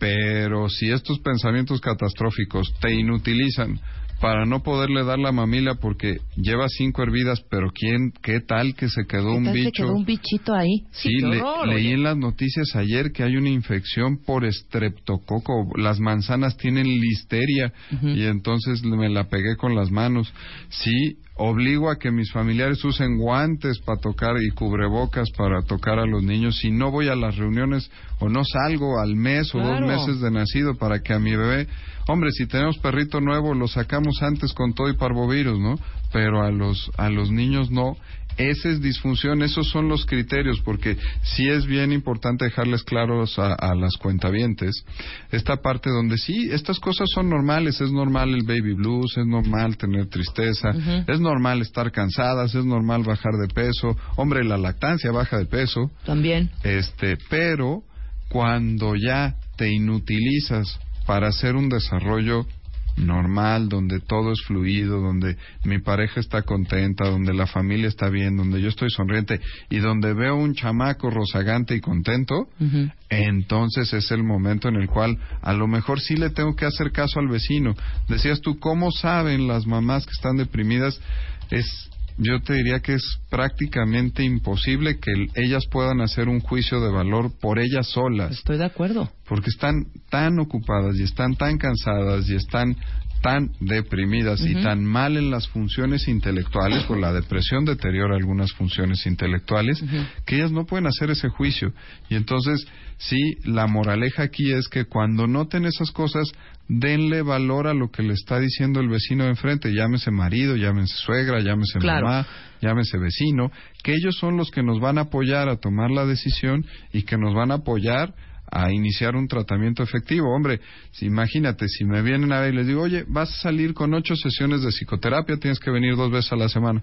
Speaker 7: Pero si estos pensamientos catastróficos te inutilizan para no poderle dar la mamila porque lleva cinco hervidas, pero quién, qué tal que se quedó
Speaker 1: ¿Qué
Speaker 7: un
Speaker 1: tal se
Speaker 7: bicho.
Speaker 1: quedó un bichito ahí?
Speaker 7: Sí,
Speaker 1: qué
Speaker 7: le-
Speaker 1: horror,
Speaker 7: leí
Speaker 1: oye.
Speaker 7: en las noticias ayer que hay una infección por estreptococo. Las manzanas tienen listeria y entonces me la pegué con las manos. Sí, obligo a que mis familiares usen guantes para tocar y cubrebocas para tocar a los niños. Si no voy a las reuniones o no salgo al mes o
Speaker 1: Claro.
Speaker 7: dos meses de nacido para que a mi bebé, hombre, si tenemos perrito nuevo lo sacamos antes con todo y parvovirus, ¿no? Pero a los a los niños no. Esa es disfunción, esos son los criterios, porque sí es bien importante dejarles claros a, a las cuentavientes esta parte donde sí, estas cosas son normales, es normal el baby blues, es normal tener tristeza, es normal estar cansadas, es normal bajar de peso, hombre, la lactancia baja de peso,
Speaker 1: También.
Speaker 7: este, pero cuando ya te inutilizas para hacer un desarrollo normal, donde todo es fluido, donde mi pareja está contenta, donde la familia está bien, donde yo estoy sonriente y donde veo un chamaco rozagante y contento, entonces es el momento en el cual a lo mejor sí le tengo que hacer caso al vecino. Decías tú, ¿cómo saben las mamás que están deprimidas? Es, yo te diría que es prácticamente imposible que el- ellas puedan hacer un juicio de valor por ellas solas,
Speaker 1: Estoy de acuerdo.
Speaker 7: porque están tan ocupadas y están tan cansadas y están tan deprimidas y tan mal en las funciones intelectuales, pues la depresión deteriora algunas funciones intelectuales, que ellas no pueden hacer ese juicio. Y entonces, sí, la moraleja aquí es que cuando noten esas cosas, denle valor a lo que le está diciendo el vecino de enfrente, llámese marido, llámese suegra, llámese
Speaker 1: Claro.
Speaker 7: mamá, llámese vecino, que ellos son los que nos van a apoyar a tomar la decisión y que nos van a apoyar a iniciar un tratamiento efectivo. Hombre, si, imagínate, si me vienen a ver y les digo, oye, vas a salir con ocho sesiones de psicoterapia, tienes que venir dos veces a la semana.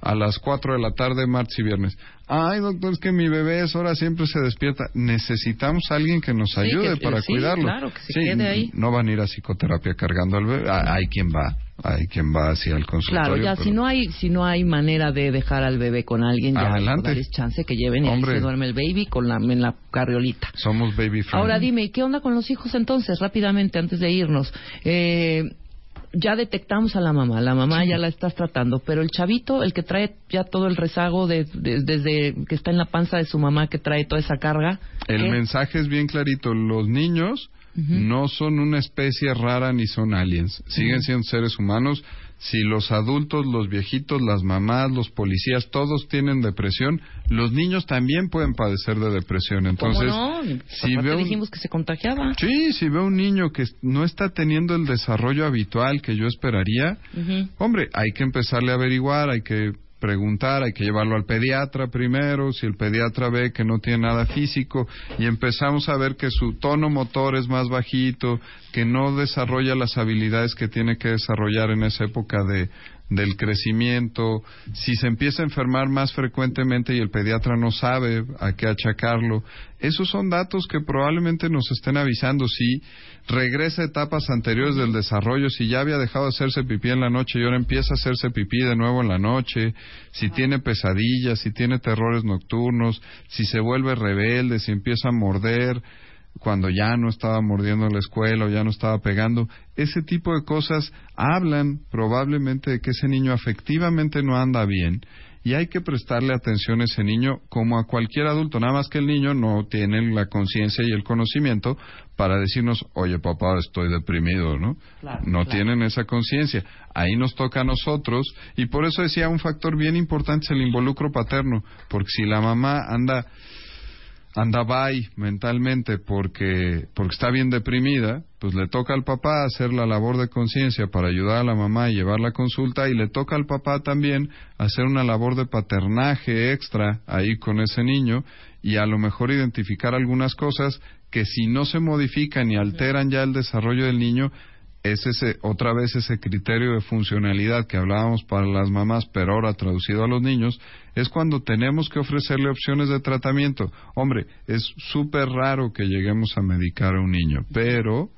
Speaker 7: A las 4 de la tarde, martes y viernes. Ay, doctor, es que mi bebé es hora siempre se despierta. Necesitamos a alguien que nos
Speaker 1: Sí,
Speaker 7: ayude
Speaker 1: que-
Speaker 7: para
Speaker 1: sí,
Speaker 7: cuidarlo.
Speaker 1: claro, que se
Speaker 7: Sí,
Speaker 1: quede ahí.
Speaker 7: No van a ir a psicoterapia cargando al bebé. Ah, Hay quien va, hay quien va hacia el consultorio.
Speaker 1: Claro, ya
Speaker 7: pero-
Speaker 1: si no hay si no hay manera de dejar al bebé con alguien, ya
Speaker 7: Adelante.
Speaker 1: darles chance que lleven y ahí
Speaker 7: Hombre.
Speaker 1: se duerme el baby con la en la carriolita.
Speaker 7: Somos baby friendly.
Speaker 1: Ahora dime, ¿y ¿qué onda con los hijos entonces? Rápidamente, antes de irnos. Eh, ya detectamos a la mamá, la mamá ya la estás tratando, pero el chavito, el que trae ya todo el rezago de, de- desde que está en la panza de su mamá, que trae toda esa carga.
Speaker 7: El mensaje es bien clarito. Los niños no son una especie rara ni son aliens. Siguen siendo seres humanos. Si los adultos, los viejitos, las mamás, los policías, todos tienen depresión, los niños también pueden padecer de depresión.
Speaker 1: ¿Cómo
Speaker 7: Entonces,
Speaker 1: no?
Speaker 7: si veo un-
Speaker 1: dijimos que se contagiaba.
Speaker 7: Sí, si veo un niño que no está teniendo el desarrollo habitual que yo esperaría. Hombre, hay que empezarle a averiguar, hay que preguntar, hay que llevarlo al pediatra primero, si el pediatra ve que no tiene nada físico y empezamos a ver que su tono motor es más bajito, que no desarrolla las habilidades que tiene que desarrollar en esa época de del crecimiento, si se empieza a enfermar más frecuentemente y el pediatra no sabe a qué achacarlo, esos son datos que probablemente nos estén avisando. Si regresa a etapas anteriores del desarrollo, si ya había dejado de hacerse pipí en la noche y ahora empieza a hacerse pipí de nuevo en la noche, si tiene pesadillas, si tiene terrores nocturnos, si se vuelve rebelde, si empieza a morder, cuando ya no estaba mordiendo en la escuela o ya no estaba pegando. Ese tipo de cosas hablan probablemente de que ese niño afectivamente no anda bien y hay que prestarle atención a ese niño como a cualquier adulto, nada más que el niño no tiene la conciencia y el conocimiento para decirnos, oye papá, estoy deprimido, ¿no?
Speaker 1: Claro,
Speaker 7: no
Speaker 1: claro.
Speaker 7: tienen esa conciencia. Ahí nos toca a nosotros y por eso decía un factor bien importante es el involucro paterno, porque si la mamá anda anda bye mentalmente porque porque está bien deprimida, pues le toca al papá hacer la labor de conciencia para ayudar a la mamá y llevar la consulta y le toca al papá también hacer una labor de paternaje extra ahí con ese niño y a lo mejor identificar algunas cosas que si no se modifican y alteran ya el desarrollo del niño es ese otra vez ese criterio de funcionalidad que hablábamos para las mamás, pero ahora traducido a los niños, es cuando tenemos que ofrecerle opciones de tratamiento. Hombre, es súper raro que lleguemos a medicar a un niño, pero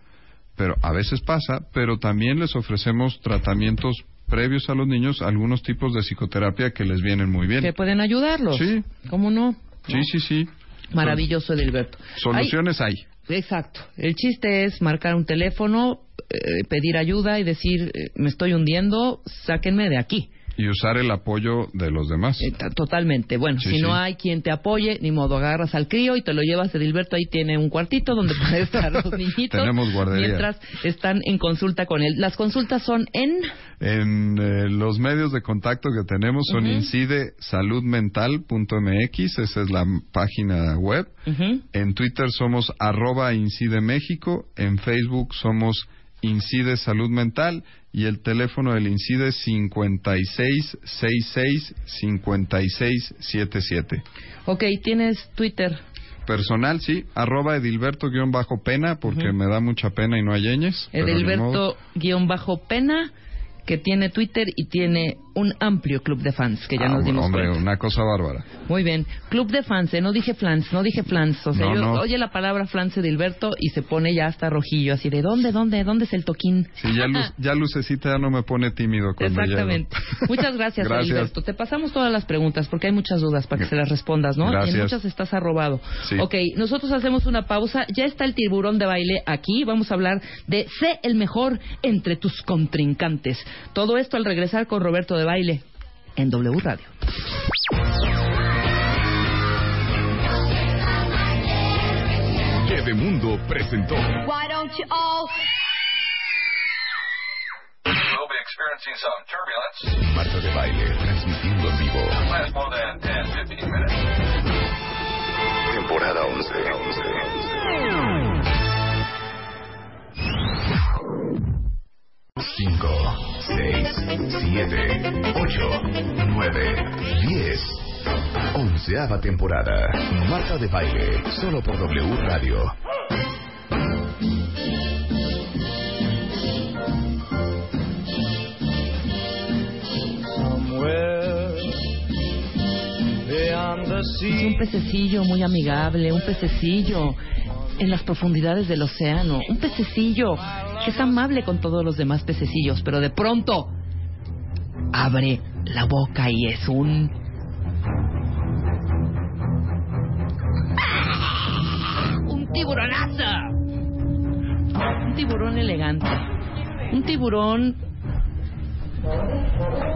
Speaker 7: pero a veces pasa, pero también les ofrecemos tratamientos previos a los niños, algunos tipos de psicoterapia que les vienen muy bien.
Speaker 1: Que pueden ayudarlos.
Speaker 7: Sí.
Speaker 1: ¿Cómo no?
Speaker 7: Sí, sí, sí.
Speaker 1: Maravilloso, Edilberto.
Speaker 7: Soluciones hay.
Speaker 1: Hay- exacto. El chiste es marcar un teléfono, eh, pedir ayuda y decir, eh, me estoy hundiendo, sáquenme de aquí.
Speaker 7: Y usar el apoyo de los demás.
Speaker 1: Eh, ta- Totalmente. Bueno,
Speaker 7: Sí,
Speaker 1: si no hay quien te apoye, ni modo, agarras al crío y te lo llevas. Edilberto ahí tiene un cuartito donde pueden estar los niñitos.
Speaker 7: Tenemos guardería.
Speaker 1: Mientras están en consulta con él. Las consultas son en...
Speaker 7: En eh, los medios de contacto que tenemos son
Speaker 1: Ujú.
Speaker 7: incide saludmental.mx, esa es la página web. En Twitter somos arroba incide México, en Facebook somos incide salud mental y el teléfono del incide es 5666-5677.
Speaker 1: Ok, tienes Twitter.
Speaker 7: Personal, sí, arroba edilberto-pena porque me da mucha pena y no hay ñes.
Speaker 1: Edilberto-Pena, que tiene Twitter y tiene un amplio club de fans, que ya
Speaker 7: Ah,
Speaker 1: nos dimos
Speaker 7: hombre,
Speaker 1: cuenta.
Speaker 7: una cosa bárbara.
Speaker 1: Muy bien. Club de fans, eh, no dije flans, no dije flans. O sea,
Speaker 7: No,
Speaker 1: yo
Speaker 7: no.
Speaker 1: oye la palabra flans Edilberto y se pone ya hasta rojillo, así de ¿dónde, dónde, dónde es el toquín?
Speaker 7: Sí, ya, luz- ya lucecita ya no me pone tímido cuando
Speaker 1: Exactamente. Muchas gracias,
Speaker 7: Gracias.
Speaker 1: Edilberto. Te pasamos todas las preguntas porque hay muchas dudas para que se las respondas, ¿no?
Speaker 7: Gracias.
Speaker 1: En muchas estás arrobado.
Speaker 7: Sí.
Speaker 1: Ok, nosotros hacemos una pausa. Ya está el tiburón de baile aquí. Vamos a hablar de sé el mejor entre tus contrincantes. Todo esto al regresar con Roberto de baile en W Radio.
Speaker 4: Mundo presentó
Speaker 8: Why don't you all
Speaker 9: We'll be experiencing some turbulence.
Speaker 4: Marta de Baile, transmitiendo en vivo.
Speaker 9: Last more than 10, 15 minutes.
Speaker 4: Temporada 11. 5, 6, 7, 8, 9, 10. Onceava temporada. Marta de Baile, solo por W Radio.
Speaker 1: Es un pececillo muy amigable, un pececillo en las profundidades del océano, un pececillo que es amable con todos los demás pececillos, pero de pronto abre la boca y es un un tiburonazo. Un tiburón elegante. Un tiburón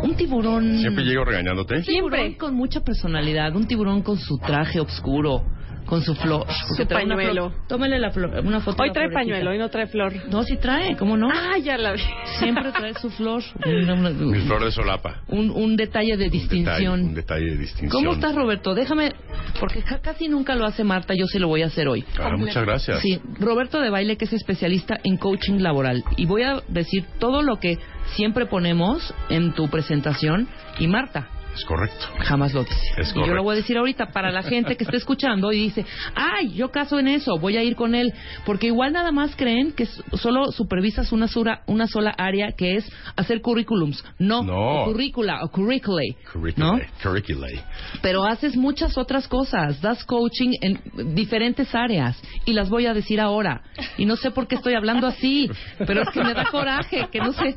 Speaker 1: un tiburón
Speaker 8: Siempre llego regañándote.
Speaker 1: un tiburón con mucha personalidad, un tiburón con su traje oscuro, con su flor.
Speaker 6: Su pañuelo.
Speaker 1: Tómale la flor, una foto.
Speaker 6: Hoy trae pañuelo, hoy no trae flor.
Speaker 1: No, sí trae, ¿cómo no?
Speaker 6: Ah, ya la vi.
Speaker 1: Siempre trae su flor. Una- una-
Speaker 8: Mi flor de solapa.
Speaker 1: un, un detalle de
Speaker 8: Un detalle,
Speaker 1: distinción.
Speaker 8: un detalle de distinción.
Speaker 1: ¿Cómo estás, Roberto? Déjame, porque ca- casi nunca lo hace Marta, yo sí lo voy a hacer hoy.
Speaker 8: Ah, muchas gracias.
Speaker 1: Sí, Roberto de Baile, que es especialista en coaching laboral. Y voy a decir todo lo que siempre ponemos en tu presentación. Y Marta,
Speaker 8: Es correcto.
Speaker 1: jamás lo dice.
Speaker 8: Es
Speaker 1: y yo lo voy a decir ahorita para la gente que esté escuchando y dice, ay, yo caso en eso, voy a ir con él. Porque igual nada más creen que solo supervisas una sola, una sola área que es hacer currículums. No,
Speaker 8: No.
Speaker 1: o currícula o curriculae. ¿no?
Speaker 8: Curriculae. Curriculae.
Speaker 1: Pero haces muchas otras cosas, das coaching en diferentes áreas y las voy a decir ahora. Y no sé por qué estoy hablando así, pero es que me da coraje, que no sé.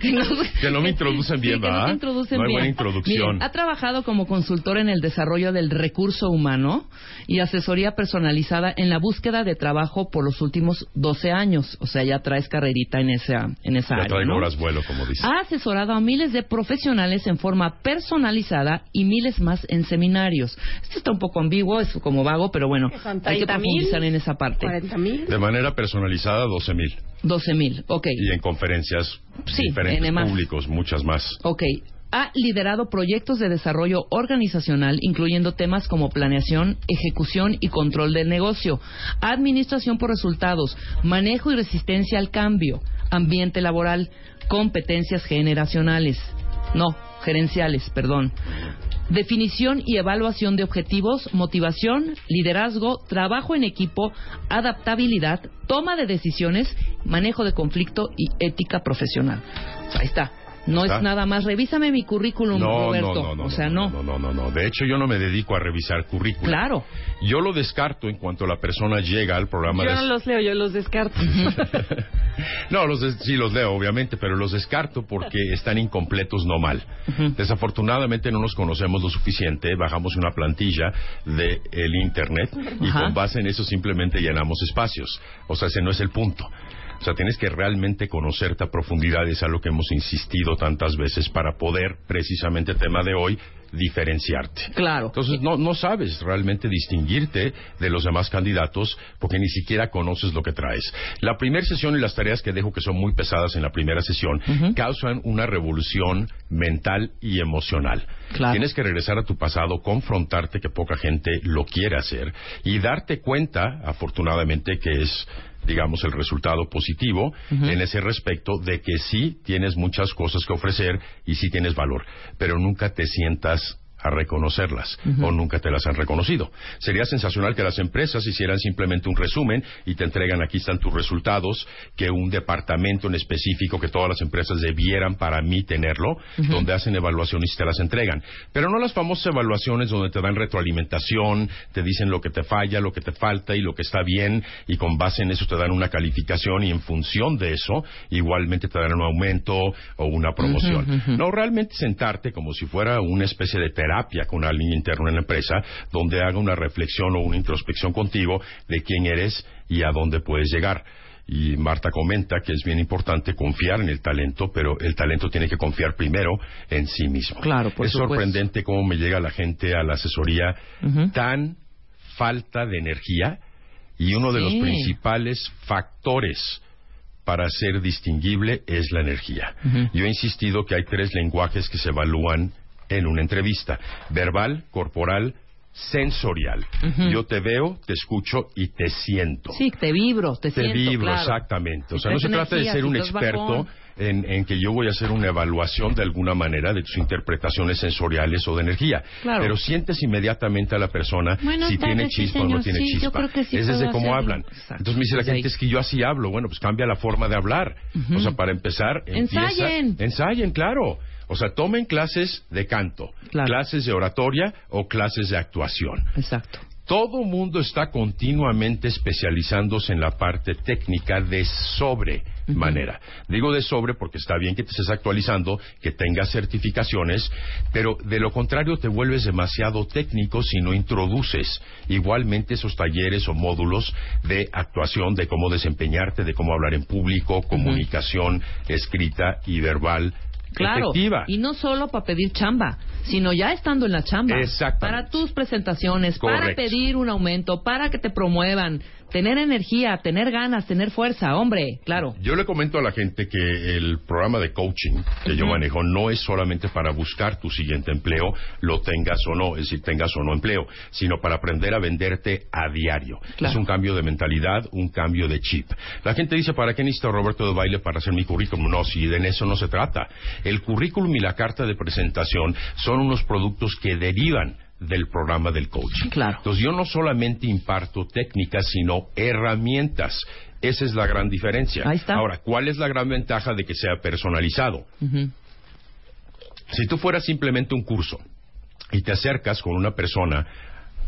Speaker 1: Que no,
Speaker 8: Que no me introducen bien,
Speaker 1: Sí, que no
Speaker 8: ¿verdad?
Speaker 1: te introducen
Speaker 8: No hay
Speaker 1: bien.
Speaker 8: buena introducción.
Speaker 1: Miren, ha trabajado como consultor en el desarrollo del recurso humano y asesoría personalizada en la búsqueda de trabajo por los últimos 12 años. O sea, ya traes carrerita en esa, en esa
Speaker 8: Ya
Speaker 1: área.
Speaker 8: traigo
Speaker 1: ¿no?
Speaker 8: horas vuelo, como dice.
Speaker 1: Ha asesorado a miles de profesionales en forma personalizada y miles más en seminarios. Esto está un poco ambiguo, es como vago, pero bueno, hay que
Speaker 6: 30,000,
Speaker 1: profundizar en esa parte.
Speaker 6: 40 mil.
Speaker 8: De manera personalizada, 12 mil.
Speaker 1: 12 mil, ok.
Speaker 8: Y en conferencias
Speaker 1: Sí,
Speaker 8: diferentes
Speaker 1: en
Speaker 8: públicos, muchas más.
Speaker 1: Ok. Ha liderado proyectos de desarrollo organizacional, incluyendo temas como planeación, ejecución y control del negocio, administración por resultados, manejo y resistencia al cambio, ambiente laboral, competencias generacionales. No, gerenciales, perdón. Definición y evaluación de objetivos, motivación, liderazgo, trabajo en equipo, adaptabilidad, toma de decisiones, manejo de conflicto y ética profesional. Ahí está. No
Speaker 8: Está.
Speaker 1: es nada más. Revísame mi currículum,
Speaker 8: No,
Speaker 1: Roberto.
Speaker 8: no, no, no.
Speaker 1: o sea, no.
Speaker 8: No, no, no, no. De hecho, yo no me dedico a revisar currículum.
Speaker 1: Claro.
Speaker 8: Yo lo descarto en cuanto la persona llega al programa
Speaker 6: Yo
Speaker 8: de...
Speaker 6: no los leo, yo los descarto.
Speaker 8: No, los des- sí los leo, obviamente, pero los descarto porque están incompletos, no mal. Desafortunadamente no nos conocemos lo suficiente, bajamos una plantilla de el Internet y con base en eso simplemente llenamos espacios. O sea, ese no es el punto. O sea, tienes que realmente conocerte a profundidad, es a lo que hemos insistido tantas veces para poder, precisamente tema de hoy, diferenciarte.
Speaker 1: Claro.
Speaker 8: Entonces no, no sabes realmente distinguirte de los demás candidatos porque ni siquiera conoces lo que traes. La primera sesión y las tareas que dejo que son muy pesadas en la primera sesión causan una revolución mental y emocional.
Speaker 1: Claro.
Speaker 8: Tienes que regresar a tu pasado, confrontarte que poca gente lo quiere hacer y darte cuenta, afortunadamente, que es digamos, el resultado positivo en ese respecto de que sí tienes muchas cosas que ofrecer y sí tienes valor, pero nunca te sientas a reconocerlas o nunca te las han reconocido. Sería sensacional que las empresas hicieran simplemente un resumen y te entregan aquí están tus resultados, que un departamento en específico que todas las empresas debieran para mí tenerlo, donde hacen evaluaciones y te las entregan. Pero no las famosas evaluaciones donde te dan retroalimentación, te dicen lo que te falla, lo que te falta y lo que está bien y con base en eso te dan una calificación y en función de eso igualmente te dan un aumento o una promoción. No realmente sentarte como si fuera una especie de terapia con alguien interno en la empresa donde haga una reflexión o una introspección contigo de quién eres y a dónde puedes llegar. Y Marta comenta que es bien importante confiar en el talento, pero el talento tiene que confiar primero en sí mismo.
Speaker 1: Claro, por
Speaker 8: es
Speaker 1: supuesto.
Speaker 8: sorprendente cómo me llega la gente a la asesoría tan falta de energía y uno de los principales factores para ser distinguible es la energía. Yo he insistido que hay tres lenguajes que se evalúan en una entrevista, verbal, corporal, sensorial. Yo te veo, te escucho y te siento.
Speaker 1: Sí, te vibro, te,
Speaker 8: Te
Speaker 1: siento,
Speaker 8: vibro,
Speaker 1: claro.
Speaker 8: exactamente. O sea, no se trata de ser un experto en, en que yo voy a hacer una evaluación de alguna manera de tus interpretaciones sensoriales o de energía.
Speaker 1: Claro.
Speaker 8: Pero sientes inmediatamente a la persona si tiene
Speaker 1: sí,
Speaker 8: chispa o no tiene
Speaker 1: Sí, yo
Speaker 8: chispa.
Speaker 1: creo que sí
Speaker 8: es desde cómo hablan.
Speaker 1: Exacto.
Speaker 8: Entonces me dice la gente, es que yo así hablo. Bueno, pues cambia la forma de hablar. O sea, para empezar, empieza-
Speaker 1: Ensayen.
Speaker 8: Ensayen, claro. O sea, tomen clases de canto, clases de oratoria o clases de actuación.
Speaker 1: Exacto.
Speaker 8: Todo mundo está continuamente especializándose en la parte técnica de sobre manera. Digo de sobre porque está bien que te estés actualizando, que tengas certificaciones, pero de lo contrario te vuelves demasiado técnico si no introduces igualmente esos talleres o módulos de actuación, de cómo desempeñarte, de cómo hablar en público, comunicación escrita y verbal
Speaker 1: Claro.
Speaker 8: efectiva.
Speaker 1: Y no solo para pedir chamba, sino ya estando en la chamba. Para tus presentaciones, para pedir un aumento, para que te promuevan, tener energía, tener ganas, tener fuerza, hombre, claro.
Speaker 8: Yo le comento a la gente que el programa de coaching que yo manejo no es solamente para buscar tu siguiente empleo, lo tengas o no, es decir, tengas o no empleo, sino para aprender a venderte a diario.
Speaker 1: Claro.
Speaker 8: Es un cambio de mentalidad, un cambio de chip. La gente dice, ¿para qué necesito a Roberto de Baile para hacer mi currículum? No, si de eso no se trata. El currículum y la carta de presentación son unos productos que derivan del programa del coaching.
Speaker 1: Claro.
Speaker 8: Entonces yo no solamente imparto técnicas, sino herramientas. Esa es la gran diferencia.
Speaker 1: Ahí está.
Speaker 8: Ahora, ¿cuál es la gran ventaja de que sea personalizado? Si tú fueras simplemente un curso y te acercas con una persona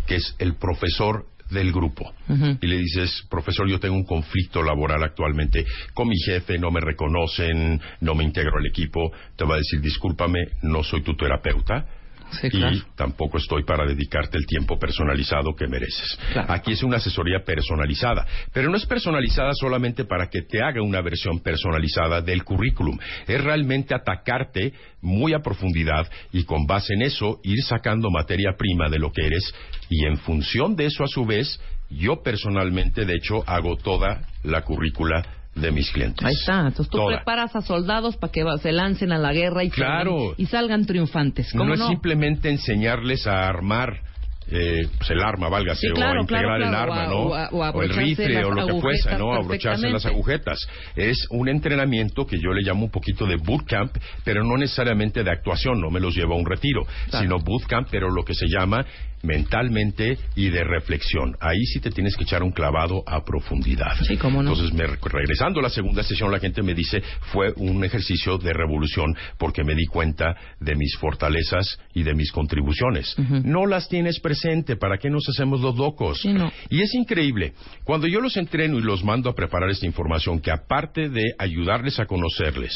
Speaker 8: que es el profesor del grupo y le dices, profesor, yo tengo un conflicto laboral actualmente con mi jefe, no me reconocen, no me integro al equipo, te va a decir, discúlpame, no soy tu terapeuta.
Speaker 1: Sí,
Speaker 8: y tampoco estoy para dedicarte el tiempo personalizado que mereces.
Speaker 1: Claro.
Speaker 8: Aquí es una asesoría personalizada, pero no es personalizada solamente para que te haga una versión personalizada del currículum. Es realmente atacarte muy a profundidad y con base en eso ir sacando materia prima de lo que eres y en función de eso a su vez yo personalmente de hecho hago toda la currícula de mis clientes.
Speaker 1: Ahí está. Entonces tú
Speaker 8: Toda.
Speaker 1: preparas a soldados para que se lancen a la guerra y,
Speaker 8: Claro.
Speaker 1: salgan, y salgan triunfantes.
Speaker 8: No
Speaker 1: ¿Cómo
Speaker 8: es
Speaker 1: no?
Speaker 8: simplemente enseñarles a armar eh, pues el arma, válgase,
Speaker 1: Sí, claro,
Speaker 8: o a integrar
Speaker 1: claro,
Speaker 8: el
Speaker 1: claro,
Speaker 8: arma,
Speaker 1: o a-
Speaker 8: ¿no?
Speaker 1: o a- o a
Speaker 8: o el rifle, o lo que fuese, ¿no? Abrocharse las agujetas. Es un entrenamiento que yo le llamo un poquito de bootcamp, pero no necesariamente de actuación, no me los llevo a un retiro, sino bootcamp, pero lo que se llama mentalmente y de reflexión. Ahí sí te tienes que echar un clavado a profundidad.
Speaker 1: Sí, cómo no.
Speaker 8: Entonces, me- regresando a la segunda sesión, la gente me dice, fue un ejercicio de revolución porque me di cuenta de mis fortalezas y de mis contribuciones. No las tienes presente, ¿para qué nos hacemos los locos?
Speaker 1: Sí, no.
Speaker 8: Y es increíble, cuando yo los entreno y los mando a preparar esta información, que aparte de ayudarles a conocerles,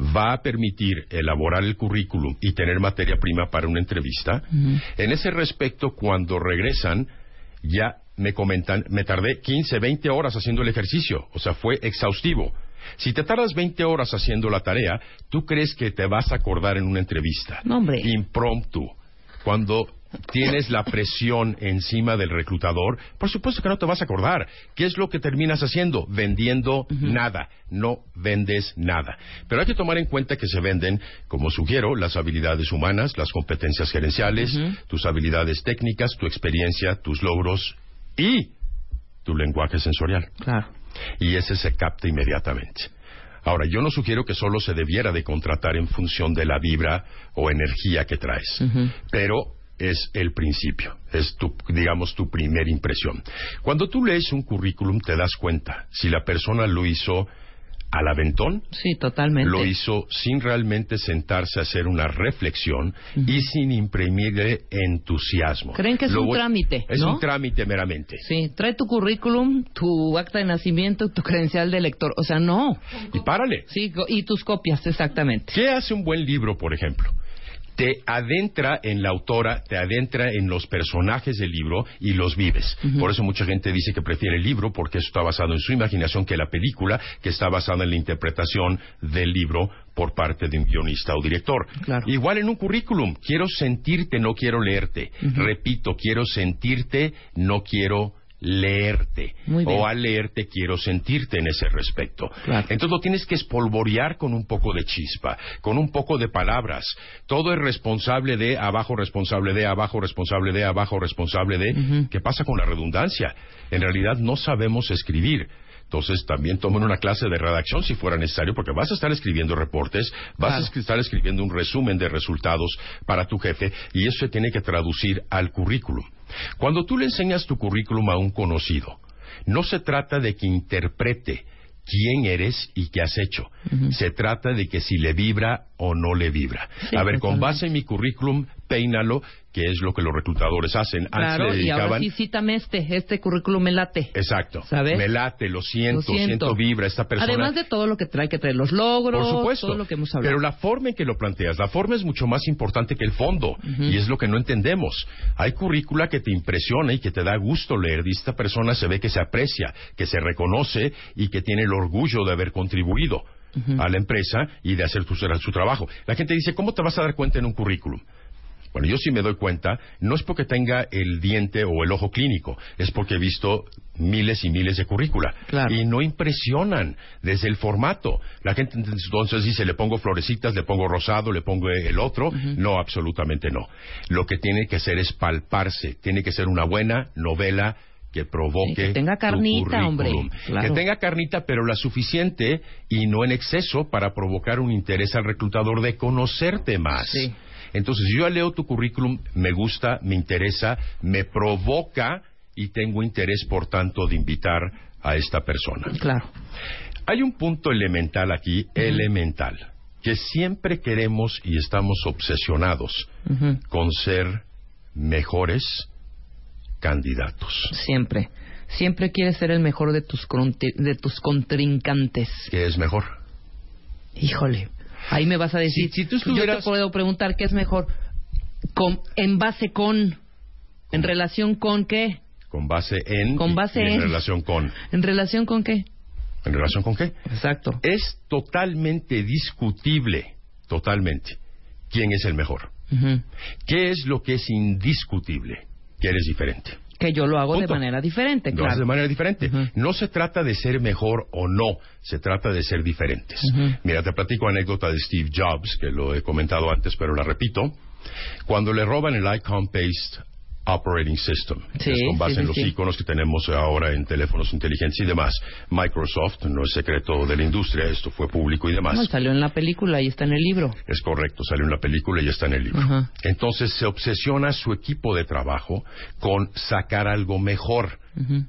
Speaker 8: va a permitir elaborar el currículum y tener materia prima para una entrevista, en ese respecto, cuando regresan, ya me comentan, me tardé 15, 20 horas haciendo el ejercicio, o sea, fue exhaustivo. Si te tardas 20 horas haciendo la tarea, ¿tú crees que te vas a acordar en una entrevista?
Speaker 1: No, hombre.
Speaker 8: Impromptu. Cuando tienes la presión encima del reclutador, por supuesto que no te vas a acordar. ¿Qué es lo que terminas haciendo? Vendiendo nada. No vendes nada. Pero hay que tomar en cuenta que se venden, como sugiero, las habilidades humanas, las competencias gerenciales, tus habilidades técnicas, tu experiencia, tus logros y tu lenguaje sensorial.
Speaker 1: Claro.
Speaker 8: Y ese se capta inmediatamente. Ahora, yo no sugiero que solo se debiera de contratar en función de la vibra o energía que traes, pero es el principio, es tu, digamos, tu primera impresión. Cuando tú lees un currículum te das cuenta si la persona lo hizo al aventón,
Speaker 1: Sí, totalmente.
Speaker 8: lo hizo sin realmente sentarse a hacer una reflexión y sin imprimirle entusiasmo.
Speaker 1: Creen que es
Speaker 8: Lo
Speaker 1: un
Speaker 8: voy-
Speaker 1: trámite,
Speaker 8: Es
Speaker 1: ¿no?
Speaker 8: un trámite meramente.
Speaker 1: Sí, trae tu currículum, tu acta de nacimiento, tu credencial de lector. O sea, no.
Speaker 8: Y párale.
Speaker 1: Sí, y tus copias, exactamente.
Speaker 8: ¿Qué hace un buen libro, por ejemplo? Te adentra en la autora, te adentra en los personajes del libro y los vives. Por eso mucha gente dice que prefiere el libro porque eso está basado en su imaginación que la película, que está basada en la interpretación del libro por parte de un guionista o director.
Speaker 1: Claro.
Speaker 8: Igual en un currículum, quiero sentirte, no quiero leerte. Repito, quiero sentirte, no quiero leerte. O al leerte quiero sentirte en ese respecto.
Speaker 1: Claro.
Speaker 8: Entonces lo tienes que espolvorear con un poco de chispa, con un poco de palabras. Todo es responsable de, abajo responsable de, abajo responsable de, abajo responsable de. ¿Qué pasa con la redundancia? En realidad no sabemos escribir. Entonces también tomen una clase de redacción si fuera necesario, porque vas a estar escribiendo reportes, vas a estar escribiendo un resumen de resultados para tu jefe y eso se tiene que traducir al currículum. Cuando tú le enseñas tu currículum a un conocido, no se trata de que interprete quién eres y qué has hecho. Se trata de que si le vibra o no le vibra.
Speaker 1: Sí,
Speaker 8: a ver, con base en mi currículum, peínalo, que es lo que los reclutadores hacen. Antes
Speaker 1: Claro,
Speaker 8: le
Speaker 1: y ahora
Speaker 8: dedicaban...
Speaker 1: sí cítame este, este currículum me late.
Speaker 8: Exacto.
Speaker 1: ¿Sabes?
Speaker 8: Me late, lo siento,
Speaker 1: Lo siento.
Speaker 8: vibra esta persona.
Speaker 1: Además de todo lo que trae que traer los logros,
Speaker 8: Por supuesto.
Speaker 1: todo lo que hemos hablado.
Speaker 8: Pero la forma en que lo planteas, la forma es mucho más importante que el fondo. Y es lo que no entendemos. Hay currícula que te impresiona y que te da gusto leer. Y esta persona se ve que se aprecia, que se reconoce y que tiene el orgullo de haber contribuido a la empresa y de hacer tu- su trabajo. La gente dice, ¿cómo te vas a dar cuenta en un currículum? Bueno, yo sí me doy cuenta, no es porque tenga el diente o el ojo clínico, es porque he visto miles y miles de currícula.
Speaker 1: Claro.
Speaker 8: Y no impresionan desde el formato. La gente entonces dice, le pongo florecitas, le pongo rosado, le pongo el otro. No, absolutamente no. Lo que tiene que hacer es palparse. Tiene que ser una buena novela que provoque
Speaker 1: Sí, que tenga
Speaker 8: tu
Speaker 1: carnita, hombre. Claro.
Speaker 8: Que tenga carnita, pero la suficiente y no en exceso para provocar un interés al reclutador de conocerte más.
Speaker 1: Sí.
Speaker 8: Entonces, yo leo tu currículum, me gusta, me interesa, me provoca y tengo interés, por tanto, de invitar a esta persona.
Speaker 1: Claro.
Speaker 8: Hay un punto elemental aquí, elemental, que siempre queremos y estamos obsesionados con ser mejores candidatos.
Speaker 1: Siempre. Siempre quieres ser el mejor de tus, de tus contrincantes.
Speaker 8: ¿Qué es mejor?
Speaker 1: Híjole. Ahí me vas a decir.
Speaker 8: Si- si tú
Speaker 1: Yo
Speaker 8: estuvieras-
Speaker 1: te puedo preguntar qué es mejor. Con, en base con. En relación con qué.
Speaker 8: Con base en.
Speaker 1: Con base
Speaker 8: y en.
Speaker 1: en.
Speaker 8: relación con.
Speaker 1: En relación con qué.
Speaker 8: ¿En relación con qué?
Speaker 1: Exacto.
Speaker 8: Es totalmente discutible, totalmente, quién es el mejor. ¿Qué es lo que es indiscutible? Que eres diferente.
Speaker 1: Que yo lo hago
Speaker 8: Punto.
Speaker 1: de manera diferente,
Speaker 8: Lo
Speaker 1: claro.
Speaker 8: haces de manera diferente. No se trata de ser mejor o no, se trata de ser diferentes. Mira, te platico anécdota de Steve Jobs, que lo he comentado antes, pero la repito. Cuando le roban el Icon-Based Operating System,
Speaker 1: Sí,
Speaker 8: es con base
Speaker 1: sí,
Speaker 8: en los
Speaker 1: sí.
Speaker 8: iconos que tenemos ahora en teléfonos inteligentes y demás, Microsoft, no es secreto de la industria, esto fue público y demás.
Speaker 1: No, salió en la película y está en el libro.
Speaker 8: Es correcto, salió en la película y está en el libro. Entonces se obsesiona su equipo de trabajo con sacar algo mejor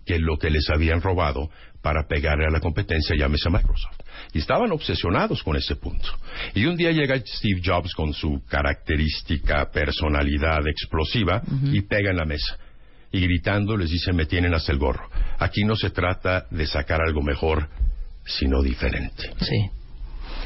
Speaker 8: que lo que les habían robado para pegarle a la competencia, llámese Microsoft. Y estaban obsesionados con ese punto. Y un día llega Steve Jobs con su característica personalidad explosiva y pega en la mesa. Y gritando les dice, me tienen hasta el gorro. Aquí no se trata de sacar algo mejor, sino diferente.
Speaker 1: Sí.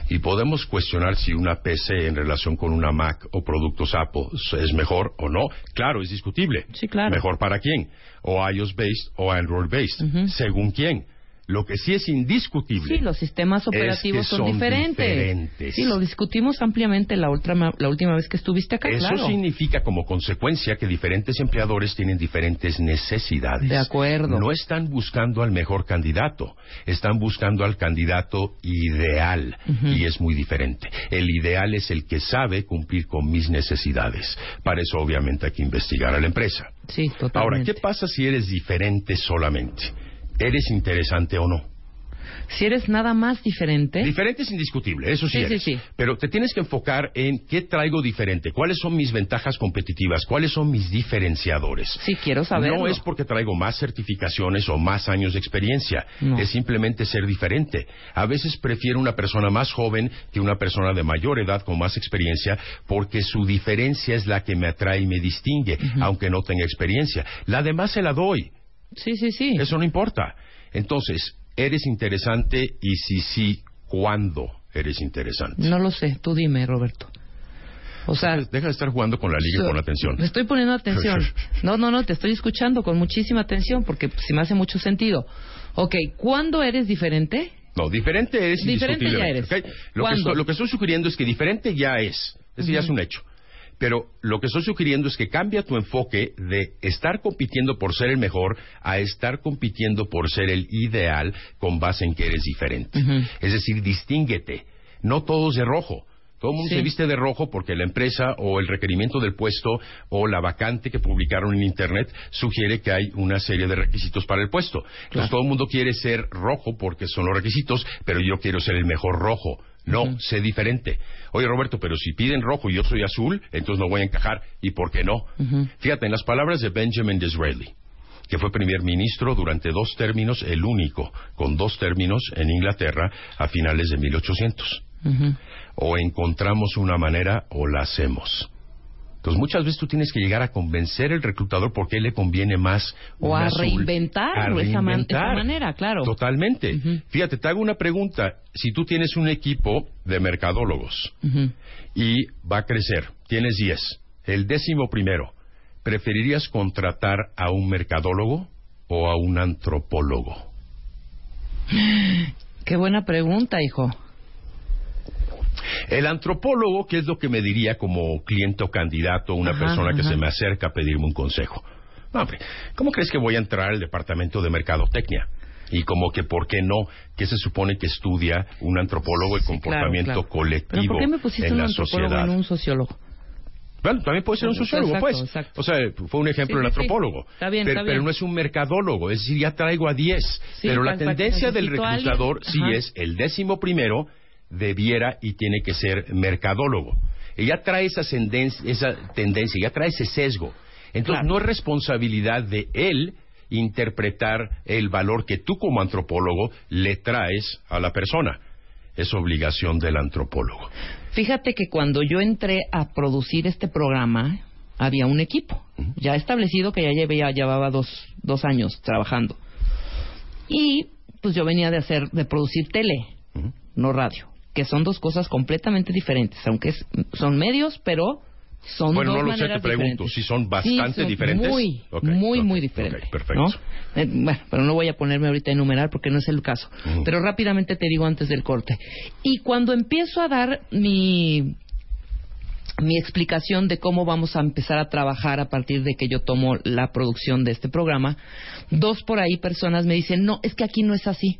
Speaker 8: Y podemos cuestionar si una PC en relación con una Mac o productos Apple es mejor o no. Claro, es discutible.
Speaker 1: Sí, claro.
Speaker 8: ¿Mejor para quién? O iOS-based o Android-based.
Speaker 1: Ujú.
Speaker 8: ¿Según quién? Lo que sí es indiscutible.
Speaker 1: Sí, los sistemas operativos
Speaker 8: Es que
Speaker 1: son,
Speaker 8: son
Speaker 1: diferentes.
Speaker 8: diferentes.
Speaker 1: Sí, lo discutimos ampliamente la última, la última vez que estuviste acá,
Speaker 8: Eso
Speaker 1: claro.
Speaker 8: significa como consecuencia que diferentes empleadores tienen diferentes necesidades.
Speaker 1: De acuerdo.
Speaker 8: No están buscando al mejor candidato, están buscando al candidato ideal y es muy diferente. El ideal es el que sabe cumplir con mis necesidades. Para eso obviamente hay que investigar a la empresa.
Speaker 1: Sí, totalmente.
Speaker 8: Ahora, ¿qué pasa si eres diferente solamente? ¿Eres interesante o no?
Speaker 1: Si eres nada más diferente,
Speaker 8: Diferente es indiscutible, eso sí,
Speaker 1: Sí, sí,
Speaker 8: eres.
Speaker 1: sí.
Speaker 8: Pero te tienes que enfocar en qué traigo diferente, cuáles son mis ventajas competitivas, cuáles son mis diferenciadores.
Speaker 1: sí quiero saberlo.
Speaker 8: No es porque traigo más certificaciones o más años de experiencia,
Speaker 1: No.
Speaker 8: es simplemente ser diferente. A veces prefiero una persona más joven que una persona de mayor edad con más experiencia porque su diferencia es la que me atrae y me distingue, aunque no tenga experiencia. La demás se la doy.
Speaker 1: Sí, sí, sí.
Speaker 8: Eso no importa. Entonces, ¿eres interesante? Y si sí, ¿cuándo eres interesante?
Speaker 1: No lo sé, tú dime, Roberto. O sea,
Speaker 8: Deja de estar jugando con la liga y
Speaker 1: so-
Speaker 8: pon atención.
Speaker 1: Me estoy poniendo atención. No, no, no, te estoy escuchando con muchísima atención porque si me hace mucho sentido. Ok, ¿cuándo eres diferente?
Speaker 8: No, diferente eres
Speaker 1: Diferente ya eres.
Speaker 8: ¿ok? Lo, que estoy, lo que estoy sugiriendo es que diferente ya es. Ese ya es un hecho. Pero lo que estoy sugiriendo es que cambia tu enfoque de estar compitiendo por ser el mejor a estar compitiendo por ser el ideal con base en que eres diferente. Es decir, distínguete. No todos de rojo. Todo el mundo
Speaker 1: Sí.
Speaker 8: se viste de rojo porque la empresa o el requerimiento del puesto o la vacante que publicaron en Internet sugiere que hay una serie de requisitos para el puesto. Entonces todo el mundo quiere ser rojo porque son los requisitos, pero yo quiero ser el mejor rojo. No, sé diferente. Oye, Roberto, pero si piden rojo y yo soy azul, entonces no voy a encajar. ¿Y por qué no? Fíjate, en las palabras de Benjamin Disraeli, que fue primer ministro durante dos términos, el único con dos términos en Inglaterra a finales de 1800.
Speaker 1: Ujú.
Speaker 8: O encontramos una manera o la hacemos. Entonces muchas veces tú tienes que llegar a convencer al reclutador porque él le conviene más
Speaker 1: O a
Speaker 8: sol-
Speaker 1: reinventar
Speaker 8: a
Speaker 1: esa, man- esa
Speaker 8: reinventar.
Speaker 1: manera, claro.
Speaker 8: Totalmente. Fíjate, te hago una pregunta. Si tú tienes un equipo de mercadólogos y va a crecer, tienes 10, el décimo primero, ¿preferirías contratar a un mercadólogo o a un antropólogo?
Speaker 1: Qué buena pregunta, hijo.
Speaker 8: El antropólogo, ¿qué es lo que me diría como cliente o candidato, una
Speaker 1: Ajá,
Speaker 8: persona que
Speaker 1: ajá.
Speaker 8: se me acerca a pedirme un consejo? No, hombre, ¿cómo crees que voy a entrar al departamento de mercadotecnia? Y como que, ¿por qué no? ¿Qué se supone que estudia un antropólogo el
Speaker 1: Sí, claro,
Speaker 8: comportamiento
Speaker 1: claro.
Speaker 8: colectivo
Speaker 1: ¿Pero por qué me pusiste
Speaker 8: en
Speaker 1: un
Speaker 8: la
Speaker 1: antropólogo
Speaker 8: sociedad?
Speaker 1: no un sociólogo?
Speaker 8: Bueno, también puede ser un
Speaker 1: Exacto,
Speaker 8: sociólogo, pues.
Speaker 1: exacto.
Speaker 8: O sea, fue un ejemplo
Speaker 1: Sí,
Speaker 8: del
Speaker 1: sí, sí.
Speaker 8: antropólogo.
Speaker 1: Está bien,
Speaker 8: pero,
Speaker 1: está
Speaker 8: pero no es un mercadólogo, es decir, ya traigo a 10.
Speaker 1: Sí,
Speaker 8: pero la tendencia del reclutador sí es el décimo primero debiera y tiene que ser mercadólogo. Ya trae esa, senden- esa tendencia, ya trae ese sesgo. Entonces
Speaker 1: Claro.
Speaker 8: no es responsabilidad de él interpretar el valor que tú como antropólogo le traes a la persona. Es obligación del antropólogo.
Speaker 1: Fíjate que cuando yo entré a producir este programa, había un equipo ya establecido que ya llevé- ya llevaba dos, dos años trabajando. Y pues yo venía de hacer, de producir tele, no radio, que son dos cosas completamente diferentes, aunque es- son medios, pero son
Speaker 8: Bueno,
Speaker 1: dos
Speaker 8: no lo sé, te pregunto,
Speaker 1: diferentes.
Speaker 8: si son bastante
Speaker 1: son
Speaker 8: diferentes.
Speaker 1: Muy, muy, muy diferentes.
Speaker 8: perfecto.
Speaker 1: ¿no? Eh, bueno, pero no voy a ponerme ahorita a enumerar porque no es el caso. Pero rápidamente te digo antes del corte. Y cuando empiezo a dar mi mi explicación de cómo vamos a empezar a trabajar a partir de que yo tomo la producción de este programa, dos por ahí personas me dicen, no, es que aquí no es así.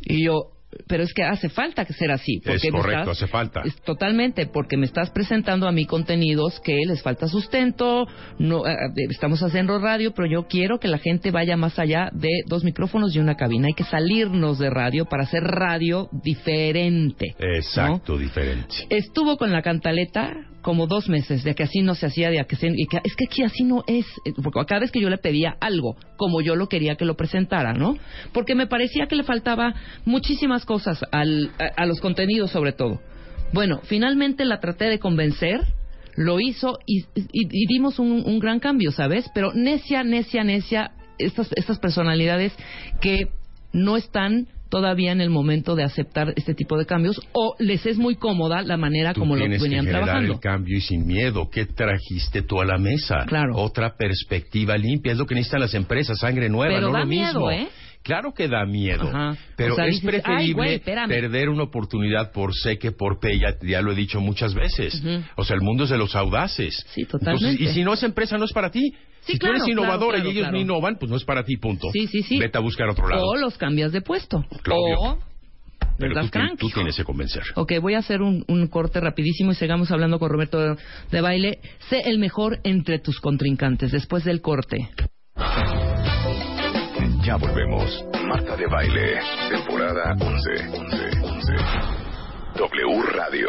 Speaker 1: Y yo, pero es que hace falta que ser así.
Speaker 8: Es
Speaker 1: porque me
Speaker 8: correcto,
Speaker 1: estás-
Speaker 8: hace falta.
Speaker 1: es totalmente, porque me estás presentando a mí contenidos que les falta sustento, no eh, eh, estamos haciendo radio, pero yo quiero que la gente vaya más allá de dos micrófonos y una cabina. Hay que salirnos de radio para hacer radio diferente. ¿no?
Speaker 8: Exacto, diferente.
Speaker 1: Estuvo con la cantaleta como dos meses de que así no se hacía, de que, que- es que aquí así no es, eh, porque cada vez que yo le pedía algo, como yo lo quería que lo presentara, ¿no? Porque me parecía que le faltaba muchísimas cosas al- a, los contenidos sobre todo. Bueno, finalmente la traté de convencer, lo hizo y, y- y dimos un, un gran cambio, ¿sabes? Pero necia, necia, necia, estas, estas personalidades que no están todavía en el momento de aceptar este tipo de cambios o les es muy cómoda la manera
Speaker 8: Tú
Speaker 1: como lo venían
Speaker 8: que generar
Speaker 1: trabajando.
Speaker 8: el cambio y sin miedo. ¿Qué trajiste tú a la mesa?
Speaker 1: Claro.
Speaker 8: Otra perspectiva limpia. Es lo que necesitan las empresas, sangre nueva,
Speaker 1: Pero
Speaker 8: no
Speaker 1: da
Speaker 8: lo mismo.
Speaker 1: miedo, ¿eh?
Speaker 8: Claro que da miedo.
Speaker 1: Ajá.
Speaker 8: Pero
Speaker 1: O sea,
Speaker 8: es
Speaker 1: dices, "Ay,
Speaker 8: preferible
Speaker 1: güey, espérame".
Speaker 8: perder una oportunidad por sé que por P, ya, ya lo he dicho muchas veces. O sea, el mundo es de los audaces.
Speaker 1: Sí, totalmente.
Speaker 8: Entonces, y si no es empresa, no es para ti.
Speaker 1: Sí,
Speaker 8: si
Speaker 1: claro,
Speaker 8: tú eres innovadora
Speaker 1: claro,
Speaker 8: y ellos
Speaker 1: claro.
Speaker 8: no innovan, pues no es para ti, punto.
Speaker 1: Sí, sí, sí.
Speaker 8: Vete a buscar otro lado.
Speaker 1: O los cambias de puesto.
Speaker 8: Claudio.
Speaker 1: O
Speaker 8: Pero tú, tú tienes que convencer.
Speaker 1: Ok, voy a hacer un, un corte rapidísimo y sigamos hablando con Roberto de, de Baile. Sé el mejor entre tus contrincantes después del corte.
Speaker 4: Ya volvemos. Marta de Baile, temporada 11. 11. 11. W Radio.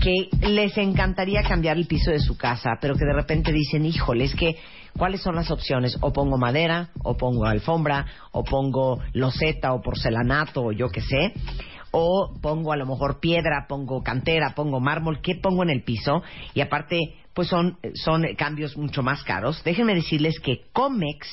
Speaker 10: que les encantaría cambiar el piso de su casa, pero que de repente dicen, híjole, es que, ¿cuáles son las opciones? O pongo madera, o pongo alfombra, o pongo loseta, o porcelanato, o yo qué sé. O pongo a lo mejor piedra, pongo cantera, pongo mármol, ¿qué pongo en el piso? Y aparte, pues son, son cambios mucho más caros. Déjenme decirles que Comex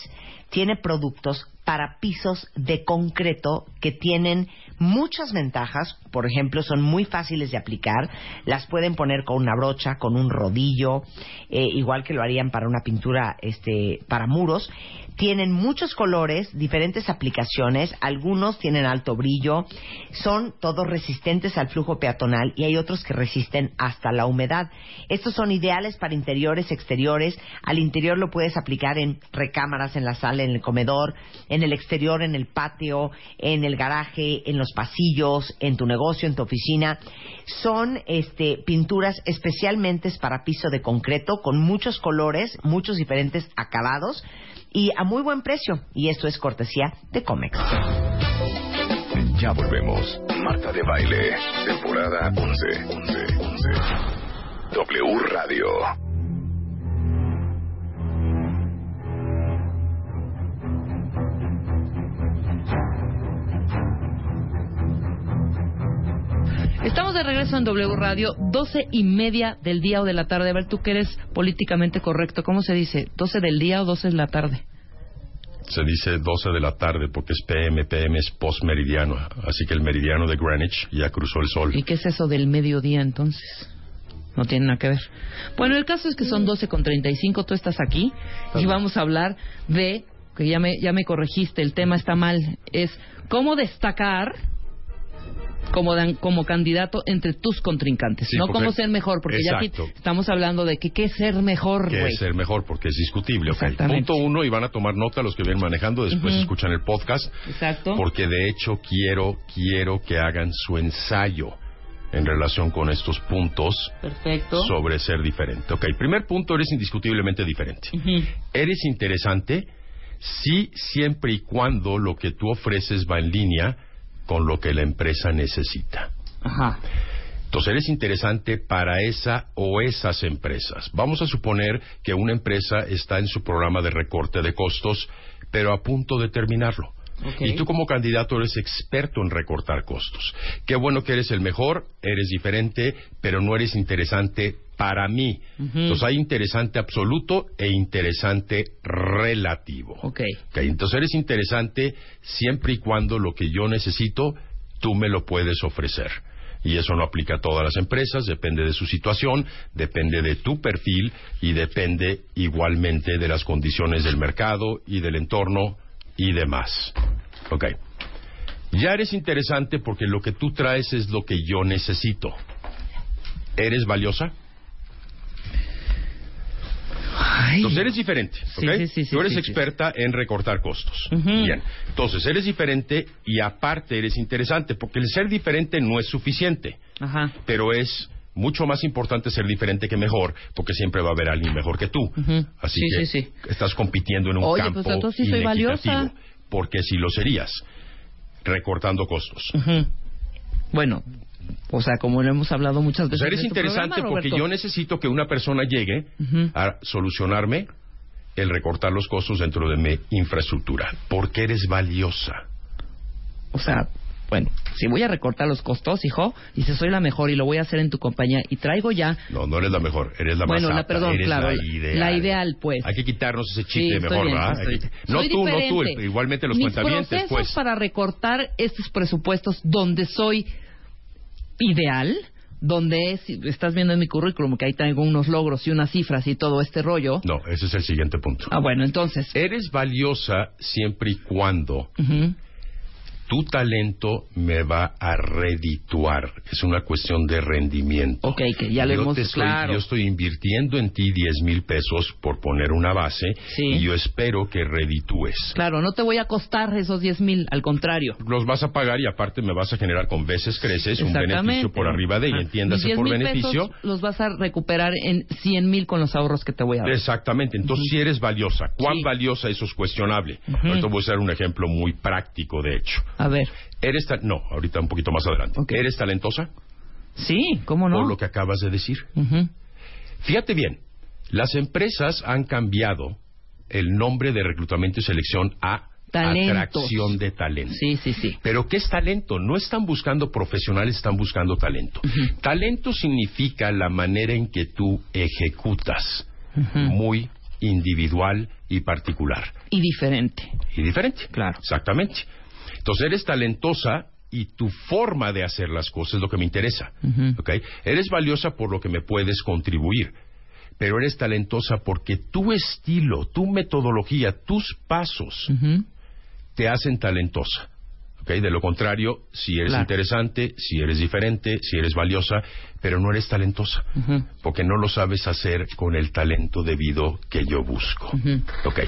Speaker 10: tiene productos para pisos de concreto que tienen muchas ventajas. Por ejemplo, son muy fáciles de aplicar. Las pueden poner con una brocha, con un rodillo, eh, igual que lo harían para una pintura este, para muros. Tienen muchos colores, diferentes aplicaciones. Algunos tienen alto brillo. Son todos resistentes al flujo peatonal y hay otros que resisten hasta la humedad. Estos son ideales para interiores, exteriores. Al interior lo puedes aplicar en recámaras, en la sala, en el comedor, en el exterior, en el patio, en el garaje, en los los pasillos, en tu negocio, en tu oficina. Son este, pinturas especialmente para piso de concreto, con muchos colores, muchos diferentes acabados y a muy buen precio. Y esto es cortesía de Comex.
Speaker 4: Ya volvemos. Marta de Baile, temporada 11. 11, 11. W Radio.
Speaker 1: Estamos de regreso en W Radio, doce y media del día o de la tarde. A ver, tú que eres políticamente correcto, ¿cómo se dice? ¿12 del día o 12 de la tarde?
Speaker 8: Se dice 12 de la tarde porque es PM, PM es postmeridiano. Así que el meridiano de Greenwich ya cruzó el sol.
Speaker 1: ¿Y qué es eso del mediodía entonces? No tiene nada que ver. Bueno, el caso es que son 12 con 35, tú estás aquí y vamos a hablar de, que ya me, ya me corregiste, el tema está mal, es cómo destacar como, dan- como candidato entre tus contrincantes,
Speaker 8: Sí,
Speaker 1: no cómo ser mejor, porque ya aquí estamos hablando de que qué es ser mejor, güey.
Speaker 8: es ser mejor porque es discutible. ok.
Speaker 1: Exactamente.
Speaker 8: Punto uno, y van a tomar nota los que vienen manejando, después escuchan el podcast,
Speaker 1: Exacto.
Speaker 8: porque de hecho quiero, quiero que hagan su ensayo en relación con estos puntos
Speaker 1: Perfecto.
Speaker 8: sobre ser diferente. Ok, primer punto, eres indiscutiblemente diferente. Eres interesante si siempre y cuando lo que tú ofreces va en línea con lo que la empresa necesita.
Speaker 1: Ajá.
Speaker 8: Entonces eres interesante para esa o esas empresas. Vamos a suponer que una empresa está en su programa de recorte de costos, pero a punto de terminarlo. Y tú como candidato eres experto en recortar costos. Qué bueno que eres el mejor, eres diferente, pero no eres interesante para mí. Entonces hay interesante absoluto e interesante relativo.
Speaker 1: Ok.
Speaker 8: Ok, Entonces eres interesante siempre y cuando lo que yo necesito, tú me lo puedes ofrecer. Y eso no aplica a todas las empresas, depende de su situación, depende de tu perfil y depende igualmente de las condiciones del mercado y del entorno y demás. Ok. Ya eres interesante porque lo que tú traes es lo que yo necesito. ¿Eres valiosa? Entonces eres diferente, ¿ok?
Speaker 1: sí, sí, sí,
Speaker 8: Tú eres experta en recortar costos. Bien. Entonces eres diferente y aparte eres interesante, porque el ser diferente no es suficiente,
Speaker 1: Ajá.
Speaker 8: pero es mucho más importante ser diferente que mejor, porque siempre va a haber alguien mejor que tú. Así
Speaker 1: Sí,
Speaker 8: que
Speaker 1: sí, sí.
Speaker 8: estás compitiendo en un
Speaker 1: Oye,
Speaker 8: campo
Speaker 1: pues entonces sí soy valiosa.
Speaker 8: porque si lo serías, recortando costos.
Speaker 1: Bueno, o sea, como lo hemos hablado muchas
Speaker 8: O
Speaker 1: veces.
Speaker 8: sea, eres
Speaker 1: en tu
Speaker 8: interesante
Speaker 1: programa,
Speaker 8: porque yo necesito que una persona llegue a solucionarme el recortar los costos dentro de mi infraestructura. Porque eres valiosa.
Speaker 1: O sea, bueno, si voy a recortar los costos, hijo, y si soy la mejor y lo voy a hacer en tu compañía y traigo ya.
Speaker 8: No, no eres la mejor, eres la
Speaker 1: Bueno,
Speaker 8: más
Speaker 1: la-
Speaker 8: apta,
Speaker 1: perdón,
Speaker 8: eres
Speaker 1: claro,
Speaker 8: la
Speaker 1: la-
Speaker 8: ideal.
Speaker 1: la ideal, pues.
Speaker 8: Hay que quitarnos ese
Speaker 1: Sí,
Speaker 8: de
Speaker 1: estoy
Speaker 8: mejor,
Speaker 1: bien,
Speaker 8: ¿verdad?
Speaker 1: estoy-
Speaker 8: No
Speaker 1: soy
Speaker 8: tú, no tú,
Speaker 1: diferente.
Speaker 8: igualmente los
Speaker 1: Mis
Speaker 8: cuentavientes, pues.
Speaker 1: para recortar estos presupuestos donde soy ideal, donde es, estás viendo en mi currículum que ahí traigo unos logros y unas cifras y todo este rollo.
Speaker 8: No, ese es el siguiente punto.
Speaker 1: Ah, bueno, entonces.
Speaker 8: Eres valiosa siempre y cuando
Speaker 1: ujú,
Speaker 8: tu talento me va a redituar. Es una cuestión de rendimiento.
Speaker 1: Ok, que ya lo
Speaker 8: yo
Speaker 1: hemos
Speaker 8: te estoy,
Speaker 1: claro.
Speaker 8: Yo estoy invirtiendo en ti 10 mil pesos por poner una base
Speaker 1: Sí.
Speaker 8: y yo espero que reditúes.
Speaker 1: Claro, no te voy a costar esos 10 mil, al contrario.
Speaker 8: Los vas a pagar y aparte me vas a generar con veces creces un beneficio por arriba de
Speaker 1: Ajá.
Speaker 8: entiéndase
Speaker 1: Mis 10
Speaker 8: por beneficio.
Speaker 1: pesos los vas a recuperar en 100 mil con los ahorros que te voy a dar.
Speaker 8: Exactamente, entonces si eres valiosa, ¿cuán
Speaker 1: Sí.
Speaker 8: valiosa eso es cuestionable?
Speaker 1: Ujú.
Speaker 8: Ahorita voy a usar un ejemplo muy práctico, de hecho.
Speaker 1: A ver.
Speaker 8: ¿Eres ta- no, ahorita un poquito más adelante.
Speaker 1: Ok.
Speaker 8: ¿Eres talentosa?
Speaker 1: Sí, ¿cómo no?
Speaker 8: Por lo que acabas de decir.
Speaker 1: Ujú.
Speaker 8: Fíjate bien, las empresas han cambiado el nombre de reclutamiento y selección a
Speaker 1: Talentos.
Speaker 8: atracción de talento.
Speaker 1: Sí, sí, sí.
Speaker 8: Pero ¿qué es talento? No están buscando profesionales, están buscando talento. Talento significa la manera en que tú ejecutas, muy individual y particular.
Speaker 1: Y diferente.
Speaker 8: Y diferente.
Speaker 1: Claro.
Speaker 8: Exactamente. Entonces eres talentosa y tu forma de hacer las cosas es lo que me interesa. Eres valiosa por lo que me puedes contribuir, pero eres talentosa porque tu estilo, tu metodología, tus pasos te hacen talentosa. ¿Ok? De lo contrario, si eres
Speaker 1: Claro.
Speaker 8: interesante, si eres diferente, si eres valiosa, pero no eres talentosa, porque no lo sabes hacer con el talento debido que yo busco.
Speaker 1: Ujú.
Speaker 8: Ok.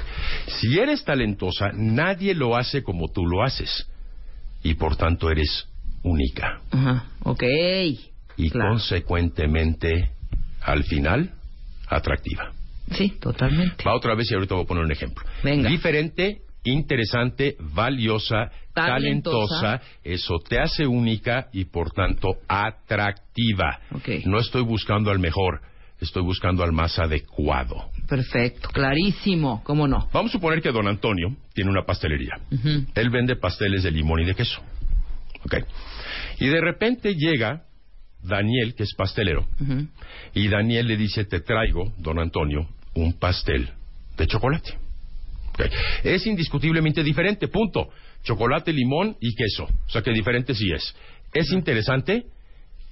Speaker 8: Si eres talentosa, nadie lo hace como tú lo haces. y por tanto eres única.
Speaker 1: Ajá, ok.
Speaker 8: Y consecuentemente, al final, atractiva.
Speaker 1: Sí, totalmente.
Speaker 8: Va otra vez y ahorita voy a poner un ejemplo.
Speaker 1: Venga.
Speaker 8: Diferente, interesante, valiosa,
Speaker 1: Talentosa.
Speaker 8: talentosa, eso te hace única y por tanto atractiva. No estoy buscando al mejor, estoy buscando al más adecuado.
Speaker 1: Perfecto, clarísimo, ¿cómo no?
Speaker 8: Vamos a suponer que don Antonio tiene una pastelería. Él vende pasteles de limón y de queso. Ok. Y de repente llega Daniel, que es pastelero, y Daniel le dice, te traigo, don Antonio, un pastel de chocolate. Es indiscutiblemente diferente, punto. Chocolate, limón y queso. O sea que diferente sí es. ¿Es interesante?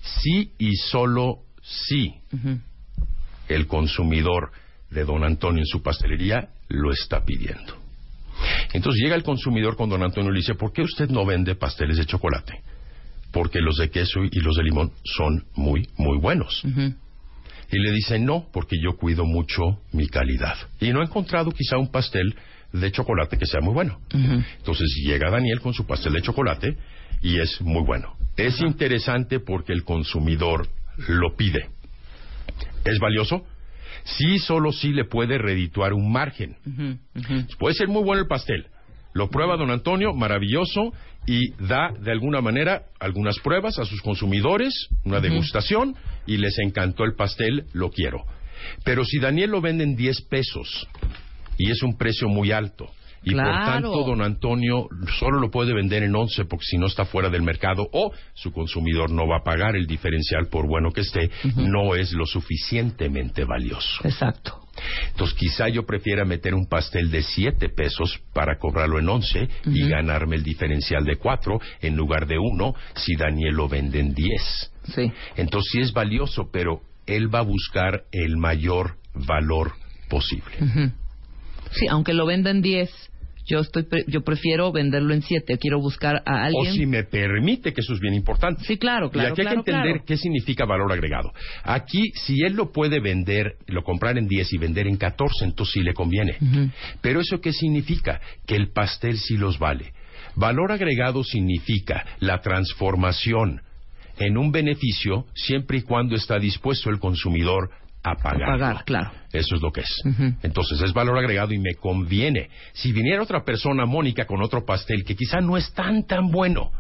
Speaker 8: Sí y solo sí. El consumidor de don Antonio en su pastelería lo está pidiendo. Entonces llega el consumidor con don Antonio y le dice, ¿por qué usted no vende pasteles de chocolate? Porque los de queso y los de limón son muy, muy buenos. Y le dice, no, porque yo cuido mucho mi calidad. Y no he encontrado quizá un pastel de chocolate que sea muy bueno. Entonces llega Daniel con su pastel de chocolate y es muy bueno. Es interesante porque el consumidor lo pide. ¿Es valioso? Sí, solo sí le puede redituar un margen. Puede ser muy bueno el pastel. Lo prueba don Antonio, maravilloso, y da de alguna manera algunas pruebas a sus consumidores, una degustación, y les encantó el pastel, lo quiero. Pero si Daniel lo vende en 10 pesos, y es un precio muy alto, y por tanto don Antonio solo lo puede vender en 11 porque si no está fuera del mercado, o su consumidor no va a pagar el diferencial por bueno que esté, no es lo suficientemente valioso.
Speaker 1: Exacto.
Speaker 8: Entonces quizá yo prefiera meter un pastel de 7 pesos para cobrarlo en 11 y
Speaker 1: Ujú.
Speaker 8: ganarme el diferencial de 4 en lugar de 1 si Daniel lo vende en 10.
Speaker 1: Sí.
Speaker 8: Entonces sí es valioso, pero él va a buscar el mayor valor posible.
Speaker 1: Ujú. Sí, aunque lo venda en 10, yo estoy pre- yo prefiero venderlo en 7. Quiero buscar a
Speaker 8: O
Speaker 1: alguien.
Speaker 8: si me permite, que eso es bien importante.
Speaker 1: Sí, claro, claro,
Speaker 8: y aquí hay que entender
Speaker 1: claro.
Speaker 8: qué significa valor agregado. Aquí, si él lo puede vender, lo comprar en 10 y vender en 14, entonces sí le conviene. Pero eso qué significa? Que el pastel sí los vale. Valor agregado significa la transformación en un beneficio siempre y cuando está dispuesto el consumidor a pagar.
Speaker 1: Pagar, claro.
Speaker 8: Eso es lo que es. Entonces es valor agregado y me conviene. Si viniera otra persona, Mónica, con otro pastel que quizá no es tan tan bueno,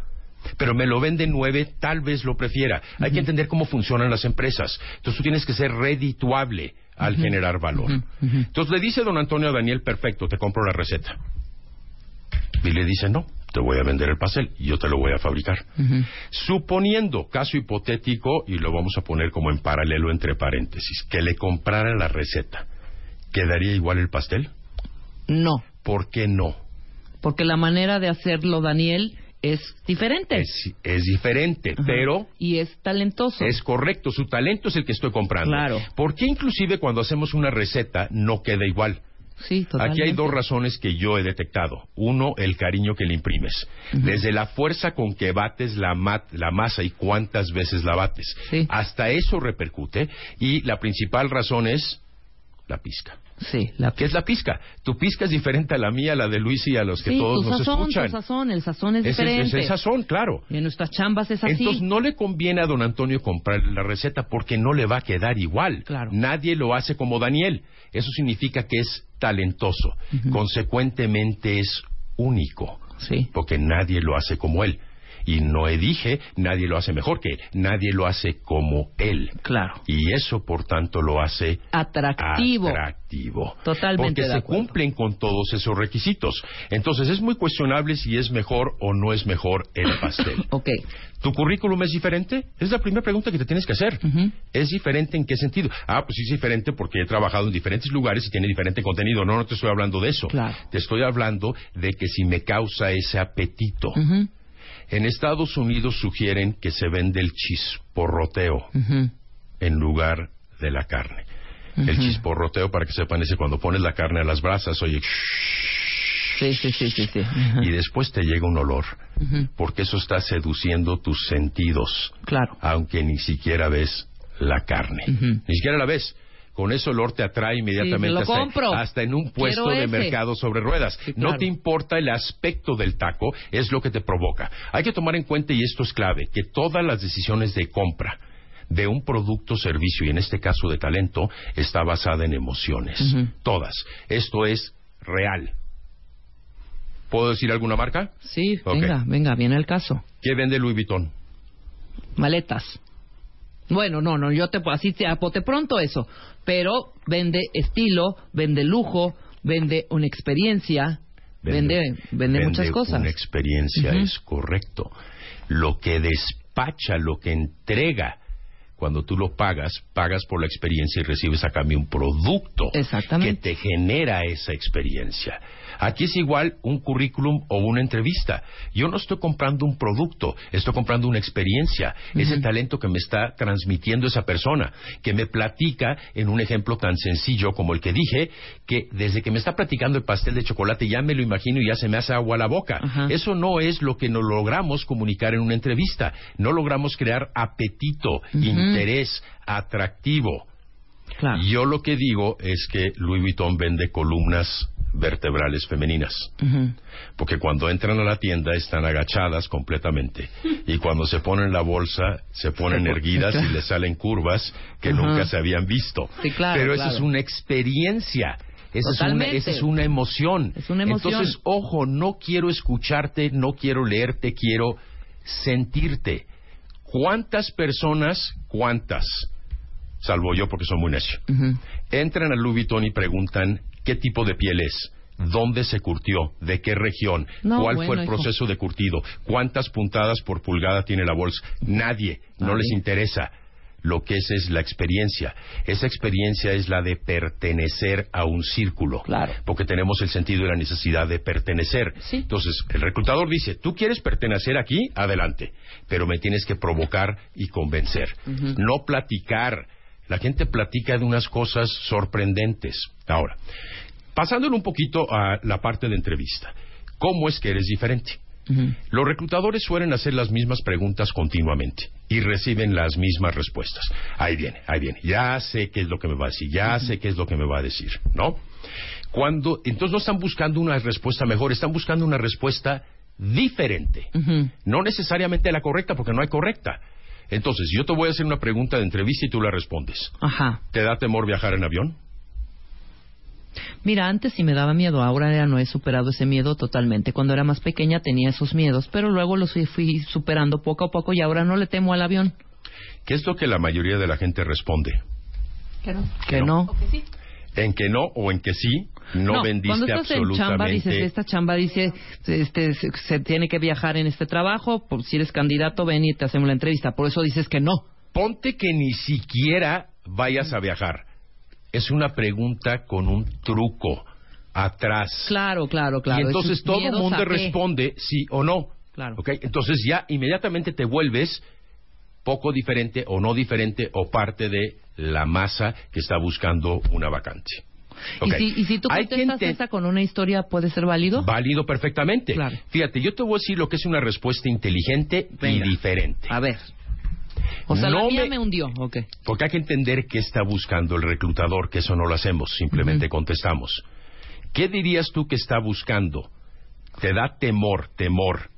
Speaker 8: pero me lo vende en nueve, tal vez lo prefiera. Hay que entender cómo funcionan las empresas. Entonces tú tienes que ser redituable al generar valor. Entonces le dice don Antonio a Daniel, perfecto, te compro la receta. Y le dice, no, te voy a vender el pastel y yo te lo voy a fabricar. Suponiendo, caso hipotético, y lo vamos a poner como en paralelo entre paréntesis, que le comprara la receta, ¿quedaría igual el pastel?
Speaker 1: No,
Speaker 8: ¿Por qué no?
Speaker 1: porque la manera de hacerlo, Daniel, es diferente.
Speaker 8: Es, es diferente,
Speaker 1: Ajá.
Speaker 8: pero
Speaker 1: Y es talentoso.
Speaker 8: es correcto, su talento es el que estoy comprando.
Speaker 1: Claro.
Speaker 8: ¿Por qué inclusive cuando hacemos una receta no queda igual?
Speaker 1: Sí, totalmente.
Speaker 8: Aquí hay dos razones que yo he detectado. Uno, el cariño que le imprimes. Desde la fuerza con que bates la, la masa y cuántas veces la bates.
Speaker 1: Sí.
Speaker 8: Hasta eso repercute. Y la principal razón es la pizca.
Speaker 1: Sí, la
Speaker 8: ¿Qué es la pizca? Tu pizca es diferente a la mía, a la de Luis y a los que
Speaker 1: sí,
Speaker 8: todos
Speaker 1: tu
Speaker 8: nos
Speaker 1: sazón,
Speaker 8: escuchan.
Speaker 1: tu sazón, el sazón es,
Speaker 8: Es
Speaker 1: diferente.
Speaker 8: es el sazón, claro.
Speaker 1: Y en nuestras chambas es así.
Speaker 8: Entonces no le conviene a don Antonio comprar la receta porque no le va a quedar igual.
Speaker 1: Claro.
Speaker 8: Nadie lo hace como Daniel. Eso significa que es talentoso. Consecuentemente es único.
Speaker 1: Sí.
Speaker 8: Porque nadie lo hace como él. Y no dije, nadie lo hace mejor que él. Nadie lo hace como él.
Speaker 1: Claro.
Speaker 8: Y eso, por tanto, lo hace
Speaker 1: Atractivo.
Speaker 8: atractivo.
Speaker 1: Totalmente
Speaker 8: Porque
Speaker 1: de
Speaker 8: se
Speaker 1: acuerdo.
Speaker 8: cumplen con todos esos requisitos. Entonces es muy cuestionable si es mejor o no es mejor el pastel.
Speaker 1: Ok.
Speaker 8: ¿Tu currículum es diferente? Es la primera pregunta que te tienes que hacer. ¿Es diferente en qué sentido? Ah, pues sí es diferente porque he trabajado en diferentes lugares y tiene diferente contenido. No, no te estoy hablando de eso.
Speaker 1: Claro.
Speaker 8: Te estoy hablando de que si me causa ese apetito.
Speaker 1: Ujú,
Speaker 8: En Estados Unidos sugieren que se vende el chisporroteo en lugar de la carne. El chisporroteo, para que sepan, es cuando pones la carne a las brasas, oye,
Speaker 1: Sí, sí, sí, sí.
Speaker 8: y después te llega un olor, porque eso está seduciendo tus sentidos,
Speaker 1: Claro.
Speaker 8: aunque ni siquiera ves la carne. Ni siquiera la ves. Con ese olor te atrae inmediatamente hasta, en un puesto
Speaker 1: Quiero
Speaker 8: de
Speaker 1: ese.
Speaker 8: mercado sobre ruedas.
Speaker 1: Sí,
Speaker 8: No te importa el aspecto del taco, es lo que te provoca. Hay que tomar en cuenta, y esto es clave, que todas las decisiones de compra de un producto servicio, y en este caso de talento, está basada en emociones. Todas. Esto es real. ¿Puedo decir alguna marca?
Speaker 1: Sí, venga, venga, viene el caso.
Speaker 8: ¿Qué vende Louis Vuitton?
Speaker 1: Maletas. Bueno, no, no, yo te así te apote pronto eso, pero vende estilo, vende lujo, vende una experiencia, vende vende, muchas cosas.
Speaker 8: Una experiencia es correcto. Lo que despacha, lo que entrega, cuando tú lo pagas, pagas por la experiencia y recibes a cambio un producto que te genera esa experiencia. Aquí es igual un currículum o una entrevista. Yo no estoy comprando un producto, estoy comprando una experiencia, ese talento que me está transmitiendo esa persona, que me platica en un ejemplo tan sencillo como el que dije, que desde que me está platicando el pastel de chocolate ya me lo imagino y ya se me hace agua a la boca. Eso no es lo que nos logramos comunicar en una entrevista. No logramos crear apetito, interés, atractivo. Yo lo que digo es que Louis Vuitton vende columnas vertebrales femeninas. Porque cuando entran a la tienda están agachadas completamente. Y cuando se ponen la bolsa, se ponen
Speaker 1: Se
Speaker 8: erguidas y les salen curvas que nunca se habían visto.
Speaker 1: Sí, claro,
Speaker 8: Pero esa es una experiencia. Esa es, una,
Speaker 1: Totalmente.
Speaker 8: esa es una emoción.
Speaker 1: Es una emoción.
Speaker 8: Entonces, ojo, no quiero escucharte, no quiero leerte, quiero sentirte. ¿Cuántas personas, cuántas, salvo yo porque soy muy necio, entran a Louis Vuitton y preguntan qué tipo de piel es, dónde se curtió, de qué región,
Speaker 1: No,
Speaker 8: cuál
Speaker 1: bueno,
Speaker 8: fue el
Speaker 1: hijo.
Speaker 8: proceso de curtido, cuántas puntadas por pulgada tiene la bolsa. Nadie, no
Speaker 1: Nadie.
Speaker 8: les interesa. Lo que es es la experiencia. Esa experiencia es la de pertenecer a un círculo. Claro. Porque tenemos el sentido y la necesidad de pertenecer. Entonces, el reclutador dice, tú quieres pertenecer aquí, adelante. Pero me tienes que provocar y convencer. No platicar. La gente platica de unas cosas sorprendentes. Ahora, pasándole un poquito a la parte de entrevista. ¿Cómo es que eres diferente? Los reclutadores suelen hacer las mismas preguntas continuamente y reciben las mismas respuestas. Ahí viene, ahí viene. Ya sé qué es lo que me va a decir, ya sé qué es lo que me va a decir, ¿no? Cuando entonces no están buscando una respuesta mejor, están buscando una respuesta diferente. No necesariamente la correcta, porque no hay correcta. Entonces, yo te voy a hacer una pregunta de entrevista y tú la respondes.
Speaker 1: Ajá.
Speaker 8: ¿Te da temor viajar en avión?
Speaker 1: Mira, antes sí me daba miedo, ahora ya no he superado ese miedo totalmente. Cuando era más pequeña tenía esos miedos, pero luego los fui, superando poco a poco y ahora no le temo al avión.
Speaker 8: ¿Qué es lo que la mayoría de la gente responde?
Speaker 1: Que no. Que no.
Speaker 8: En que no o en que sí, no, vendiste
Speaker 1: cuando estás en chamba,
Speaker 8: absolutamente.
Speaker 1: dices, esta chamba dice, este, se, se tiene que viajar en este trabajo, por si eres candidato, ven y te hacemos la entrevista. Por eso dices que no.
Speaker 8: Ponte que ni siquiera vayas a viajar. Es una pregunta con un truco atrás.
Speaker 1: Claro, claro, claro.
Speaker 8: y entonces todo el mundo responde sí o no.
Speaker 1: Claro.
Speaker 8: ¿Ok? Entonces ya inmediatamente te vuelves poco diferente o no diferente o parte de la masa que está buscando una vacante.
Speaker 1: ¿Y,
Speaker 8: Ok.
Speaker 1: si, y si tú contestas
Speaker 8: ente-
Speaker 1: esa con una historia, ¿puede ser válido?
Speaker 8: Válido perfectamente.
Speaker 1: Claro.
Speaker 8: Fíjate, yo te voy a decir lo que es una respuesta inteligente
Speaker 1: Venga.
Speaker 8: y diferente.
Speaker 1: A ver. O sea, la
Speaker 8: No
Speaker 1: mía
Speaker 8: me-
Speaker 1: me hundió, ok.
Speaker 8: Porque hay que entender qué está buscando el reclutador, que eso no lo hacemos, simplemente contestamos. ¿Qué dirías tú que está buscando? ¿Te da temor, temor?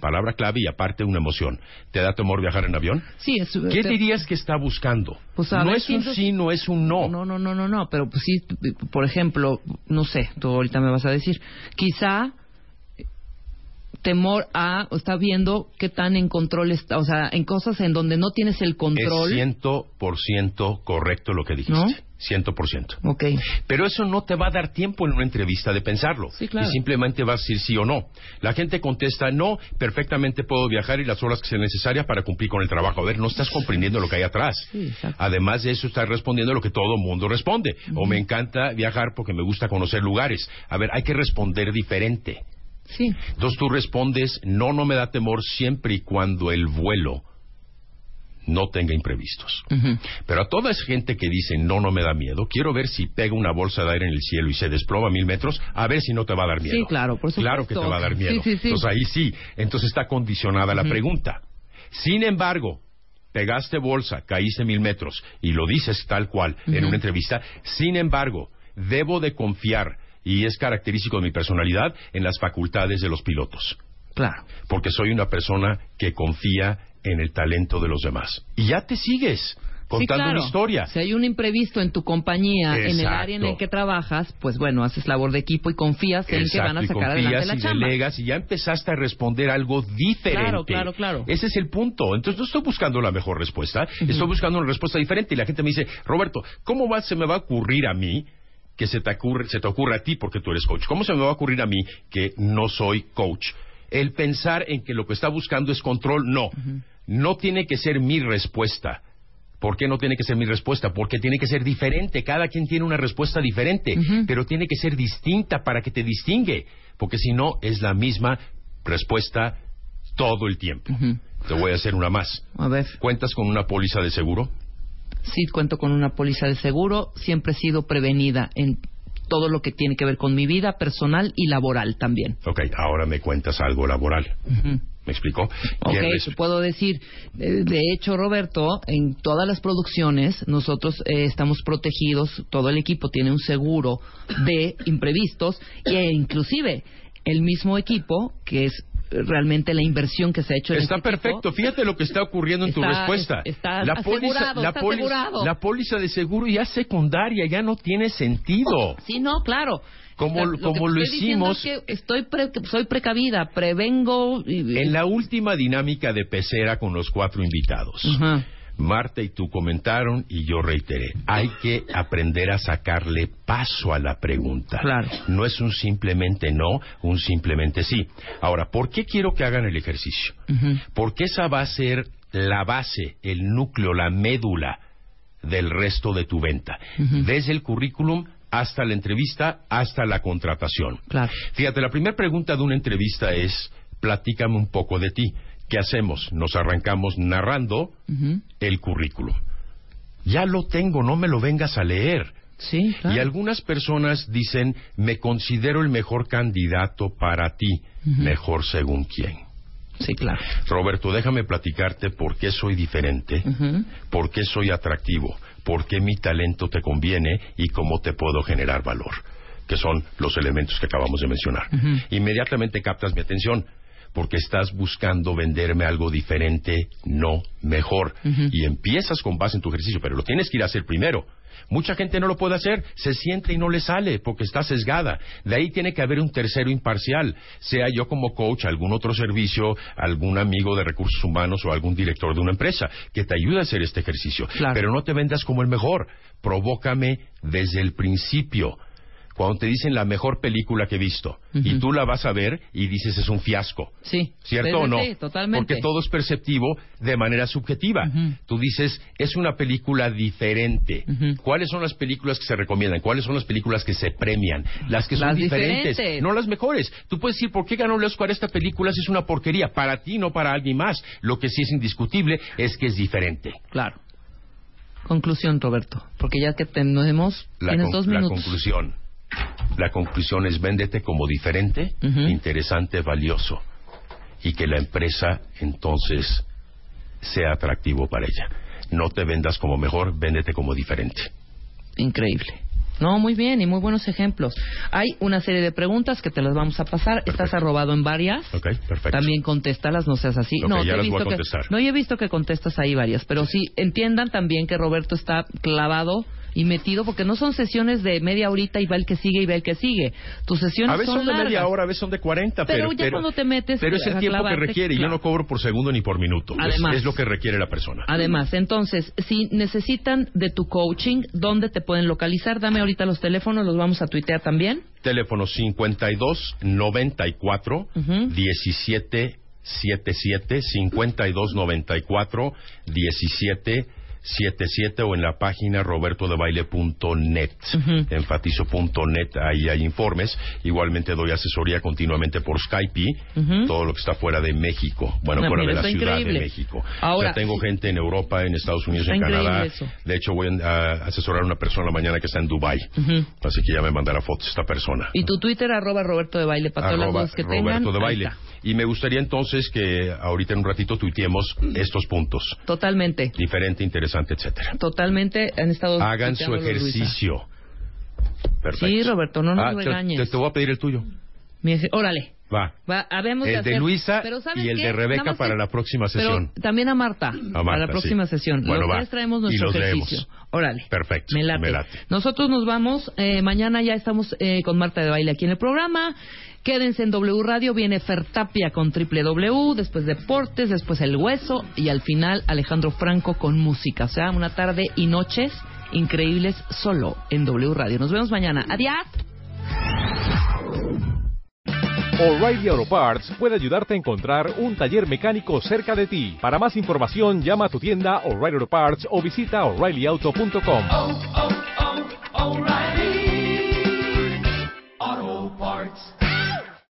Speaker 8: Palabra clave y aparte una emoción. ¿Te da temor viajar en avión?
Speaker 1: Sí, es,
Speaker 8: ¿Qué
Speaker 1: te-
Speaker 8: dirías que está buscando?
Speaker 1: Pues,
Speaker 8: no es un sí, no es un no.
Speaker 1: No, no, no, no, no, pero pues sí, por ejemplo, no sé, tú ahorita me vas a decir, quizá eh, temor a, o está viendo qué tan en control está, o sea, en cosas en donde no tienes el control.
Speaker 8: Es ciento por ciento correcto lo que dijiste.
Speaker 1: ¿No?
Speaker 8: Ciento por ciento.
Speaker 1: Ok.
Speaker 8: Pero eso no te va a dar tiempo en una entrevista de pensarlo.
Speaker 1: Sí, claro.
Speaker 8: Y simplemente vas a decir sí o no. La gente contesta, no, perfectamente puedo viajar y las horas que sean necesarias para cumplir con el trabajo. A ver, no estás comprendiendo lo que hay atrás.
Speaker 1: Sí.
Speaker 8: Además de eso, estás respondiendo lo que todo mundo responde. O me encanta viajar porque me gusta conocer lugares. A ver, hay que responder diferente.
Speaker 1: Sí.
Speaker 8: Entonces tú respondes, no, no me da temor siempre y cuando el vuelo no tenga imprevistos. Pero a toda esa gente que dice no, no me da miedo, quiero ver si pega una bolsa de aire en el cielo y se desploma a mil metros, a ver si no te va a dar miedo.
Speaker 1: Sí, claro, por supuesto.
Speaker 8: Claro que te va a dar miedo.
Speaker 1: Sí, sí, sí.
Speaker 8: Entonces ahí sí, entonces está condicionada la pregunta. Sin embargo, pegaste bolsa, caíste mil metros y lo dices tal cual en una entrevista. Sin embargo, debo de confiar, y es característico de mi personalidad, en las facultades de los pilotos.
Speaker 1: Claro.
Speaker 8: Porque soy una persona que confía en el talento de los demás. Y ya te sigues contando
Speaker 1: Sí, claro.
Speaker 8: una historia.
Speaker 1: Si hay un imprevisto en tu compañía, en el área en el que trabajas, pues bueno, haces labor de equipo y confías en que van a
Speaker 8: Exacto, y
Speaker 1: sacar adelante la
Speaker 8: y
Speaker 1: chamba.
Speaker 8: delegas y ya empezaste a responder algo diferente.
Speaker 1: Claro, claro, claro.
Speaker 8: Ese es el punto. Entonces no estoy buscando la mejor respuesta, estoy buscando una respuesta diferente. Y la gente me dice, Roberto, ¿cómo va, se me va a ocurrir a mí que se te, ocurre, se te ocurra a ti porque tú eres coach? ¿Cómo se me va a ocurrir a mí que no soy coach? El pensar en que lo que está buscando es control, no. No tiene que ser mi respuesta. ¿Por qué no tiene que ser mi respuesta? Porque tiene que ser diferente. Cada quien tiene una respuesta diferente, pero tiene que ser distinta para que te distingue. Porque si no, es la misma respuesta todo el tiempo. Te voy a hacer una más.
Speaker 1: A ver.
Speaker 8: ¿Cuentas con una póliza de seguro?
Speaker 1: Sí, cuento con una póliza de seguro. Siempre he sido prevenida en todo lo que tiene que ver con mi vida personal y laboral también.
Speaker 8: Ok, ahora me cuentas algo laboral. ¿Me explico?
Speaker 1: Ok,
Speaker 8: ¿Qué res-
Speaker 1: te puedo decir, eh, de hecho, Roberto, en todas las producciones nosotros eh, estamos protegidos, todo el equipo tiene un seguro de imprevistos e inclusive el mismo equipo, que es realmente la inversión que se ha hecho en
Speaker 8: Está
Speaker 1: este
Speaker 8: perfecto. Fíjate lo que está ocurriendo en tu respuesta.
Speaker 1: es- está
Speaker 8: la póliza, la,
Speaker 1: está
Speaker 8: póliza, la póliza de seguro ya secundaria, ya no tiene sentido.
Speaker 1: Sí, no, claro.
Speaker 8: Como,
Speaker 1: Está-
Speaker 8: como lo hicimos
Speaker 1: es que estoy pre- soy precavida, prevengo. y-
Speaker 8: en la última dinámica de pecera con los cuatro invitados. Marta y tú comentaron y yo reiteré. Hay que aprender a sacarle paso a la pregunta.
Speaker 1: Claro.
Speaker 8: No es un simplemente no, un simplemente sí. Ahora, ¿por qué quiero que hagan el ejercicio? Porque esa va a ser la base, el núcleo, la médula del resto de tu venta. Desde el currículum hasta la entrevista, hasta la contratación.
Speaker 1: Claro.
Speaker 8: Fíjate, la primera pregunta de una entrevista es, platícame un poco de ti. ¿Qué hacemos? Nos arrancamos narrando el currículum. Ya lo tengo, no me lo vengas a leer.
Speaker 1: Sí, claro.
Speaker 8: Y algunas personas dicen, me considero el mejor candidato para ti. Mejor según quién.
Speaker 1: Sí, claro.
Speaker 8: Roberto, déjame platicarte por qué soy diferente,
Speaker 1: Ujú.
Speaker 8: por qué soy atractivo, por qué mi talento te conviene y cómo te puedo generar valor, que son los elementos que acabamos de mencionar. Inmediatamente captas mi atención, porque estás buscando venderme algo diferente, no mejor. Y empiezas con base en tu ejercicio, pero lo tienes que ir a hacer primero. Mucha gente no lo puede hacer, se siente y no le sale porque está sesgada. De ahí tiene que haber un tercero imparcial, sea yo como coach, algún otro servicio, algún amigo de recursos humanos o algún director de una empresa que te ayude a hacer este ejercicio. Pero no te vendas como el mejor, provócame desde el principio. Cuando te dicen la mejor película que he visto y tú la vas a ver y dices es un fiasco.
Speaker 1: Sí.
Speaker 8: ¿Cierto
Speaker 1: Sí,
Speaker 8: o no?
Speaker 1: sí, totalmente.
Speaker 8: Porque todo es perceptivo de manera subjetiva. Tú dices, es una película diferente. ¿Cuáles son las películas que se recomiendan? ¿Cuáles son las películas que se premian? Las que son
Speaker 1: Las
Speaker 8: diferentes,
Speaker 1: diferentes.
Speaker 8: no las mejores. Tú puedes decir, ¿por qué ganó el Oscar esta película si es una porquería? Para ti, no para alguien más. Lo que sí es indiscutible es que es diferente.
Speaker 1: Claro. Conclusión, Roberto. Porque ya que tenemos,
Speaker 8: La,
Speaker 1: tienes
Speaker 8: con-
Speaker 1: dos
Speaker 8: la
Speaker 1: minutos.
Speaker 8: conclusión. La conclusión es véndete como diferente, interesante, valioso. Y que la empresa entonces sea atractivo para ella. No te vendas como mejor, véndete como diferente.
Speaker 1: Increíble. No, muy bien y muy buenos ejemplos. Hay una serie de preguntas que te las vamos a pasar. Estás arrobado en varias.
Speaker 8: Ok, perfecto.
Speaker 1: También contéstalas, no seas así.
Speaker 8: Ok,
Speaker 1: no,
Speaker 8: ya
Speaker 1: he
Speaker 8: las voy
Speaker 1: visto
Speaker 8: a
Speaker 1: que-
Speaker 8: contestar.
Speaker 1: no, yo he visto que contestas ahí varias, pero sí entiendan también que Roberto está clavado y metido porque no son sesiones de media horita y va el que sigue y va el que sigue. Tus sesiones
Speaker 8: A veces son, de
Speaker 1: largas.
Speaker 8: media hora, a veces son de 40,
Speaker 1: Pero
Speaker 8: pero...
Speaker 1: ya cuando te metes
Speaker 8: Pero es el tiempo que
Speaker 1: clavarte,
Speaker 8: requiere. Yo
Speaker 1: claro.
Speaker 8: no cobro por segundo ni por minuto. Es-
Speaker 1: Además.
Speaker 8: es lo que requiere la persona.
Speaker 1: Además, entonces, si necesitan de tu coaching, ¿dónde te pueden localizar? Dame ahorita los teléfonos, los vamos a tuitear también.
Speaker 8: Teléfono 52 94 17 77 52 94 17 77 o en la página robertodebaile.net. Enfatizo.net, ahí hay informes. Igualmente doy asesoría continuamente por Skype, todo lo que está fuera de México. Bueno,
Speaker 1: No,
Speaker 8: fuera
Speaker 1: mira,
Speaker 8: de la Ciudad
Speaker 1: increíble.
Speaker 8: de México.
Speaker 1: Ahora,
Speaker 8: ya tengo gente en Europa, en Estados Unidos,
Speaker 1: Está
Speaker 8: en Canadá.
Speaker 1: eso.
Speaker 8: De hecho, voy a asesorar a una persona mañana que está en Dubai. Así que ya me mandará fotos esta persona.
Speaker 1: Y tu Twitter, arroba Roberto de Baile, para todas las que
Speaker 8: Roberto
Speaker 1: tengan.
Speaker 8: de Baile. Y me gustaría entonces que ahorita en un ratito tuiteemos estos puntos.
Speaker 1: Totalmente.
Speaker 8: Diferente, interesante, etcétera.
Speaker 1: Totalmente han estado.
Speaker 8: Hagan su ejercicio. Perfecto.
Speaker 1: Sí, Roberto, no nos
Speaker 8: Ah, te-
Speaker 1: regañes.
Speaker 8: Te, te voy a pedir el tuyo.
Speaker 1: Mi Órale.
Speaker 8: Va.
Speaker 1: Va, habemos
Speaker 8: El de
Speaker 1: hacer-
Speaker 8: Luisa
Speaker 1: Pero ¿sabes
Speaker 8: y el
Speaker 1: qué?
Speaker 8: de Rebeca para
Speaker 1: que-
Speaker 8: la próxima
Speaker 1: pero
Speaker 8: sesión.
Speaker 1: también a Marta, para
Speaker 8: Marta,
Speaker 1: la próxima
Speaker 8: sí.
Speaker 1: sesión.
Speaker 8: Bueno,
Speaker 1: los
Speaker 8: va.
Speaker 1: tres traemos
Speaker 8: Y
Speaker 1: nuestro
Speaker 8: los
Speaker 1: ejercicio.
Speaker 8: leemos.
Speaker 1: Órale.
Speaker 8: Perfecto.
Speaker 1: Me late.
Speaker 8: Me late.
Speaker 1: Nosotros nos vamos. eh, mañana ya estamos eh, con Marta de Baile aquí en el programa. Quédense en W Radio, viene Fertapia con triple W, después Deportes, después El Hueso y al final Alejandro Franco con música. O sea, una tarde y noches increíbles solo en W Radio. Nos vemos mañana. Adiós.
Speaker 11: O'Reilly Auto Parts puede ayudarte a encontrar un taller mecánico cerca de ti. Para más información, llama a tu tienda O'Reilly Auto Parts o visita oreillyauto.com.